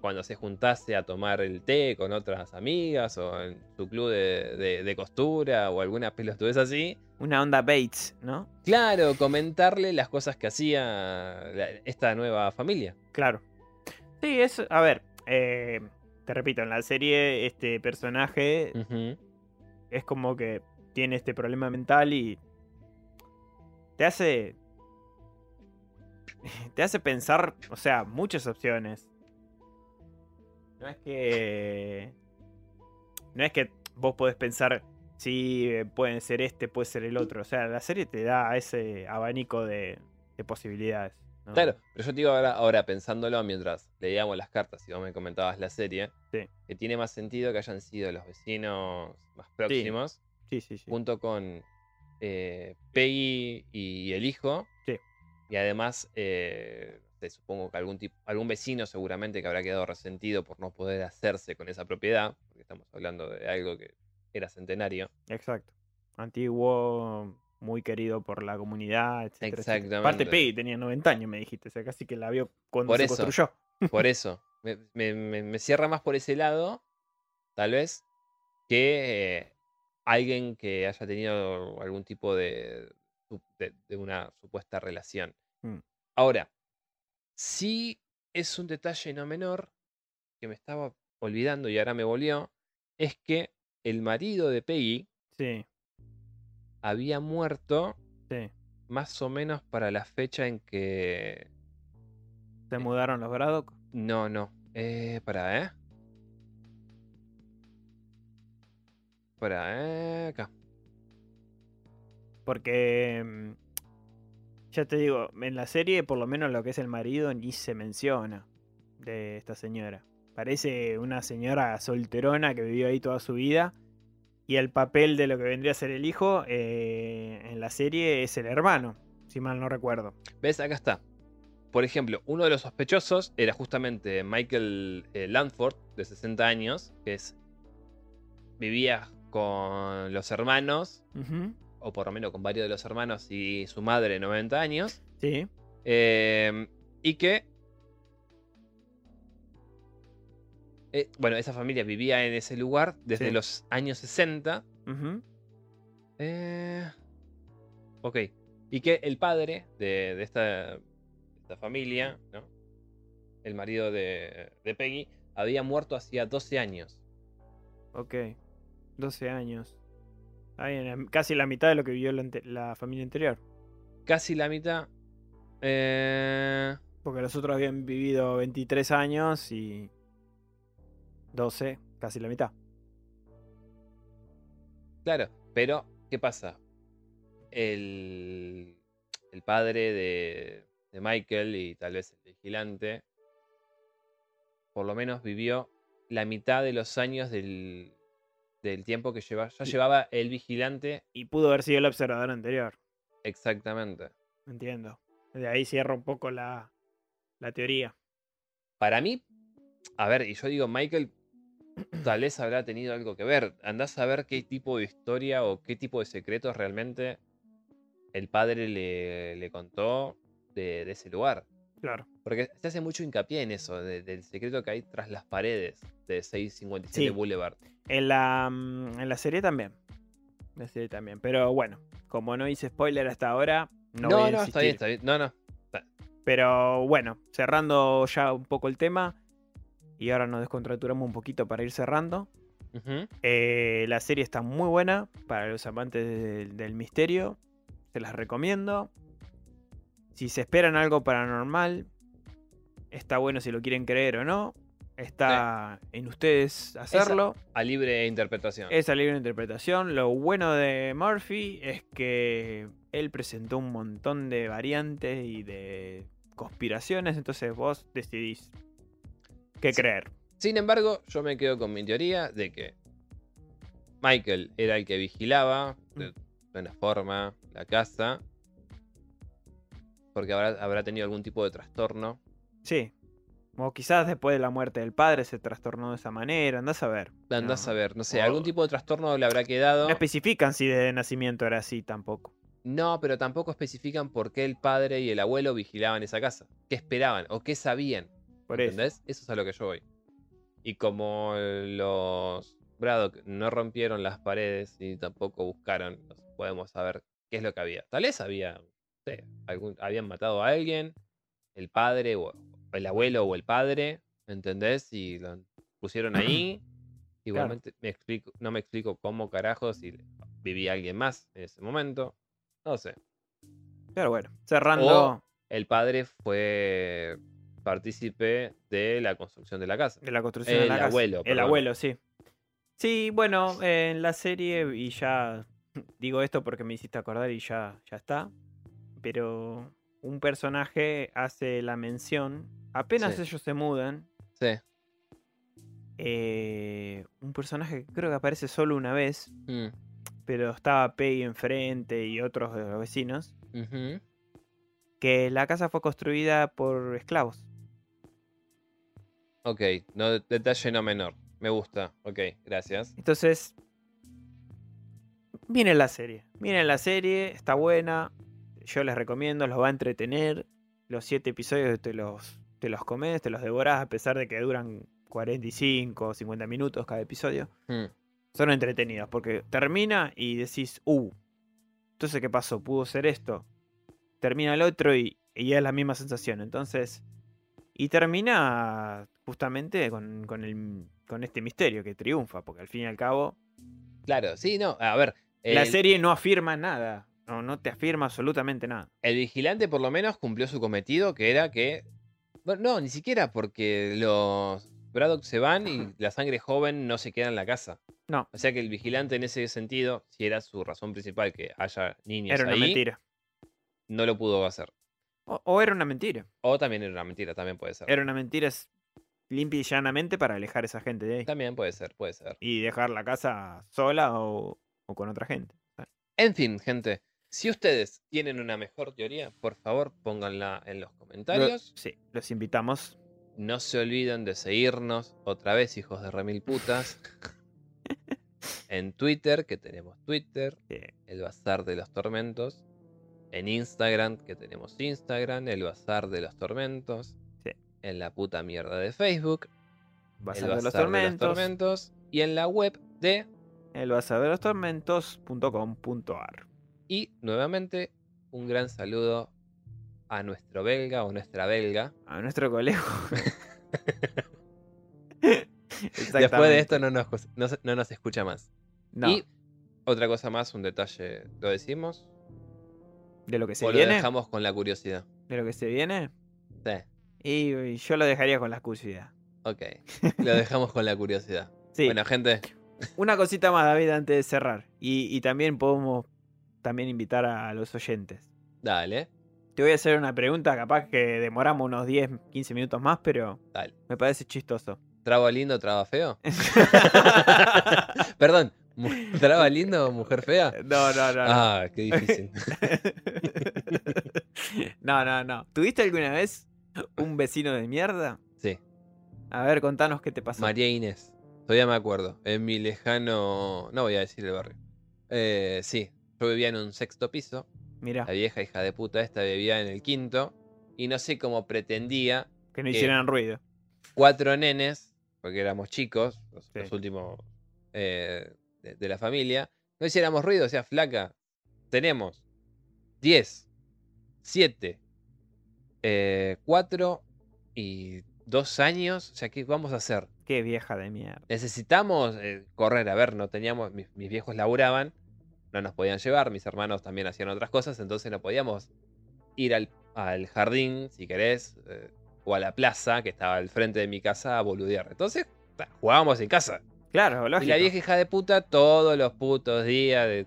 cuando se juntase a tomar el té con otras amigas o en su club de, de- de costura o alguna pelotudez así, Una onda Bates, ¿no? claro, comentarle las cosas que hacía esta nueva familia. Claro. Sí, es. A ver, eh, te repito, en la serie este personaje es como que tiene este problema mental y te hace te hace pensar, o sea, muchas opciones. No es que no es que vos podés pensar si pueden ser este, puede ser el otro, o sea, la serie te da ese abanico de, de posibilidades. ¿No? Claro, pero yo te digo ahora, ahora pensándolo mientras leíamos las cartas y vos me comentabas la serie, Sí. que tiene más sentido que hayan sido los vecinos más próximos, Sí, sí, sí. junto con eh, Peggy y el hijo. Sí. Y además, eh, supongo que algún, tipo, algún vecino seguramente que habrá quedado resentido por no poder hacerse con esa propiedad, porque estamos hablando de algo que era centenario. Exacto. Antiguo, muy querido por la comunidad, etcétera. etcétera. Aparte, Exactamente. Peggy tenía 90 años, me dijiste. O sea, casi que la vio cuando Por se eso. construyó. Por eso, me, me- me- cierra más por ese lado, tal vez, que eh, alguien que haya tenido algún tipo de, de una supuesta relación. Mm. Ahora, sí es un detalle no menor que me estaba olvidando y ahora me volvió, es que el marido de Peggy Sí, había muerto sí. más o menos para la fecha en que... Se mudaron los Braddock. No, no. Eh, para, ¿eh? Para, eh, acá. Porque. mm, Ya te digo, en la serie, por lo menos lo que es el marido, ni se menciona de esta señora. Parece una señora solterona que vivió ahí toda su vida. Y el papel de lo que vendría a ser el hijo eh, en la serie es el hermano, si mal no recuerdo. ¿Ves? Acá está. Por ejemplo, uno de los sospechosos era justamente Michael eh, Landford, de 60 años, que es. vivía con los hermanos, o por lo menos con varios de los hermanos y su madre de 90 años. Sí, eh, y que eh, bueno, esa familia vivía en ese lugar desde Sí. los años 60. Ujú. Eh, ok. Y que el padre de, de esta, esta familia, ¿no? el marido de, de Peggy, había muerto hacía 12 años. Ok. 12 años. Ahí casi la mitad de lo que vivió la familia anterior. Casi la mitad. Eh, Porque los otros habían vivido 23 años y 12, casi la mitad. claro, pero ¿qué pasa? El, el padre de, de Michael y tal vez el vigilante, por lo menos vivió la mitad de los años del, del tiempo que lleva, ya llevaba el vigilante Y pudo haber sido el observador anterior. exactamente. Entiendo. De ahí cierra un poco la, la teoría. Para mí, a ver, y yo digo, Michael tal vez habrá tenido algo que ver. Andás a ver qué tipo de historia o qué tipo de secretos realmente el padre le, le contó de, de ese lugar. Claro. Porque se hace mucho hincapié en eso, de- del secreto que hay tras las paredes de 657 Sí. Boulevard. En la, mm, en la serie también. En la serie también. Pero bueno, como no hice spoiler hasta ahora, no, No, voy no, a está bien, está bien. No, no. Pero bueno, cerrando ya un poco el tema. Y ahora nos descontracturamos un poquito para ir cerrando. Eh, la serie está muy buena para los amantes del, del misterio. Se las recomiendo. Si se esperan algo paranormal, está bueno si lo quieren creer o no. Está en ustedes hacerlo. A libre interpretación. Esa libre interpretación. Lo bueno de Murphy es que él presentó un montón de variantes y de conspiraciones. Entonces vos decidís Sí. creer. Sin embargo, yo me quedo con mi teoría de que Michael era el que vigilaba de buena forma la casa. Porque habrá, habrá tenido algún tipo de trastorno. Sí. O quizás después de la muerte del padre se trastornó de esa manera. Andás a ver. Andás No. a ver, no sé, algún tipo de trastorno le habrá quedado. No especifican si de nacimiento era así tampoco. No, pero tampoco especifican por qué el padre y el abuelo vigilaban esa casa. ¿Qué esperaban o qué sabían? Por eso. ¿Entendés? Eso es a lo que yo voy. Y como los Braddock no rompieron las paredes y tampoco buscaron, no podemos saber qué es lo que había. Tal vez había, no sé, algún- habían matado a alguien, el padre o el abuelo o el padre, ¿entendés? Y lo pusieron ahí. Igualmente me explico, no me explico cómo carajos si vivía alguien más en ese momento. No sé. Pero bueno, cerrando. O el padre fue partícipe de la construcción de la casa. De la construcción de El la casa. abuelo, El abuelo, sí. Sí, bueno, en la serie, y ya digo esto porque me hiciste acordar y ya, ya está. Pero un personaje hace la mención, apenas Sí. ellos se mudan, Sí. eh, un personaje que creo que aparece solo una vez, Mm, pero estaba Peggy enfrente y otros de los vecinos, que la casa fue construida por esclavos. Ok, no, detalle no menor. Me gusta. Ok, gracias. Entonces, miren la serie. Miren la serie, está buena. Yo les recomiendo, los va a entretener. Los siete episodios te los, te los comes, te los devorás, a pesar de que duran 45 o 50 minutos cada episodio. Mm, Son entretenidos porque termina y decís, uh, entonces ¿qué pasó? ¿Pudo ser esto? Termina el otro y, y es la misma sensación. Entonces, y termina justamente con, con, el, con este misterio que triunfa, porque al fin y al cabo Claro, sí, no. A ver. la el- serie no afirma nada. No, no te afirma absolutamente nada. El vigilante por lo menos cumplió su cometido, que era que... Bueno, no, ni siquiera porque los Braddock se van y la sangre joven no se queda en la casa. No. O sea que el vigilante en ese sentido, si era su razón principal que haya niños Era una ahí, mentira. no lo pudo hacer. O, o era una mentira. O también era una mentira, también puede ser. Era una mentira limpia y llanamente para alejar a esa gente de ahí. También puede ser, puede ser. Y dejar la casa sola o, o con otra gente. En fin, gente, si ustedes tienen una mejor teoría, por favor pónganla en los comentarios. Sí, los invitamos. No se olviden de seguirnos otra vez, hijos de remil putas. en Twitter, que tenemos Twitter, Sí. el Bazar de los Tormentos. En Instagram, que tenemos Instagram, el Bazar de los Tormentos. Sí. En la puta mierda de Facebook. Bazar el de los Bazar Tormentos. Tormentos, y en la web de El bazar de los tormentos.com.ar. y nuevamente un gran saludo a nuestro belga o nuestra belga. A nuestro colegio. Después de esto no nos, no no nos escucha más. No, Y otra cosa más, un detalle, ¿lo decimos? De lo que se ¿O lo viene. dejamos con la curiosidad? De lo que se viene. Sí, Y, y yo lo dejaría con la curiosidad. ok. Lo dejamos con la curiosidad. Sí. Bueno, gente, Una cosita más, David, antes de cerrar. Y, y también podemos también invitar a los oyentes. dale, Te voy a hacer una pregunta, capaz que demoramos unos 10, 15 minutos más, pero dale. me parece chistoso. ¿Traba lindo, traba feo? Perdón, ¿traba lindo, mujer fea? No, no, no. no. Ah, qué difícil. no, no, no. ¿Tuviste alguna vez un vecino de mierda? Sí, A ver, contanos qué te pasó. María Inés. Todavía me acuerdo. En mi lejano. No voy a decir el barrio. Eh, sí, yo vivía en un sexto piso. Mira, La vieja hija de puta esta vivía en el quinto. Y no sé cómo pretendía que no eh, hicieran ruido. cuatro nenes, porque éramos chicos, los, Sí. los últimos eh, de, de la familia, no hiciéramos ruido, o sea, flaca. Tenemos 10, 7, 4 y 2 años. O sea, ¿qué vamos a hacer? Qué vieja de mierda. Necesitamos eh, correr. A ver, no teníamos. Mis, mis viejos laburaban, no nos podían llevar. Mis hermanos también hacían otras cosas, entonces no podíamos ir al, al jardín, si querés, eh, o a la plaza que estaba al frente de mi casa a boludear. Entonces, jugábamos en casa. Claro, Y lógico. la vieja hija de puta todos los putos días de.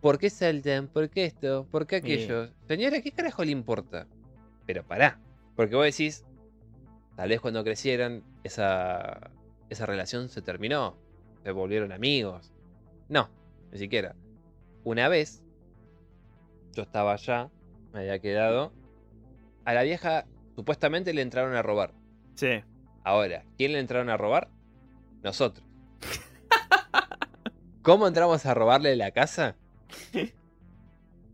¿Por qué saltan? ¿Por qué esto? ¿Por qué aquello? Señora, ¿qué carajo le importa? Pero pará. Porque vos decís, tal vez cuando crecieron, esa, esa relación se terminó. Se volvieron amigos. No, ni siquiera. Una vez, yo estaba allá, me había quedado. A la vieja supuestamente le entraron a robar. Sí. Ahora, ¿quién le entraron a robar? Nosotros. ¿Cómo entramos a robarle la casa?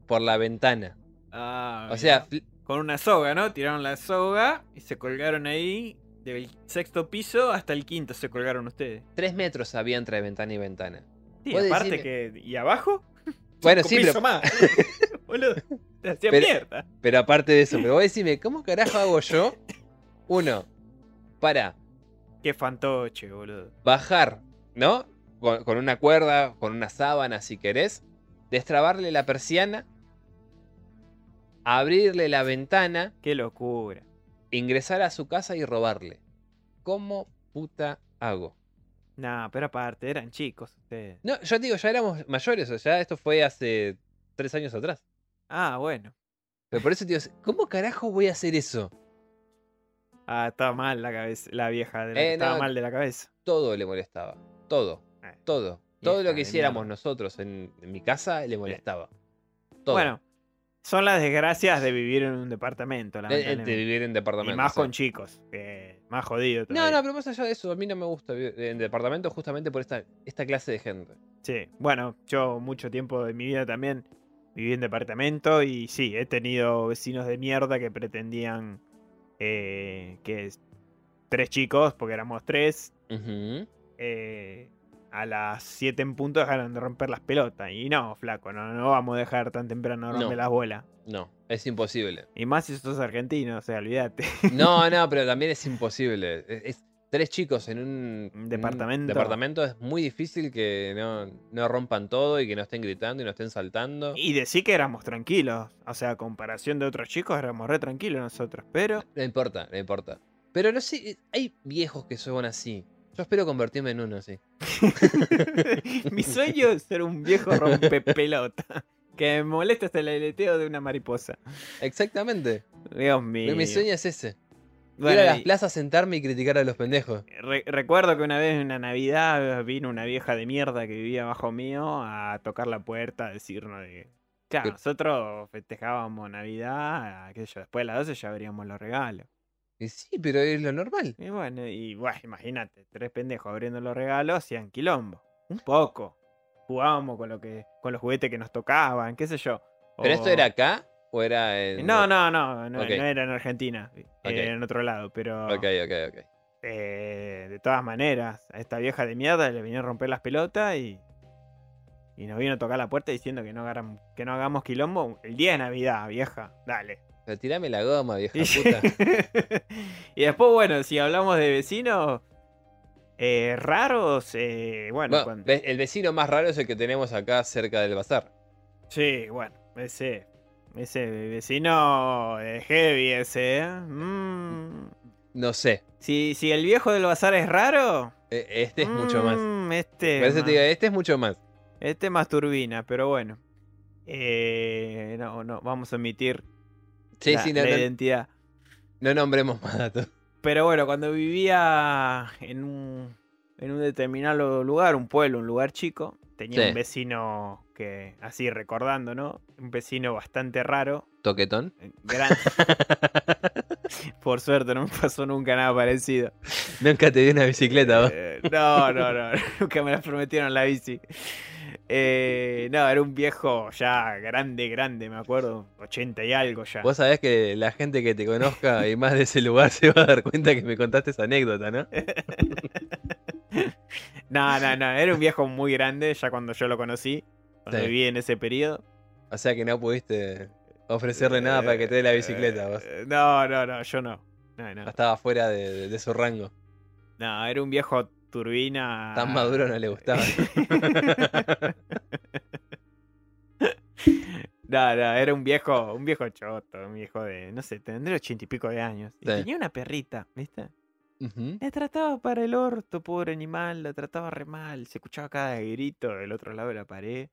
Por la ventana. Ah, O sea, con una soga, ¿no? Tiraron la soga y se colgaron ahí. Del sexto piso hasta el quinto se colgaron ustedes. tres metros había entre ventana y ventana. Sí, aparte que. ¿Y abajo? Bueno, sí, pero, más. Boludo. Te hacía Pero- mierda. pero aparte de eso, pero vos decime, ¿cómo carajo hago yo? Uno, para Qué fantoche, boludo. bajar, ¿no? Con, con una cuerda, con una sábana, si querés. Destrabarle la persiana. Abrirle la ventana. Qué locura. ingresar a su casa y robarle. ¿Cómo puta hago? Nah, pero aparte, eran chicos ustedes. No, yo digo, ya éramos mayores, o sea, esto fue hace tres años atrás. Ah, bueno. Pero por eso te digo, ¿cómo carajo voy a hacer eso? Ah, estaba mal la cabeza, la vieja de la, Eh, estaba no. mal de la cabeza. Todo le molestaba. Todo, todo. Todo lo que de hiciéramos nosotros en, en mi casa le molestaba. Todo. Bueno, son las desgracias de vivir en un departamento, de, de lamentablemente. vivir en Y departamento. más sí. con chicos, que más jodido No, todavía. no, pero más allá de eso, a mí no me gusta vivir en departamento justamente por esta, esta clase de gente. Sí, bueno, yo mucho tiempo de mi vida también viví en departamento y sí, he tenido vecinos de mierda que pretendían eh, que es- tres chicos, porque éramos tres, eh, a las 7 en punto dejaron de romper las pelotas. Y no, flaco, no, no vamos a dejar tan temprano romper No. las bolas. No, es imposible. Y más si sos argentino, o sea, olvídate. No, no, pero también es imposible. Es, es- tres chicos en un, en un departamento. departamento es muy difícil que no, no rompan todo y que no estén gritando y no estén saltando. Y decir que éramos tranquilos. O sea, a comparación de otros chicos, éramos re tranquilos nosotros. Pero No importa, no importa. Pero no sé, hay viejos que son así. Yo espero convertirme en uno así. Mi sueño es ser un viejo rompepelota. Que me molesta hasta el aleteo de una mariposa. Exactamente. Dios mío. Mi sueño es ese. Bueno, ir a las plazas, sentarme y criticar a los pendejos. re- recuerdo que una vez en una Navidad vino una vieja de mierda que vivía abajo mío a tocar la puerta a decirnos de. Claro, ¿Qué? nosotros festejábamos Navidad, después de las 12 ya veríamos los regalos. Y sí, pero es lo normal. Y bueno, y bueno, imagínate, tres pendejos abriendo los regalos hacían quilombo. Un poco. Jugábamos con lo que, con los juguetes que nos tocaban, qué sé yo. ¿Pero esto era acá o era en.? No, no, no, no, no era en Argentina, Ok. era en otro lado, pero Ok, ok, ok. eh, de todas maneras, a esta vieja de mierda le venía a romper las pelotas y, y nos vino a tocar la puerta diciendo que no, hagamos, que no hagamos quilombo el día de Navidad, vieja. Dale. Pero tirame la goma, vieja puta. y después, bueno, si hablamos de vecinos eh, raros, eh, bueno, Bueno, cuando- el vecino más raro es el que tenemos acá cerca del bazar. sí, bueno, ese, ese vecino eh, heavy ese, ¿eh? Mm. No sé. Si, si el viejo del bazar es raro, e- Este es mucho más. mm, Este, te más- este es mucho más. este más turbina, pero bueno. Eh, no, no, vamos a omitir Sí, la, sí, no, la no- identidad. no nombremos más datos. Pero bueno, cuando vivía en un, en un determinado lugar, un pueblo, un lugar chico, tenía Sí. un vecino que, así recordando, ¿no? Un vecino bastante raro. ¿Toquetón? eh, gran- Por suerte no me pasó nunca nada parecido. Nunca te di una bicicleta. Eh, no, no, no, nunca me la prometieron la bici. Eh, no, era un viejo ya grande, grande, me acuerdo, 80 y algo ya. Vos sabés que la gente que te conozca y más de ese lugar se va a dar cuenta que me contaste esa anécdota, ¿no? No, no, no, era un viejo muy grande ya cuando yo lo conocí, cuando Sí. viví en ese periodo. O sea que no pudiste ofrecerle nada para que te dé la bicicleta, vos. Eh, No, no, no, yo no. No, no. Estaba fuera de, de- de su rango. No, era un viejo turbina. Tan maduro no le gustaba. No, no, era un viejo, un viejo choto, un viejo de, no sé, tendría ochenta y pico de años. Y tenía una perrita, ¿viste? La trataba para el orto, pobre animal, la trataba re mal. Se escuchaba cada grito del otro lado de la pared.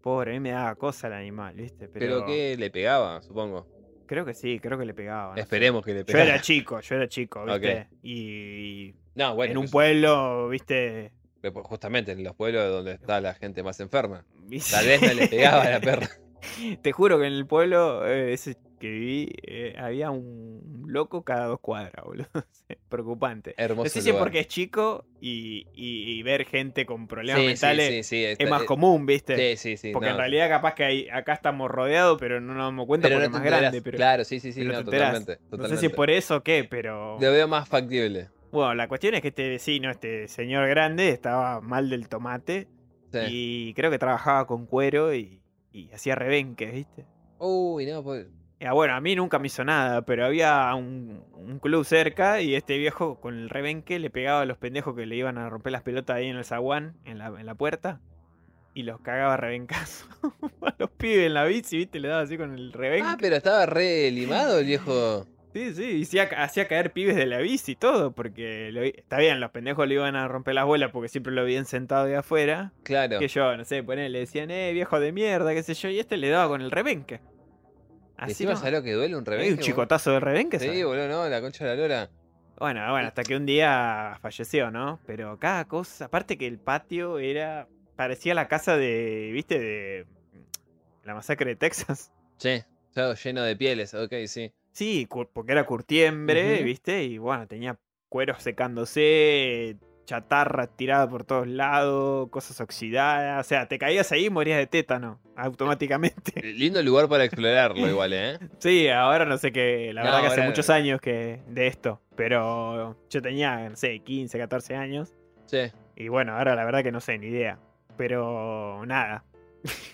Pobre, a mí me daba cosa el animal, ¿viste? Pero, Pero que le pegaba, supongo. creo que sí, creo que le pegaba. no sé. Esperemos que le Yo pegara. era chico, yo era chico, ¿viste? Y No, bueno, en un pueblo, ¿viste? pues, justamente en los pueblos donde está la gente más enferma. ¿Viste? Tal vez no le pegaba a la perra. Te juro que en el pueblo eh, ese que viví eh, había un loco cada dos cuadras, boludo. Preocupante. Hermoso No sé si es porque es chico y, y- y ver gente con problemas Sí, mentales sí, sí, es más eh, común, ¿viste? Sí, sí, sí. porque en realidad capaz que hay- acá estamos rodeados, pero no nos damos cuenta Pero porque no es más enterás. grande. Pero Claro, sí, sí, sí, no, te enterás. totalmente, no sé totalmente. si es por eso o qué, pero... Lo veo más factible. Bueno, la cuestión es que este vecino, este señor grande, estaba mal del tomate Sí. y creo que trabajaba con cuero y, y hacía rebenques, ¿viste? Uy, no, pues. Ya, bueno, a mí nunca me hizo nada, pero había un, un club cerca y este viejo con el rebenque le pegaba a los pendejos que le iban a romper las pelotas ahí en el zaguán, en la, en la puerta, y los cagaba rebencazo. a los pibes en la bici, ¿viste? Le daba así con el rebenque. Ah, pero estaba re limado el viejo. Sí, sí, y hacía, hacía caer pibes de la bici y todo, porque lo- está bien, los pendejos le iban a romper las bolas porque siempre lo habían sentado de afuera. Claro. Que yo, no sé, ponele, le decían, eh, viejo de mierda, qué sé yo, y este le daba con el rebenque. Así no. lo que duele un revés. un chicotazo de rebenque, Sí, ¿sabes? boludo, no, la concha de la lora. Bueno, bueno, hasta que un día falleció, ¿no? Pero cada cosa, aparte que el patio era, parecía la casa de, ¿viste? De la masacre de Texas. Sí, todo lleno de pieles, ok, sí. Sí, porque era curtiembre. ¿viste? Y bueno, tenía cuero secándose, chatarra tirada por todos lados, cosas oxidadas. O sea, te caías ahí y morías de tétano, automáticamente. Lindo lugar para explorarlo igual, ¿eh? Sí, ahora no sé qué, la No, verdad que hace muchos años que de esto, pero yo tenía, no sé, 15, 14 años. Sí. Y bueno, ahora la verdad que no sé, ni idea. Pero nada.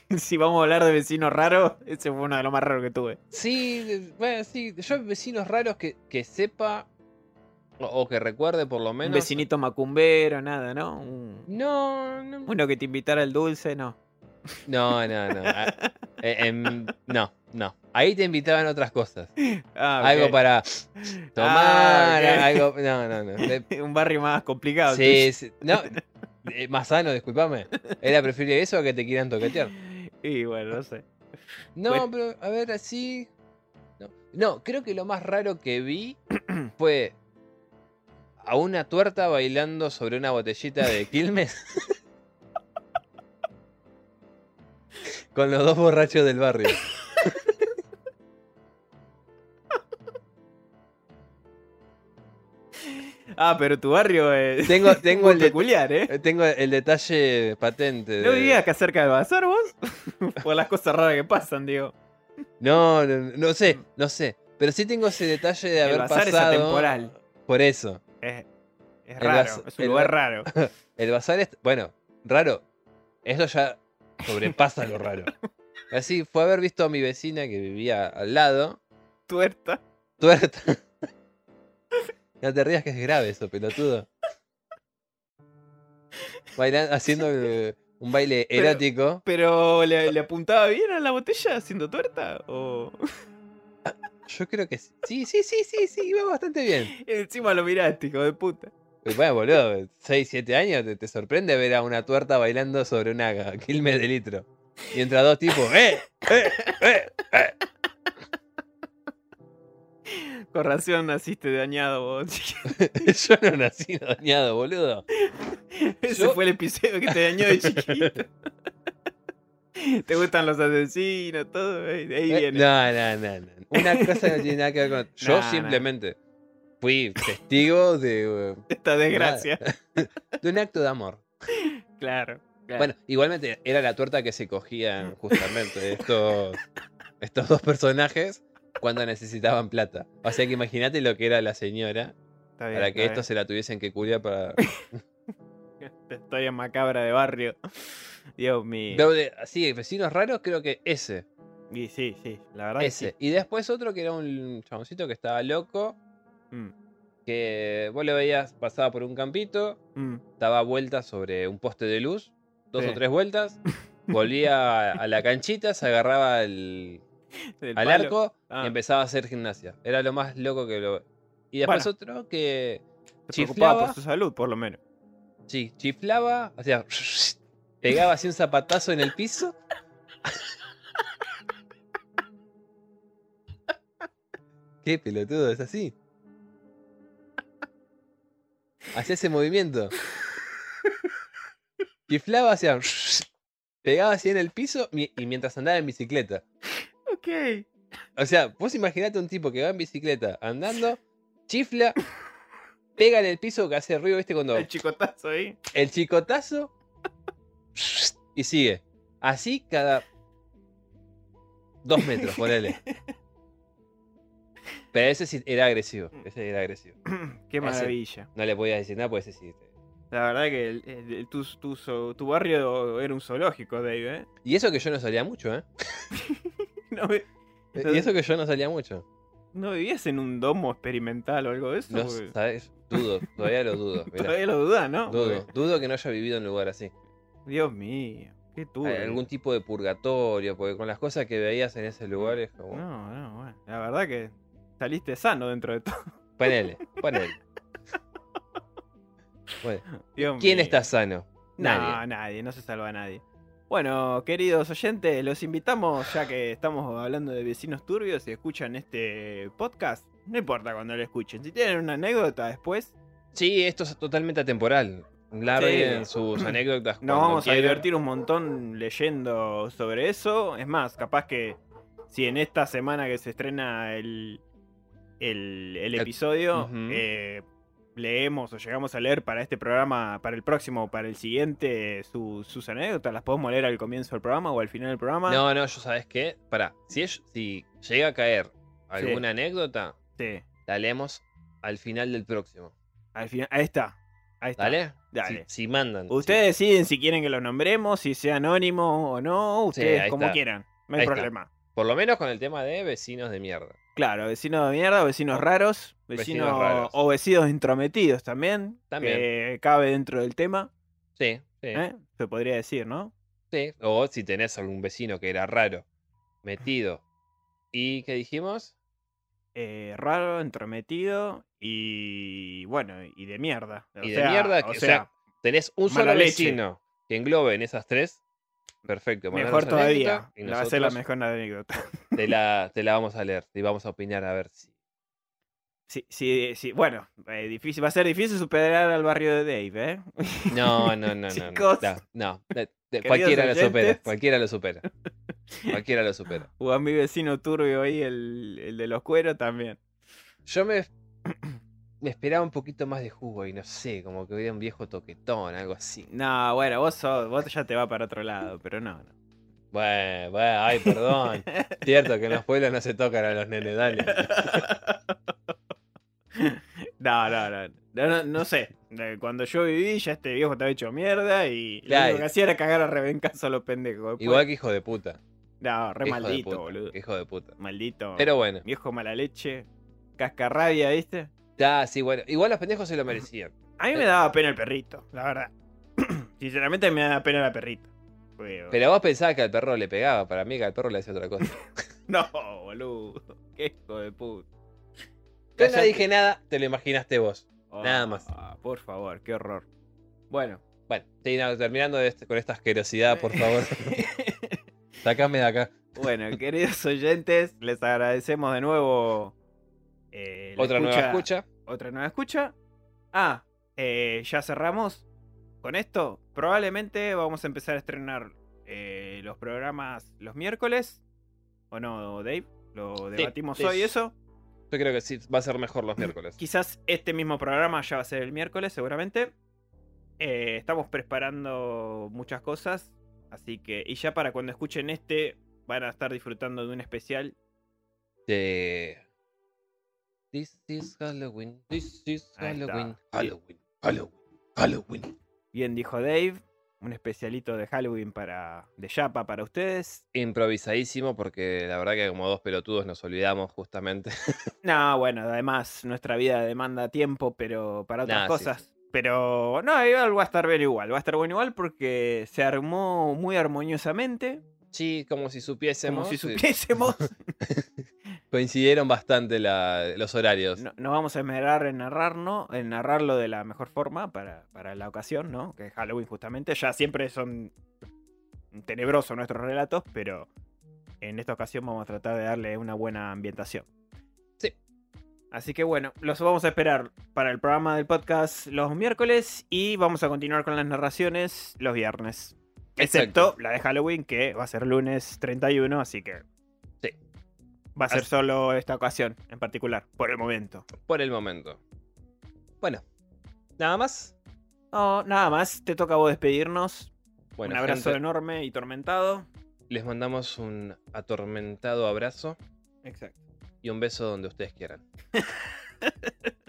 si vamos a hablar de vecinos raros, ese fue uno de los más raros que tuve. Sí, bueno, sí. Yo vecinos raros que, que sepa o, o que recuerde por lo menos. Un vecinito macumbero, nada, ¿no? Un- No, no. uno que te invitara al dulce, no. No, no, no. Eh, em, no, no. Ahí te invitaban otras cosas. Ah. Algo para tomar, Ah, algo. No, no, no. Un barrio más complicado. el Sí, sí. No, eh, más sano, discúlpame. Era preferible eso a que te quieran toquetear. Y bueno, no sé. No, Bueno. pero a ver, así. No. no, creo que lo más raro que vi fue a una tuerta bailando sobre una botellita de Quilmes. Con los dos borrachos del barrio. Ah, pero tu barrio es Tengo, tengo, el, peculiar, ¿eh? eh, tengo el detalle patente. ¿No de- vivías acá cerca del bazar vos? Por las cosas raras que pasan, digo. No, no, no sé, no sé. Pero sí tengo ese detalle de El haber bazar es pasado. atemporal. Por eso. Es, es El raro, bas- es un el lugar raro. El bazar es. Bueno, raro. Eso ya sobrepasa lo raro. Así fue haber visto a mi vecina que vivía al lado. Tuerta. Tuerta. No te rías que es grave eso, pelotudo. Bailando, haciendo el- un baile erótico. ¿Pero le, le apuntaba bien a la botella haciendo tuerta? ¿O Yo creo que sí. Sí, sí, sí, sí, sí, iba bastante bien. encima lo miraste, hijo de puta? Bueno, boludo, 6, 7 años, te, te sorprende ver a una tuerta bailando sobre una quilme de litro. Y entra dos tipos, ¡eh! ¡eh! ¡eh! ¡eh! Con razón naciste dañado vos. Yo no nací dañado, boludo. Ese Yo- fue el episodio que te dañó de chiquito. Te gustan los asesinos, todo. De ahí Eh, viene. No, no, no, no. Una cosa no tiene nada que ver con. Yo Nah, nah. simplemente fui testigo de, eh, Esta desgracia. de un acto de amor. Claro. claro. Bueno, igualmente era la tuerta que se cogían justamente estos, estos dos personajes cuando necesitaban plata. O sea que imagínate lo que era la señora bien, para que estos se la tuviesen que culiar para. bien. Historia macabra de barrio. Dios mío. Así, vecinos raros, creo que ese. Y sí, sí, la verdad que Ese. sí. Y después otro que era un chaboncito que estaba loco. Mm, Que vos lo veías, pasaba por un campito, mm. daba vueltas sobre un poste de luz, dos Sí. o tres vueltas, volvía a, a la canchita, se agarraba El al palo. arco Ah. y empezaba a hacer gimnasia. Era lo más loco que lo. Y después Bueno. otro que. Se preocupaba chiflaba. por su salud, por lo menos. Sí, chiflaba, hacía. Pegaba así un zapatazo en el piso. Qué pelotudo, es así. Hacía ese movimiento. Chiflaba, hacía. Pegaba así en el piso y mientras andaba en bicicleta. Ok. O sea, vos imaginate un tipo que va en bicicleta andando, chifla, pega en el piso que hace ruido, ¿viste? Cuando El chicotazo ahí. el chicotazo y sigue. Así cada dos metros, ponele. Pero ese sí era agresivo. Ese era agresivo. Qué maravilla. No le podías decir nada, pues ese sí. La verdad que el- el- el- tu, tu, zo- tu barrio era un zoológico, Dave, ¿eh? Y eso que yo no salía mucho, ¿eh? No, vi- Y eso que yo no salía mucho. no vivías en un domo experimental o algo de eso. No, ¿sabes? Dudo, todavía lo dudo. mirá. Todavía lo dudas, ¿no? Dudo, dudo que no haya vivido en un lugar así. Dios mío, qué turbio. Hay algún tipo de purgatorio, porque con las cosas que veías en ese lugar es como. No, no, bueno. La verdad que saliste sano dentro de todo. Ponele, ponele. Bueno, Dios ¿Quién mío. está sano? No, Nadie. nadie, no se salva a nadie. Bueno, queridos oyentes, los invitamos, ya que estamos hablando de vecinos turbios y escuchan este podcast, no importa cuando lo escuchen, si tienen una anécdota después, Sí, esto es totalmente atemporal. Larguen sus anécdotas. nos vamos a divertir un montón leyendo sobre eso. Es más, capaz que si en esta semana que se estrena el, el, el episodio, eh, leemos o llegamos a leer para este programa, para el próximo o para el siguiente, su- sus anécdotas, las podemos leer al comienzo del programa o al final del programa. No, no, yo sabes qué. Pará, si, es- si llega a caer alguna anécdota, Sí, la leemos al final del próximo. al final, ahí está. Ahí está. ¿Dale? Dale. Si, si mandan. Ustedes deciden si quieren que los nombremos, si sea anónimo o no, ustedes como está. quieran. No hay Ahí problema. Por lo menos con el tema de vecinos de mierda. Claro, vecinos de mierda, vecinos raros, vecinos, Vecinos raros. o vecinos intrometidos también, También. que cabe dentro del tema, Sí, sí. ¿eh? se podría decir, ¿no? sí. O si tenés algún vecino que era raro, metido. ¿Y qué dijimos? Eh, raro, entrometido y bueno, y de mierda. O Y de mierda, o que- sea, sea, Tenés un solo leche. vecino que englobe en esas tres. Perfecto. mejor todavía. va a ser la mejor anécdota. Te la, te la vamos a leer y vamos a opinar a ver si. Sí, sí, sí, bueno, eh, difícil, va a ser difícil superar al barrio de Dave, ¿eh? No, no, no, no. Chicos. No, cualquiera lo supera. Cualquiera lo supera. Cualquiera lo supera. O a mi vecino turbio ahí, el, el de los cueros también. Yo me, me esperaba un poquito más de jugo y no sé, como que hubiera un viejo toquetón, algo así. No, bueno, vos, sos- vos ya te va para otro lado, pero no, no. Bueno, bueno, ay, perdón. Cierto que en los pueblos no se tocan a los nenes, dale. No, no, no. No, no, no sé. Cuando yo viví, ya este viejo estaba hecho mierda y lo Claro. único que hacía era cagar a rebencazo a los pendejos. Después- Igual que hijo de puta. No, re Hijo maldito, puta, boludo. Hijo de puta. Maldito. Pero bueno. Viejo mala leche. Cascarrabia, ¿viste? Ya, sí, bueno. Igual los pendejos se lo merecían. A mí me Eh. daba pena el perrito, la verdad. Sinceramente me da pena la perrita. Pero vos pensabas que al perro le pegaba. Para mí que al perro le hacía otra cosa. No, boludo. Qué hijo de puta. Yo no dije nada, te lo imaginaste vos. Nada más. Ah, por favor, qué horror. Bueno. Bueno, terminando este- con esta asquerosidad, por favor. Sácame de acá. bueno, queridos oyentes, les agradecemos de nuevo. eh, Otra nueva escucha. Otra nueva escucha. Ah, eh, ya cerramos con esto. Probablemente vamos a empezar a estrenar eh, los programas los miércoles. ¿O no, Dave? Lo debatimos sí. hoy, eso. Yo creo que sí, va a ser mejor los miércoles. Quizás este mismo programa ya va a ser el miércoles, seguramente. Eh, estamos preparando muchas cosas. Así que, y ya para cuando escuchen este, van a estar disfrutando de un especial. De... This is Halloween. This is. Halloween. Halloween. Halloween. Halloween. Bien dijo Dave. Un especialito de Halloween para. de Yapa para ustedes. Improvisadísimo porque la verdad que como dos pelotudos nos olvidamos justamente. No, bueno, además nuestra vida demanda tiempo, pero para otras Nah, sí, cosas. Pero no, igual va a estar bien igual. Va a estar bueno igual porque se armó muy armoniosamente. Sí, como si supiésemos. Como si supiésemos. Coincidieron bastante la- los horarios. No, nos vamos a esmerar en narrarlo, en narrarlo de la mejor forma para, para la ocasión, ¿no? Que es Halloween justamente. Ya siempre son tenebrosos nuestros relatos, pero en esta ocasión vamos a tratar de darle una buena ambientación. Sí. Así que bueno, los vamos a esperar para el programa del podcast los miércoles y vamos a continuar con las narraciones los viernes. Excepto la de Halloween, que va a ser lunes 31, así que... Va a ser Así- solo esta ocasión en particular, por el momento. Por el momento. Bueno, nada más. No, nada más, te toca a vos despedirnos. Bueno, un abrazo gente, enorme y tormentado. les mandamos un atormentado abrazo Exacto. y un beso donde ustedes quieran.